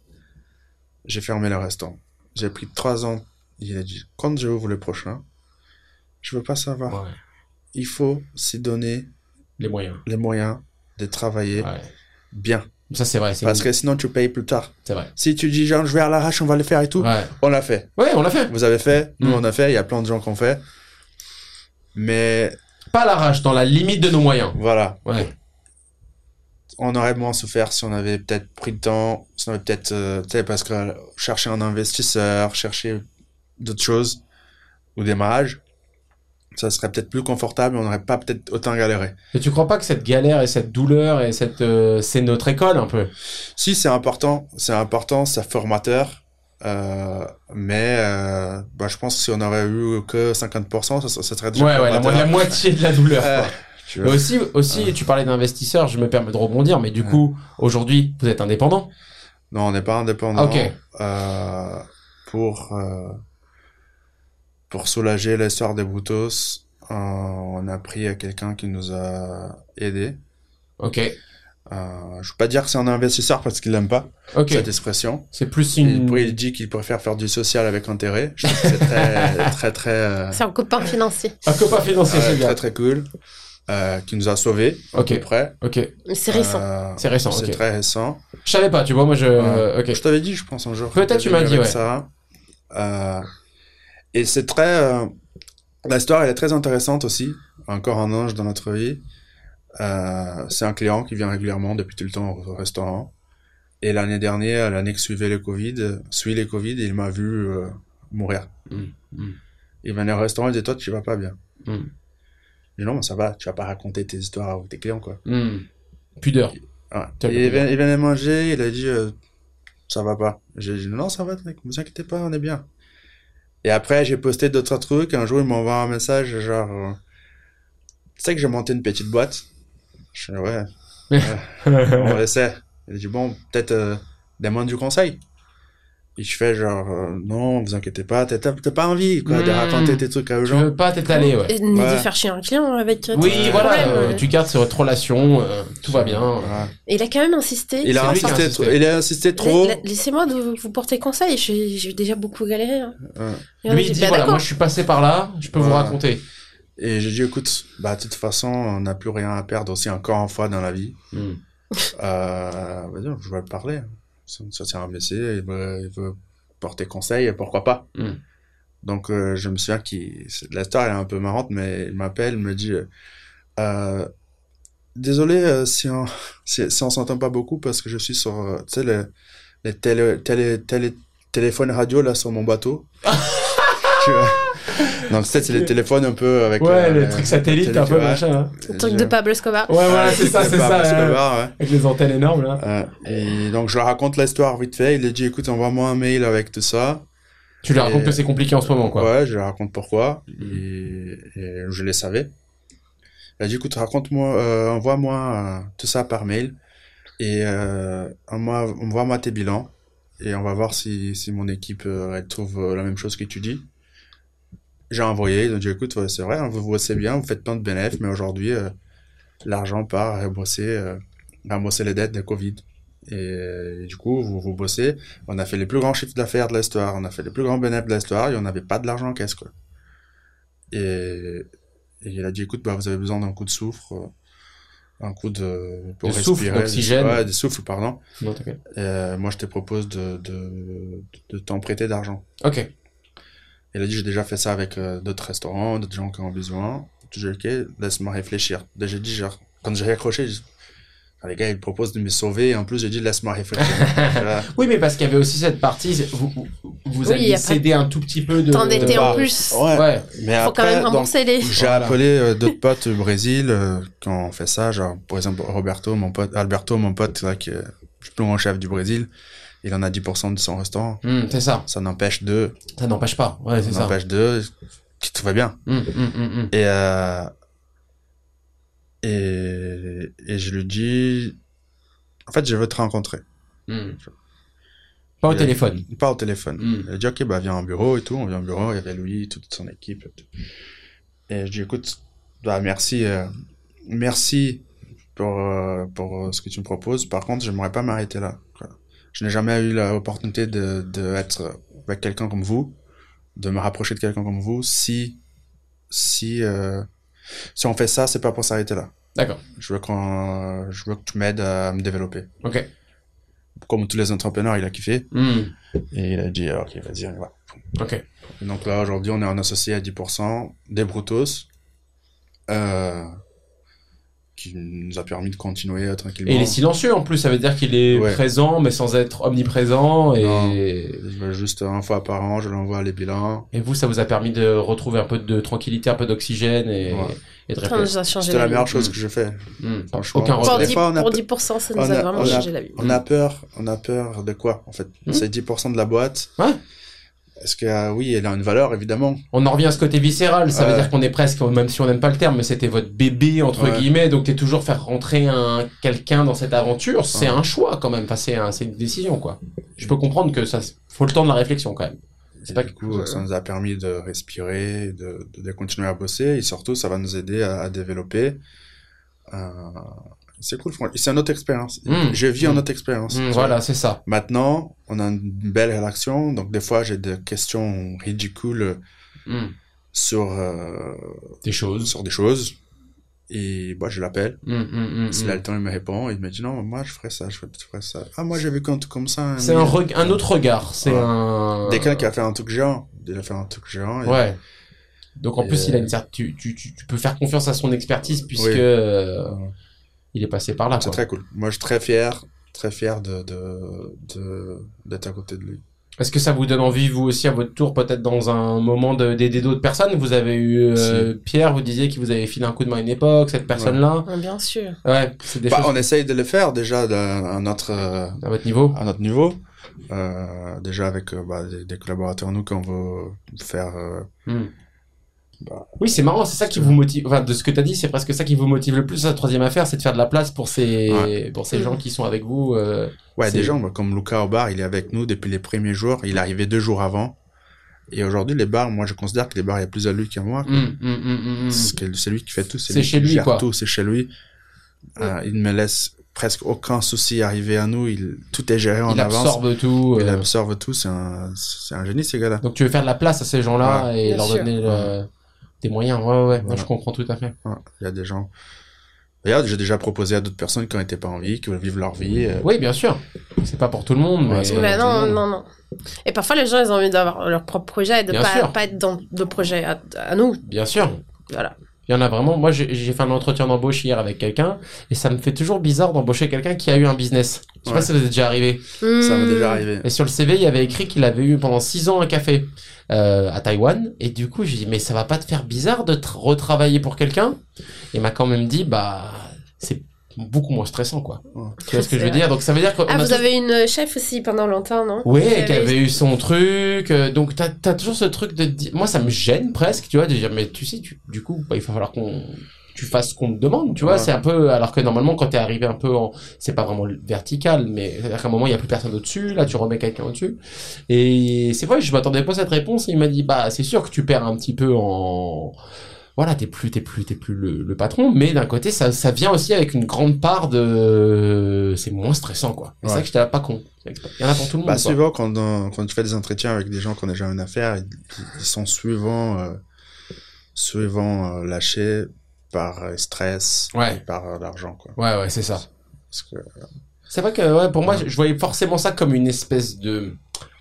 J'ai fermé le restaurant. J'ai pris 3 ans. Il a dit, quand je ouvre le prochain, je veux pas savoir. ouais. Il faut s'y donner Les moyens. les moyens de travailler Ouais. bien. Ça, c'est vrai. Parce que sinon, tu payes plus tard. c'est vrai. Si tu dis, genre, je vais à l'arrache, on va le faire et tout, Ouais. on l'a fait. Ouais, on l'a fait. Vous avez fait, nous, Mm. on a fait, il y a plein de gens qui ont fait. Mais Pas à l'arrache, dans la limite de nos moyens. voilà, Ouais. on aurait moins souffert si on avait peut-être pris le temps, si on avait peut-être, euh, tu sais, parce que chercher un investisseur, chercher d'autres choses au démarrage, ça serait peut-être plus confortable, on n'aurait pas peut-être autant galéré. Et tu crois pas que cette galère et cette douleur et cette, euh, c'est notre école un peu? Si, c'est important, c'est important, c'est formateur, euh, mais euh, bah, je pense que si on aurait eu que 50%, ça, ça serait déjà Ouais, ouais, la, mo- la moitié de la douleur. Quoi. [LAUGHS] Mais aussi, aussi, tu parlais d'investisseurs, je me permets de rebondir, mais du coup, aujourd'hui, vous êtes indépendant? Non, on n'est pas indépendant. Ah, ok. Pour pour soulager l'histoire des Brutos, euh, on a pris quelqu'un qui nous a aidés. Ok, Euh, je veux pas dire que c'est un investisseur parce qu'il n'aime pas cette expression. C'est plus Il, une. il dit qu'il préfère faire du social avec intérêt. Je trouve que c'est très [LAUGHS] très très euh, C'est un copain financier. Un copain financier, euh, c'est bien. très très cool. Euh, qui nous a sauvés à Ok. peu près. Ok, Mais c'est récent. Euh, c'est récent. c'est très récent. Je savais pas, tu vois, moi je. Je t'avais dit, je pense, un jour. Peut-être que tu m'as dit, ouais. Sarah. Et c'est très... euh, L'histoire, elle est très intéressante aussi. Encore un ange dans notre vie. Euh, c'est un client qui vient régulièrement depuis tout le temps au restaurant. Et l'année dernière, l'année qui suivait le Covid, suit les Covid, il m'a vu euh, mourir. Mm, mm, Il venait au restaurant, il disait, toi, tu vas pas bien. mm, Je dis, non, mais ça va, tu vas pas raconter tes histoires à tes clients, quoi. mm. Pudeur. Ouais. Et il, venait manger, il a dit euh, ça va pas. J'ai dit non ça va mec, vous inquiétez pas, on est bien. Et après j'ai posté d'autres trucs. Un jour il m'envoie un message genre euh, tu sais que j'ai monté une petite boîte? Je dis [LAUGHS] ouais, on essaie. Il dit bon peut-être euh, demande du conseil. Et je fais genre euh, non vous inquiétez pas, t'as t'as- t'as pas envie quoi de Hmm. raconter tes trucs aux tu gens. veux pas t'étaler, ouais. Et ni Ouais. de faire chier un client avec. euh, Oui, voilà, euh, tu gardes cette relation, euh, tout va bien. Voilà. Et il a quand même insisté. Il a insisté, insisté. trop- il a insisté trop. La- la- Laissez-moi de vous porter conseil. J'ai j'ai déjà beaucoup galéré. hein. Ouais. Lui, a il dit, bah, voilà, d'accord. moi je suis passé par là, je peux vous raconter. Et j'ai dit, écoute, bah, de toute façon, on n'a plus rien à perdre aussi encore une fois dans la vie. Mm. Euh, vas-y, je vais le parler. Ça, c'est un métier, il veut, il veut porter conseil, pourquoi pas. Mm. Donc, euh, je me souviens qu'il, la elle est un peu marrante, mais il m'appelle, il me dit, euh, euh, désolé si on, [LAUGHS] si, si on s'entend pas beaucoup parce que je suis sur, tu sais, les, les télé, télé, télé, téléphones radio, là, sur mon bateau. [LAUGHS] Tu vois? Donc, tu sais, c'est les téléphones un peu avec... Ouais, euh, les trucs satellites, un peu ouais. machin. hein. Le truc de Pablo Escobar. Ouais, voilà, c'est ça, c'est ça. Avec les antennes énormes, là. Euh, et donc je leur raconte l'histoire vite fait. Il a dit écoute envoie-moi un mail avec tout ça. Tu lui racontes que c'est compliqué en ce moment, quoi. Ouais, je leur raconte pourquoi. Et, et je les savais. Il a dit écoute raconte-moi, euh, envoie-moi euh, tout ça par mail et euh, envoie- envoie-moi tes bilans et on va voir si, si mon équipe euh, elle trouve la même chose que tu dis. J'ai envoyé, ils ont dit écoute ouais, c'est vrai, hein, vous bossez bien, vous faites plein de bénéfices, mais aujourd'hui euh, l'argent part à rembourser, euh, à les dettes de Covid. Et, euh, du coup, vous, vous bossez. On a fait les plus grands chiffres d'affaires de l'histoire. On a fait les plus grands bénéfices de l'histoire et on n'avait pas de l'argent en caisse, quoi. Et, et il a dit, écoute, bah, vous avez besoin d'un coup de souffle, euh, un coup de, pour De souffle, d'oxygène. Ouais, de souffle, pardon. Moi, je te propose de, de, de t'en prêter d'argent. Ok. Il a dit, j'ai déjà fait ça avec euh, d'autres restaurants, d'autres gens qui ont besoin. J'ai dit, ok, laisse-moi réfléchir. J'ai dit, genre, quand j'ai raccroché, j'ai dit, Ah, les gars, ils proposent de me sauver, et en plus, j'ai dit, laisse-moi réfléchir. [LAUGHS] Oui, mais parce qu'il y avait aussi cette partie, vous, vous, Oui, aviez après- cédé un tout petit peu de... T'endetter bah, en plus. Ouais. Ouais. Mais Faut quand même rembourser les. J'ai Voilà. appelé euh, d'autres potes au Brésil euh, qui ont fait ça, genre par exemple Roberto, mon pote, Alberto, mon pote, là, qui est le plus grand chef du Brésil, il en a 10% de son restaurant. Hum, c'est ça. Ça n'empêche deux, Ça n'empêche pas. Ouais, c'est ça ça. n'empêche deux, qui tout va bien. Hum, hum. Et, euh, et, et je lui dis, en fait, je veux te rencontrer. Pas au téléphone. Pas au téléphone. Il a dit, ok, bah, viens au bureau et tout. On vient au bureau, il y avait lui, toute son équipe. Et, et je dis, écoute, bah, merci, euh, merci pour, euh, pour ce que tu me proposes. Par contre, j'aimerais pas m'arrêter là. Je n'ai jamais eu l'opportunité de, de être avec quelqu'un comme vous, de me rapprocher de quelqu'un comme vous, si, si, euh, si on fait ça, c'est pas pour s'arrêter là. D'accord. Je veux qu'on, je veux que tu m'aides à me développer. Ok. Comme tous les entrepreneurs, il a kiffé. Hum. Et il a dit, ok, vas-y, on y va. Ok. Et donc là, aujourd'hui, on est en associé à 10% des Brutos, euh, qui nous a permis de continuer euh, tranquillement. Et il est silencieux en plus, ça veut dire qu'il est Ouais. présent mais sans être omniprésent et Non. Je vais juste une fois par an, je l'envoie les bilans. et vous ça vous a permis de retrouver un peu de tranquillité, un peu d'oxygène et, Ouais. et de changé C'était la meilleure chose que je fais. Hmm. Aucun Pour, regret. Des 10, fois, on a pour peu- 10%, ça on nous a, a- vraiment on a- changé la vie. On a peur, on a peur de quoi en fait? Hmm. C'est 10% de la boîte. Ouais. Est-ce que euh, oui, elle a une valeur évidemment. On en revient à ce côté viscéral, ça veut dire qu'on est presque, même si on n'aime pas le terme, mais c'était votre bébé entre Ouais. guillemets, donc t'es toujours faire rentrer un quelqu'un dans cette aventure, c'est Ouais. un choix quand même, enfin c'est un, c'est une décision quoi. Je peux comprendre que ça, faut le temps de la réflexion quand même. C'est pas du coup, ça nous a permis de respirer, de, de, de continuer à bosser et surtout, ça va nous aider à, à développer. Euh, c'est cool, franchement. C'est une autre expérience. Mm. Je vis Mm. une autre expérience. Vois. voilà, c'est ça. Maintenant, on a une belle relation, donc des fois, j'ai des questions ridicules Hmm. sur, euh, Des choses. sur des choses. Et bah, je l'appelle. S'il a le temps, il me répond. Il me dit non, moi, je ferais ça, je ferais ça. Ah, moi, j'ai vu truc comme ça. C'est un, un autre regard, c'est Ouais. un... Quelqu'un qui a fait un truc géant. Il a fait un truc géant. et- Ouais. Donc en Et plus, il a euh, une cer- tu, tu, tu, tu peux faire confiance à son expertise puisque Oui. euh, il est passé par là. C'est très cool. Moi, je suis très fier, très fier de, de, de, d'être à côté de lui. Est-ce que ça vous donne envie, vous aussi, à votre tour, peut-être dans un moment de- d'aider d'autres personnes? Vous avez eu euh, Pierre, vous disiez qu'il vous avait filé un coup de main à une époque, cette personne-là. Ouais, Bien sûr. Ouais, des Bah, choses on essaye de le faire déjà à notre, euh, à votre niveau. à notre niveau. Euh, déjà avec euh, bah, des, des collaborateurs, nous, qu'on veut faire. euh, Hmm. Bah, Oui, c'est marrant, c'est ça qui vous motive. Enfin, de ce que tu as dit, c'est presque ça qui vous motive le plus. La troisième affaire, c'est de faire de la place pour ces, Ouais. pour ces gens qui sont avec vous. euh, ouais, des gens bah, comme Luca au bar, il est avec nous depuis les premiers jours. Il est arrivé deux jours avant. Et aujourd'hui, les bars, moi, je considère que les bars, il y a plus à lui qu'à moi. hum, hum, hum. Parce que c'est lui qui fait tout. C'est chez lui, gère quoi. tout, c'est chez lui. Euh, il ne me laisse presque aucun souci arriver à nous. Il, tout est géré en Il avance. absorbe tout. Il euh. absorbe tout. C'est un, génie, ces gars-là. Donc tu veux faire de la place à ces gens-là et Bien leur sûr. donner le- des moyens. Ouais, ouais, je comprends tout à fait. Ouais, Il y a des gens. D'ailleurs, j'ai déjà proposé à d'autres personnes qui n'étaient pas en vie, qui veulent vivre leur vie. euh, Oui, bien sûr. C'est pas pour tout le monde, Ouais, mais. non, monde. non, non. Et parfois, les gens, ils ont envie d'avoir leur propre projet et de pas, pas être dans le projet à, à nous. Bien sûr. Voilà. Il y en a vraiment. Moi, j'ai fait un entretien d'embauche hier avec quelqu'un et ça me fait toujours bizarre d'embaucher quelqu'un qui a eu un business. Je sais pas si ça vous est déjà arrivé. Ça m'est Hmm. déjà arrivé. Et sur le CV, il y avait écrit qu'il avait eu pendant six ans un café euh, à Taïwan. Et du coup, j'ai dit, mais ça va pas te faire bizarre de tra- retravailler pour quelqu'un? Et il m'a quand même dit, bah, c'est beaucoup moins stressant, quoi. Ouais. Tu vois ce que je veux vrai. dire? Donc ça veut dire que Ah, vous avez une chef aussi pendant longtemps, non? Ouais, Vous qui avait eu son truc. euh, donc t'as as toujours ce truc de dire, moi ça me gêne presque, tu vois, de dire mais tu sais, tu, du coup, bah, il va falloir qu'on tu fasses ce qu'on te demande, tu vois. Ouais. C'est un peu alors que normalement quand t'es arrivé un peu en, c'est pas vraiment vertical, mais c'est-à-dire qu'à un moment il y a plus personne au-dessus, là tu remets quelqu'un au-dessus. Et c'est vrai, je m'attendais pas à cette réponse. Il m'a dit bah c'est sûr que tu perds un petit peu en voilà, t'es plus, t'es plus, t'es plus le, le patron, mais d'un côté, ça, ça vient aussi avec une grande part de, c'est moins stressant, quoi. C'est Ouais. ça que j'étais pas con. Il y en a pour tout le monde, Bah, suivant, quand, on- quand tu fais des entretiens avec des gens qu'on n'a jamais une affaire, ils, ils sont suivants, euh, suivants euh, lâchés par euh, stress Ouais. et par l'argent, quoi. Ouais, ouais, c'est ça. Parce que, C'est vrai que, ouais, pour moi, je voyais forcément ça comme une espèce de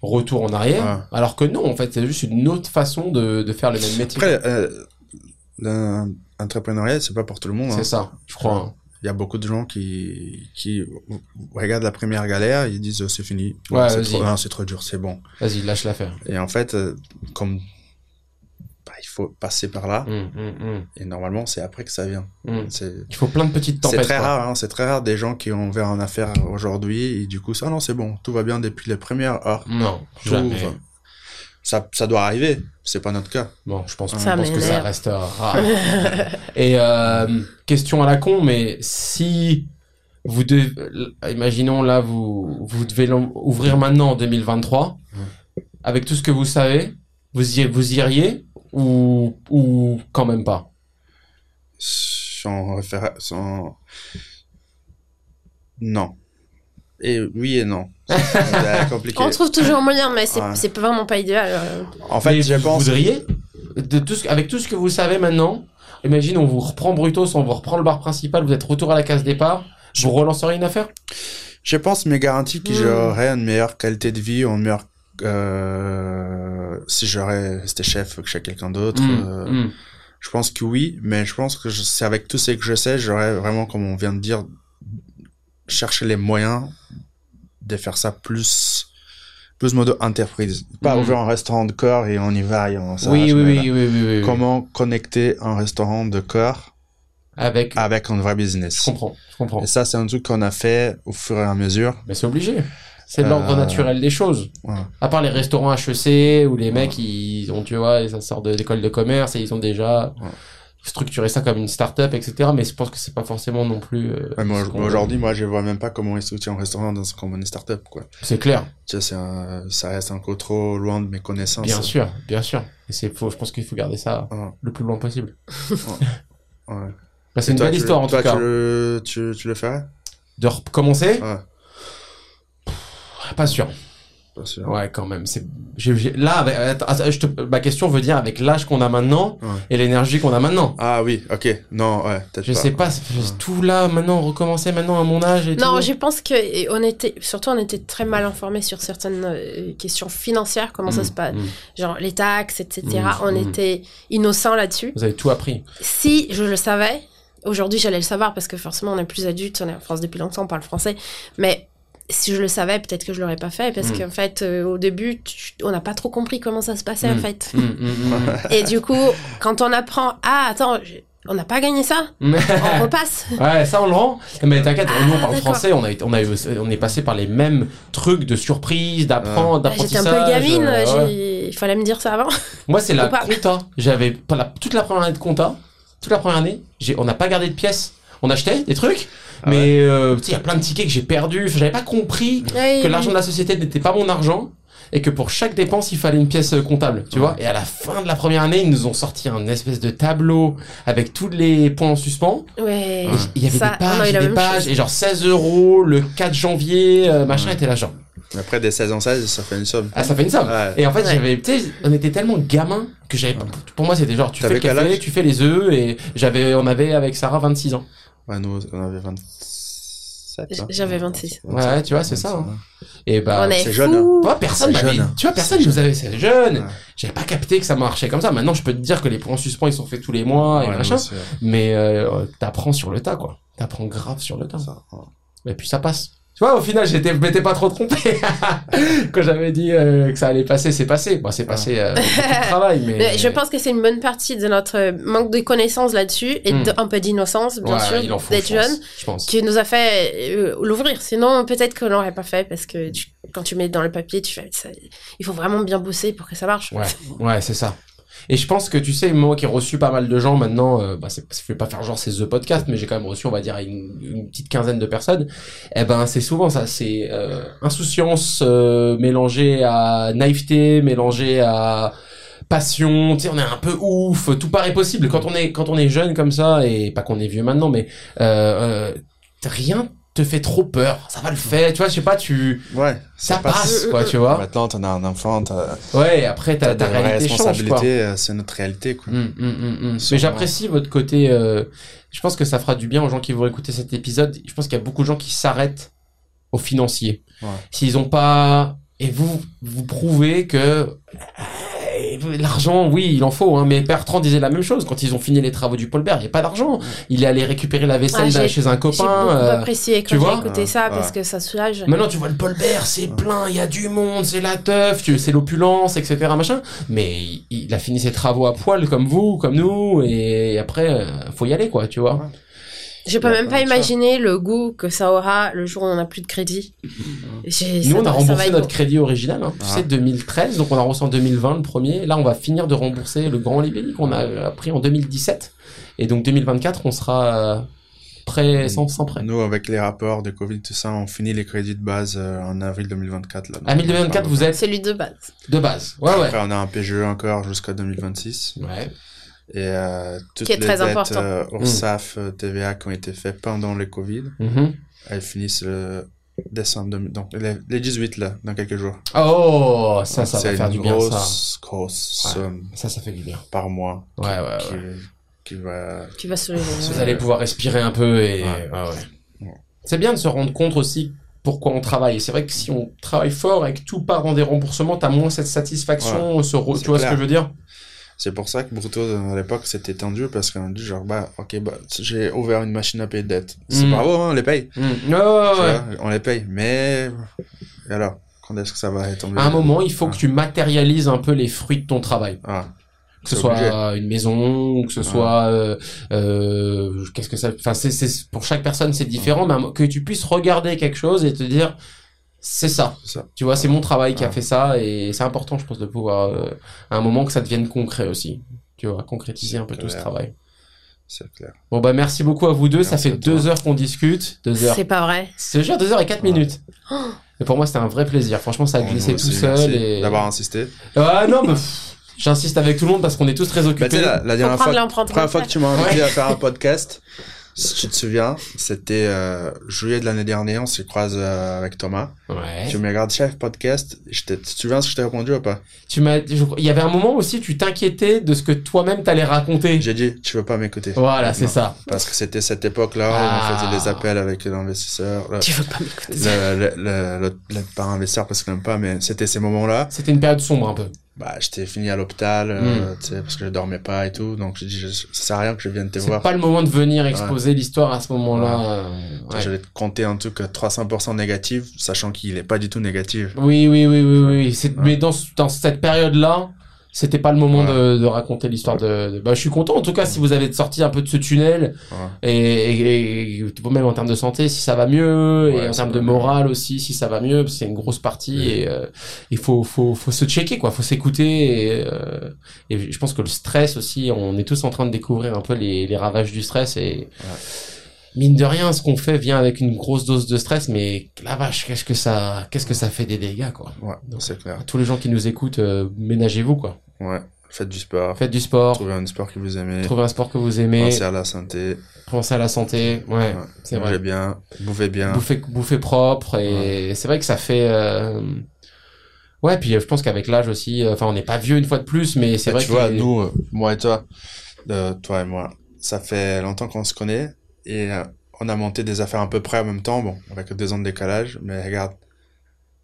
retour en arrière, alors que non, en fait, c'est juste une autre façon de, de faire le même métier. après, l'entrepreneuriat, c'est pas pour tout le monde. hein. c'est ça, je crois. hein. Il y a beaucoup de gens qui, qui regardent la première galère, ils disent, oh, c'est fini. Ouais, c'est trop, non, c'est trop dur, c'est bon. Vas-y, lâche l'affaire. Et en fait, euh, comme, bah, il faut passer par là, Hum, hum, hum, et normalement, c'est après que ça vient. C'est, Il faut plein de petites C'est tempêtes. très quoi. rare, hein, c'est très rare des gens qui ont ouvert une affaire aujourd'hui et du coup, ça non, c'est bon, tout va bien depuis les premières heures. Non, Tout jamais. va- Ça, ça doit arriver, c'est pas notre cas. Bon, je pense, Ça je pense que ça reste [LAUGHS] rare. Et euh, question à la con, mais si vous devez, imaginons là, vous vous devez ouvrir maintenant en 2023, avec tout ce que vous savez, vous y vous iriez ou ou quand même pas? Sans référer, sans... Non. Et oui et non. C'est [LAUGHS] compliqué. On trouve toujours un moyen, mais c'est Ouais. vraiment pas idéal. euh. En fait, Mais je vous pense... voudriez de tout ce, avec tout ce que vous savez maintenant. Imagine, on vous reprend Brutos, on vous reprend le bar principal, vous êtes retour à la case départ. Vous relanceriez une affaire? Je pense, mais garantis que Hmm. j'aurais une meilleure qualité de vie, une meilleure... Euh, si j'aurais resté chef chez quelqu'un d'autre, Hum, euh, hum. Je pense que oui, mais je pense que je- c'est avec tout ce que je sais, j'aurais vraiment, comme on vient de dire, chercher les moyens de faire ça plus, plus mode entreprise. Pas Mhm. ouvrir un restaurant de corps et on y va et on Oui, oui, oui, oui. Comment connecter un restaurant de corps Avec. avec un vrai Je business. comprends, je comprends. Et ça, c'est un truc qu'on a fait au fur et à mesure. Mais c'est obligé. C'est l'ordre Euh, naturel des choses. À part les restaurants HEC où les mecs ils ont tu vois ça sort de l'école de commerce et ils ont déjà Ouais. structuré ça comme une start-up etc. Mais je pense que c'est pas forcément non plus. euh, Ouais, moi, aujourd'hui, moi, je vois même pas comment ils structurent un restaurant dans comme une start-up, quoi. C'est clair. Tu sais, un- ça reste encore trop loin de mes connaissances. Bien sûr, bien sûr. Et c'est. Je pense qu'il faut garder ça le plus loin possible. Ouais. [LAUGHS] Bah, c'est une toi, belle histoire le- en toi, tout cas. Tu le, tu, tu le ferais? De recommencer Ouais, Pas sûr. Pas sûr. Ouais, quand même. C'est là. Avec... attends, attends, je te... Ma question veut dire avec l'âge qu'on a maintenant Ouais. et l'énergie qu'on a maintenant. Ah oui, ok. Non, ouais, Je pas. sais pas, tout là maintenant recommencer maintenant à mon âge et Non, tout. je pense que on était, surtout on était très mal informés sur certaines euh, questions financières, comment ça Mm, se passe, mm. genre les taxes, etc. Mm, on était innocents là-dessus. Vous avez tout appris. Si je le savais, aujourd'hui j'allais le savoir parce que forcément on est plus adulte, on est en France depuis longtemps, on parle français, mais si je le savais, peut-être que je l'aurais pas fait parce Mm. qu'en fait euh, au début tu- on n'a pas trop compris comment ça se passait en Mm. fait. Mm. [LAUGHS] Et du coup, quand on apprend, ah attends, on n'a pas gagné ça, on [LAUGHS] repasse. Ouais, ça on le rend. Mais t'inquiète, Ah, nous on parle d'accord. français, on a, on a, eu- on est passé par les mêmes trucs de surprise, d'apprendre, Bah, J'étais un d'apprentissage. peu gamine, euh, ouais. il fallait me dire ça avant. Moi c'est [LAUGHS] la compta. J'avais toute la première année de compta, toute la première année, on n'a pas gardé de pièces. On achetait des trucs, Ah mais euh, tu sais, il y a plein de tickets que j'ai perdus. Enfin, J'avais pas compris que l'argent de la société n'était pas mon argent et que pour chaque dépense il fallait une pièce euh, comptable, tu vois. Et à la fin de la première année, ils nous ont sorti un espèce de tableau avec tous les points en suspens. Ouais. Il y avait Ça, des pages, la des pages, chose. et genre 16 euros le 4 janvier, euh, machin était là genre. Après, des 16 en 16, ça fait une somme. Ah, ça fait une somme. Ouais. Et en fait, j'avais, tu sais, on était tellement gamins que j'avais, pour moi, c'était genre, tu fais le café, tu fais les œufs, et j'avais, on avait avec Sarah 26 ans. Ouais, nous, on avait 27. hein. J'avais 26. Ouais, tu vois, c'est ça, hein. Et bah, on est c'est jeune. Toi, personne jeune. tu vois, personne nous avait, c'est jeune. Ouais. J'avais pas capté que ça marchait comme ça. Maintenant, je peux te dire que les points en suspens, ils sont faits tous les mois et Ouais, machin. Mais, euh, t'apprends sur le tas, quoi. T'apprends grave sur le tas. ça, ouais. Et puis ça passe. Tu vois, au final, j'étais, je m'étais pas trop trompé. [LAUGHS] Quand j'avais dit euh, que ça allait passer, c'est passé. Bon, c'est passé euh, de travail, mais. Je pense que c'est une bonne partie de notre manque de connaissances là-dessus et de- un peu d'innocence, bien Ouais, sûr, d'être jeune, Je pense. qui nous a fait euh, l'ouvrir. Sinon, peut-être qu'on l'aurait pas fait parce que tu- quand tu mets dans le papier, tu fais ça, il faut vraiment bien bosser pour que ça marche. Ouais, ouais, c'est ça. Et je pense que tu sais, moi qui ai reçu pas mal de gens maintenant, euh, bah, c'est, je vais pas faire genre c'est The Podcast, mais j'ai quand même reçu, on va dire, une, une petite quinzaine de personnes. Eh ben, c'est souvent ça, c'est euh, insouciance euh, mélangée à naïveté, mélangée à passion. Tu sais, on est un peu ouf, tout paraît possible quand on est quand on est jeune comme ça et pas qu'on est vieux maintenant, mais euh, euh, rien te fait trop peur. Ça va le faire, tu vois, je sais pas, tu Ouais, ça, passe, quoi, tu vois. Maintenant, t'en as un enfant, t'as Ouais, après ta, t'as ta réalité responsabilités, euh, c'est notre réalité, quoi. Hum, hum, hum. Mais j'apprécie votre côté. euh, je pense que ça fera du bien aux gens qui vont écouter cet épisode. Je pense qu'il y a beaucoup de gens qui s'arrêtent au financier. Ouais. S'ils ont pas et vous vous prouvez que l'argent, oui, il en faut. Hein, mais Bertrand disait la même chose quand ils ont fini les travaux du Paulbert. Il n'y a pas d'argent. Il est allé récupérer la vaisselle Ah, j'ai- chez un J'ai copain. beaucoup euh, apprécié tu quand vois j'ai écouté ça parce que ça soulage. Maintenant, tu vois le Paulbert, c'est plein, il y a du monde, c'est la teuf, tu- c'est l'opulence, etc., machin. Mais il, il a fini ses travaux à poil comme vous, comme nous, et après, euh, faut y aller, quoi, tu vois. Je peux même pas imaginer le goût que ça aura le jour où on n'a plus de crédit. [LAUGHS] Nous, on a remboursé notre crédit original, hein, tu Ah. sais, 2013, donc on a reçu en 2020 le premier. Là, on va finir de rembourser le grand libelli qu'on a pris en 2017. Et donc 2024, on sera euh, prêt, sans, sans prêt. Nous, avec les rapports de Covid, tout ça, on finit les crédits de base euh, en avril 2024. Là, À 2024, vous êtes Celui de base. de base. Ouais, ouais. Après, on a un PGE encore jusqu'à 2026. Ouais. Et euh, toutes Qui est les très dettes important. euh, URSAF, euh, TVA qui ont été faites pendant le Covid, Mhm. elles finissent le décembre, 2000 donc les, les 18 là, dans quelques jours. Oh, ça, ça va faire une du bien, ça. grosse, grosse Ouais. somme Ça, ça fait du bien. par mois Ouais, ouais, qui, ouais. qui va... Tu vas soulager. Vous allez pouvoir respirer un peu et Ouais. ouais, ouais. Ouais. C'est bien de se rendre compte aussi pourquoi on travaille. C'est vrai que si on travaille fort et que tout part en des remboursements, t'as moins cette satisfaction, ce tu vois ce que je veux dire? C'est pour ça que Bruto, à l'époque, c'était tendu parce qu'on dit genre, bah, ok, bah, j'ai ouvert une machine à payer de dette. C'est Mm. bravo, hein, on les paye. Mm. Ouais. vois, on les paye. Mais, et alors, quand est-ce que ça va tomber À un moment, il faut que tu matérialises un peu les fruits de ton travail. Ah. que ce soit une maison ou que ce Ouais. soit euh, euh, qu'est-ce que ça enfin c'est c'est pour chaque personne c'est différent mais que tu puisses regarder quelque chose et te dire c'est ça. Tu vois c'est mon travail qui a fait ça et c'est important je pense de pouvoir euh, à un moment que ça devienne concret aussi. Tu vois concrétiser un peu tout ce travail. C'est clair. bon bah merci beaucoup à vous deux. Ça fait deux heures qu'on discute. Deux heures. C'est pas vrai. c'est déjà deux heures et quatre Ouais. minutes. Et pour moi c'était un vrai plaisir. Franchement ça a Bon, glissé tout seul merci et D'avoir insisté. ah non mais j'insiste avec tout le monde parce qu'on est tous très Bah, occupés sais, la, la dernière fois, première fois que tu m'as invité Ouais. à faire un podcast, si tu te souviens, c'était euh, juillet de l'année dernière, on s'est croisé euh, avec Thomas. ouais Tu me regardes chef podcast, je tu te souviens ce que je t'ai répondu ou pas? Tu m'as, il y avait un moment aussi, tu t'inquiétais de ce que toi-même t'allais raconter. J'ai dit, tu veux pas m'écouter. Voilà, c'est ça. Parce que c'était cette époque-là où Ah. on faisait des appels avec l'investisseur. Tu veux pas m'écouter. le, le, investisseur parce que l'aime pas, mais c'était ces moments-là. C'était une période sombre un peu. Bah, j'étais fini à l'hôpital, euh, tu sais, parce que je dormais pas et tout. Donc, j'ai dit, je- ça sert à rien que je vienne te C'est voir. pas le moment de venir exposer l'histoire à ce moment-là. euh, ouais. Je vais te compter un truc à 300% négatif, sachant qu'il est pas du tout négatif. Oui, oui, oui, oui, oui. C'est, mais dans, dans cette période-là, c'était pas le moment Ouais. de, de raconter l'histoire de, de- Bah, je suis content en tout cas si vous avez sorti un peu de ce tunnel Ouais. et, et, et même en termes de santé si ça va mieux Ouais, et en termes de morale aussi si ça va mieux c'est une grosse partie et euh, il faut faut faut se checker quoi faut s'écouter et, euh, et je pense que le stress aussi on est tous en train de découvrir un peu les, les ravages du stress et mine de rien ce qu'on fait vient avec une grosse dose de stress mais la vache qu'est-ce que ça qu'est-ce que ça fait des dégâts quoi Ouais, Donc, c'est clair. tous les gens qui nous écoutent euh, ménagez-vous quoi Ouais. Faites du sport. faites du sport Trouvez un sport que vous aimez. trouvez un sport que vous aimez Pensez à la santé. pensez à la santé ouais, Ouais. c'est vrai bien. Bouffez bien. bouffer bouffer propre et c'est vrai que ça fait euh, ouais puis euh, je pense qu'avec l'âge aussi euh, enfin on n'est pas vieux une fois de plus mais c'est Bah, vrai tu que vois, les- nous, moi et toi, euh, toi et moi, ça fait longtemps qu'on se connaît et euh, on a monté des affaires à peu près en même temps, bon, avec deux ans de décalage, mais regarde,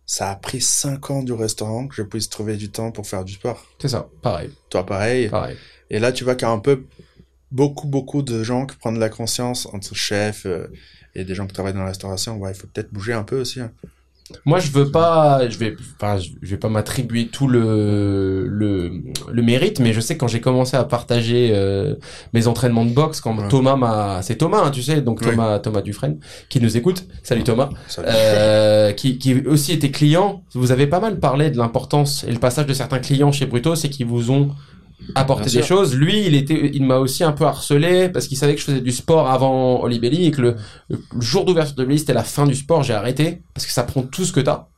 ça a pris cinq ans du restaurant que je puisse trouver du temps pour faire du sport. c'est ça pareil Toi, pareil. pareil Et là, tu vois qu'il y a un peu beaucoup, beaucoup de gens qui prennent la conscience entre chefs euh, et des gens qui travaillent dans la restauration. Ouais, il faut peut-être bouger un peu aussi. hein. Moi je veux pas je vais enfin je vais pas m'attribuer tout le le le mérite mais je sais que quand j'ai commencé à partager euh, mes entraînements de boxe quand Ouais. Thomas m'a c'est Thomas hein, tu sais donc Oui. Thomas Thomas Dufresne qui nous écoute salut Thomas euh, qui, qui aussi était client. Vous avez pas mal parlé de l'importance et le passage de certains clients chez Bruto, c'est qu'ils vous ont apporté Bien des choses. Lui, il était, il m'a aussi un peu harcelé parce qu'il savait que je faisais du sport avant Olibelli et que le, le jour d'ouverture de Olibelli, c'était la fin du sport. J'ai arrêté parce que ça prend tout ce que t'as.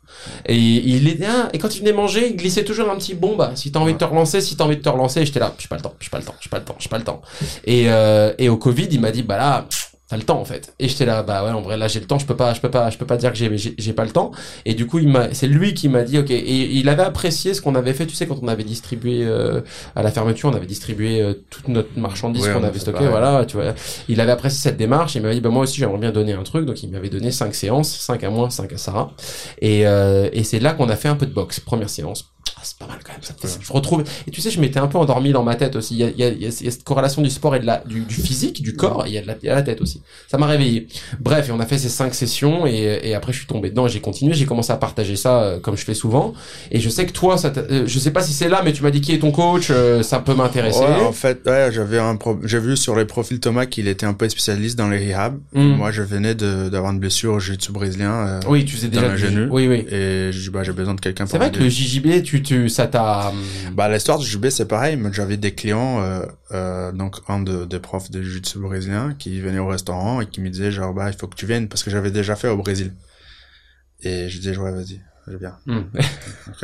Et il était, ah, et quand il venait manger, il glissait toujours un petit bon, bah, si t'as envie de te relancer, si t'as envie de te relancer, j'étais là, j'ai pas le temps, j'ai pas le temps, j'ai pas le temps, j'ai pas le temps. Et, euh, et au Covid, il m'a dit, bah là, pff, t'as le temps, en fait. Et j'étais là, bah ouais, en vrai, là, j'ai le temps, je peux pas, je peux pas, je peux pas dire que j'ai, j'ai, pas le temps. Et du coup, il m'a, c'est lui qui m'a dit, ok, et il avait apprécié ce qu'on avait fait, tu sais, quand on avait distribué, euh, à la fermeture, on avait distribué euh, toute notre marchandise Ouais, qu'on avait stockée, voilà, tu vois. Il avait apprécié cette démarche, il m'avait dit, bah moi aussi, j'aimerais bien donner un truc, donc il m'avait donné cinq séances, cinq à moi, cinq à Sarah. Et, euh, et c'est là qu'on a fait un peu de boxe, première séance. Ah, c'est pas mal quand même. Ça, fait- je retrouve. Et tu sais, je m'étais un peu endormi dans ma tête aussi. Il y a, il y a- il y a cette corrélation du sport et de la, du, du physique, du corps, et il y a de la, il y a la tête aussi. Ça m'a réveillé. Bref, et on a fait ces cinq sessions et, et après je suis tombé dedans et j'ai continué. J'ai commencé à partager ça euh, comme je fais souvent. Et je sais que toi, ça euh, je sais pas si c'est là, mais tu m'as dit qui est ton coach. euh, ça peut m'intéresser. Ouais, en fait, ouais, j'avais un pro... j'ai vu sur les profils Thomas qu'il était un peu spécialiste dans les rehabs. Mm. Moi, je venais d'avoir une blessure au jiu-jitsu brésilien. euh, Oui, tu faisais Dans déjà du- genou. Oui, oui. Et j'ai dit, bah, j'ai besoin de quelqu'un pour C'est vrai que le JJB, tu, tu, ça t'a. Bah, l'histoire du JB, c'est pareil, mais j'avais des clients, euh, euh, donc un de, des profs de jiu-jitsu brésilien qui venait au restaurant et qui me disait, genre, bah, il faut que tu viennes parce que j'avais déjà fait au Brésil. Et je disais, ouais, vas-y, je viens. Hmm. [LAUGHS]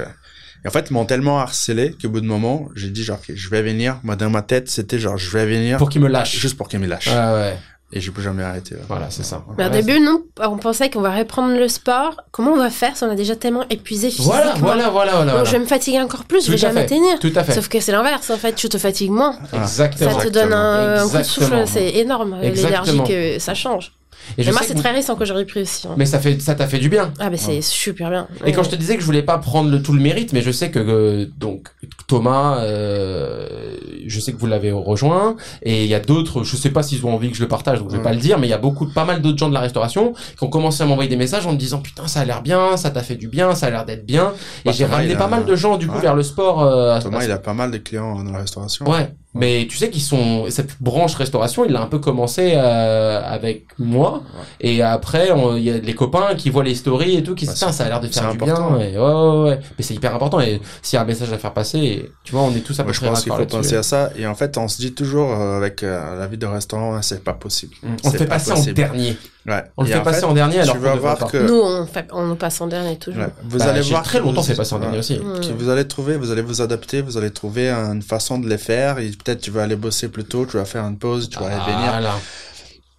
Et en fait, ils m'ont tellement harcelé qu'au bout de moment, j'ai dit, genre, je vais venir. Moi, dans ma tête, c'était genre, je vais venir Pour qu'il me lâche. juste pour qu'ils me lâchent. Ouais, ouais. Et j'ai plus jamais arrêté. là. Voilà, c'est ça. Mais au Ouais, début, non, on pensait qu'on va reprendre le sport. Comment on va faire si on a déjà tellement épuisé physiquement Voilà, voilà, voilà, voilà. Donc, je vais me fatiguer encore plus, je Tout vais à jamais fait. tenir. Tout à fait. Sauf que c'est l'inverse, en fait, tu te fatigues moins. Exactement. Ça te donne un, un coup de souffle, c'est énorme. L'énergie que ça change. Et, je moi, c'est très récent que j'aurais pris aussi. hein. Mais ça fait, ça t'a fait du bien. Ah, mais c'est super bien. Et quand je te disais que je voulais pas prendre le tout le mérite, mais je sais que euh, donc Thomas, euh, je sais que vous l'avez rejoint, et il y a d'autres, je sais pas s'ils ont envie que je le partage, donc je vais Ouais. pas le dire, mais il y a beaucoup, pas mal d'autres gens de la restauration qui ont commencé à m'envoyer des messages en me disant putain ça a l'air bien, ça t'a fait du bien, ça a l'air d'être bien, et Bah, j'ai Thomas, ramené pas mal de gens du coup Ouais. vers le sport. euh, à- Thomas, à- il a pas mal de clients dans la restauration. Ouais, mais tu sais qu'ils sont cette branche restauration, il a un peu commencé euh, avec moi et après on- il y a les copains qui voient les stories et tout qui se Bah, disent ça a l'air de faire du important. bien et ouais, ouais ouais mais c'est hyper important et s'il y a un message à faire passer, tu vois, on est tous à peu Moi, je près pense qu'il faut penser à ça. Et en fait, on se dit toujours euh, avec euh, la vie de restaurant, c'est pas possible. Mm. On fait pas passer en dernier. Ouais. On le Et fait en passer fait, en dernier alors qu'on voir que Nous, on, fait, on nous passe en dernier toujours. ouais, vous Bah, allez voir très que longtemps fait passer en dernier ouais. aussi. Que vous allez trouver, vous allez vous adapter, vous allez trouver une façon de les faire. Et peut-être tu vas aller bosser plus tôt, tu vas faire une pause, tu vas aller venir. Voilà.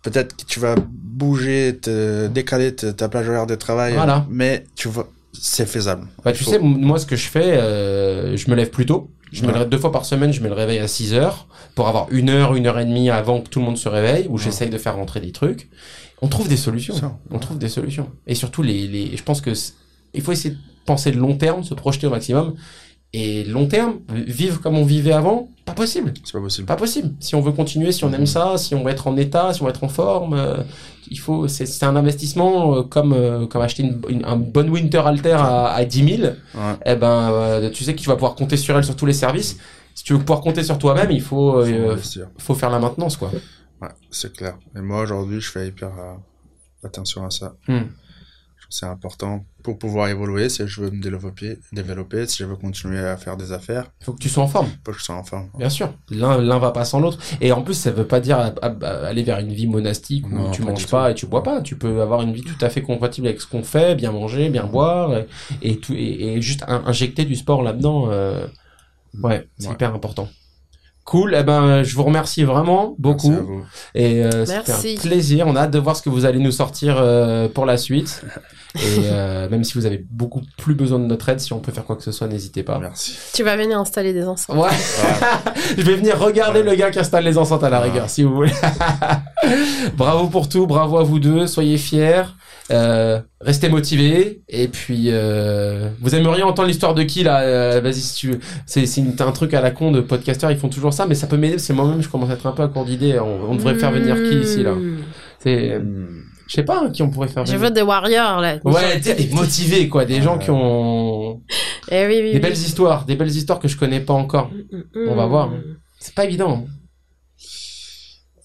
Peut-être que tu vas bouger, te décaler te- ta plage horaire de travail. Voilà. Mais tu vas, c'est faisable. Bah, tu faut- sais, moi, ce que je fais, euh, je me lève plus tôt. Je me lève deux fois par semaine, je mets le réveil à 6 heures pour avoir une heure, une heure et demie avant que tout le monde se réveille, où Ouais. j'essaye de faire rentrer des trucs. On trouve des solutions. Ça, On trouve des solutions. Et surtout, les, les, je pense que il faut essayer de penser de long terme, se projeter au maximum. Et long terme, vivre comme on vivait avant, pas possible. c'est pas possible. Pas possible. Si on veut continuer, si on aime ça, si on veut être en état, si on veut être en forme, euh, il faut. C'est un investissement euh, comme euh, comme acheter une, une- un bon winter alter à, à 10 000. Ouais. Eh ben, tu sais que tu vas pouvoir compter sur elle sur tous les services. Si tu veux pouvoir compter sur toi-même, il faut Faut faut faire la maintenance quoi. Ouais, c'est clair. Et moi, aujourd'hui, je fais hyper euh, attention à ça. Hmm. C'est important pour pouvoir évoluer. Si je veux me développer, développer, si je veux continuer à faire des affaires, Il faut que tu sois en forme. faut que je sois en forme. Bien sûr, l'un l'un va pas sans l'autre. Et en plus, ça veut pas dire à- à- à aller vers une vie monastique où Non, tu manges pas tout. et tu bois pas. Tu peux avoir une vie tout à fait compatible avec ce qu'on fait, bien manger, bien boire et, et tout et, et juste in- injecter du sport là-dedans. euh, ouais, c'est Ouais. hyper important. Cool. Eh ben, je vous remercie vraiment beaucoup. Merci à vous. Et euh, c'était un plaisir. On a hâte de voir ce que vous allez nous sortir euh, pour la suite. [LAUGHS] Et euh, même si vous avez beaucoup plus besoin de notre aide, si on peut faire quoi que ce soit, n'hésitez pas. Merci. Tu vas venir installer des enceintes. Ouais. [LAUGHS] je vais venir regarder le gars qui installe les enceintes à la rigueur, si vous voulez. [LAUGHS] bravo pour tout, bravo à vous deux, soyez fiers, euh, restez motivés, et puis euh, vous aimeriez entendre l'histoire de qui là euh, Vas-y si tu veux. C'est un truc à la con de podcasteurs, ils font toujours ça, mais ça peut m'aider parce que moi-même je commence à être un peu à court d'idées. On, on devrait faire venir qui ici là Mmh. C'est, Hmm. Je sais pas hein, qui on pourrait faire Je veux des warriors, là. Ouais, tu sais, des motivés quoi, des gens qui ont [LAUGHS] Eh oui, oui, des oui. belles histoires, des belles histoires que je connais pas encore. Mm, On va mm. voir. C'est pas évident.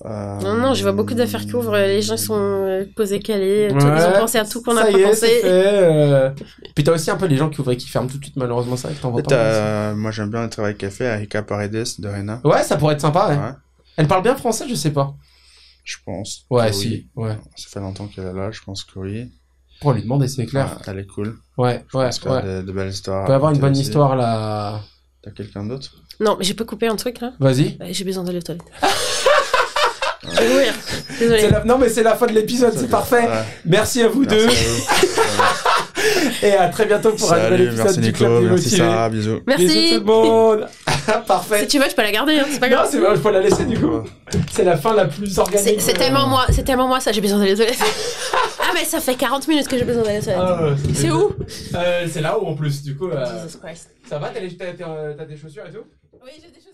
Euh, Non, non, je vois beaucoup d'affaires qui ouvrent. Les gens sont euh, posés calés. tout- ils Ouais, ont pensé à tout qu'on n'a ça pas est, c'est pensé. fait, euh. Puis t'as aussi un peu les gens qui ouvrent et qui ferment tout de suite, malheureusement, ça, t'en vois pas moi, j'aime bien le travail qu'elle fait, Erika Paredes de Rena. Ouais, ça pourrait être sympa, ouais. Ouais, Elle parle bien français, je sais pas. Je pense. Ouais, si, ouais. Ça fait longtemps qu'elle est là, je pense que oui. Pour lui demander, c'est clair. Elle est cool. Ouais, Je ouais, ouais. a de, de belles histoires. On peut avoir une bonne histoire, là. T'as quelqu'un d'autre? Non, mais j'ai pas coupé un truc, là. Vas-y. Ouais, J'ai besoin d'aller aux toilettes. [LAUGHS] Je vais mourir. C'est Désolée. la- Non, mais c'est la fin de l'épisode, c'est parfait. Ouais, Merci à vous merci deux. à vous. [LAUGHS] [LAUGHS] Et à très bientôt pour un nouvel Salut, épisode merci du Club Nico, des merci. Sarah, bisous. Bisous Merci. tout le monde. [LAUGHS] Si Parfait. tu veux, je peux la garder, hein, c'est pas Non, grave. c'est vrai, faut la laisser du coup. C'est la fin la plus organique. C'est tellement moi, c'est tellement moi ça, j'ai besoin d'aller aux toilettes. [LAUGHS] ah mais ça fait 40 minutes que j'ai besoin d'aller aux toilettes. Ah, c'est où Euh, C'est là-haut en plus, du coup. euh, Jesus Christ. Ça va, t'as des chaussures et tout? Oui, j'ai des chaussures.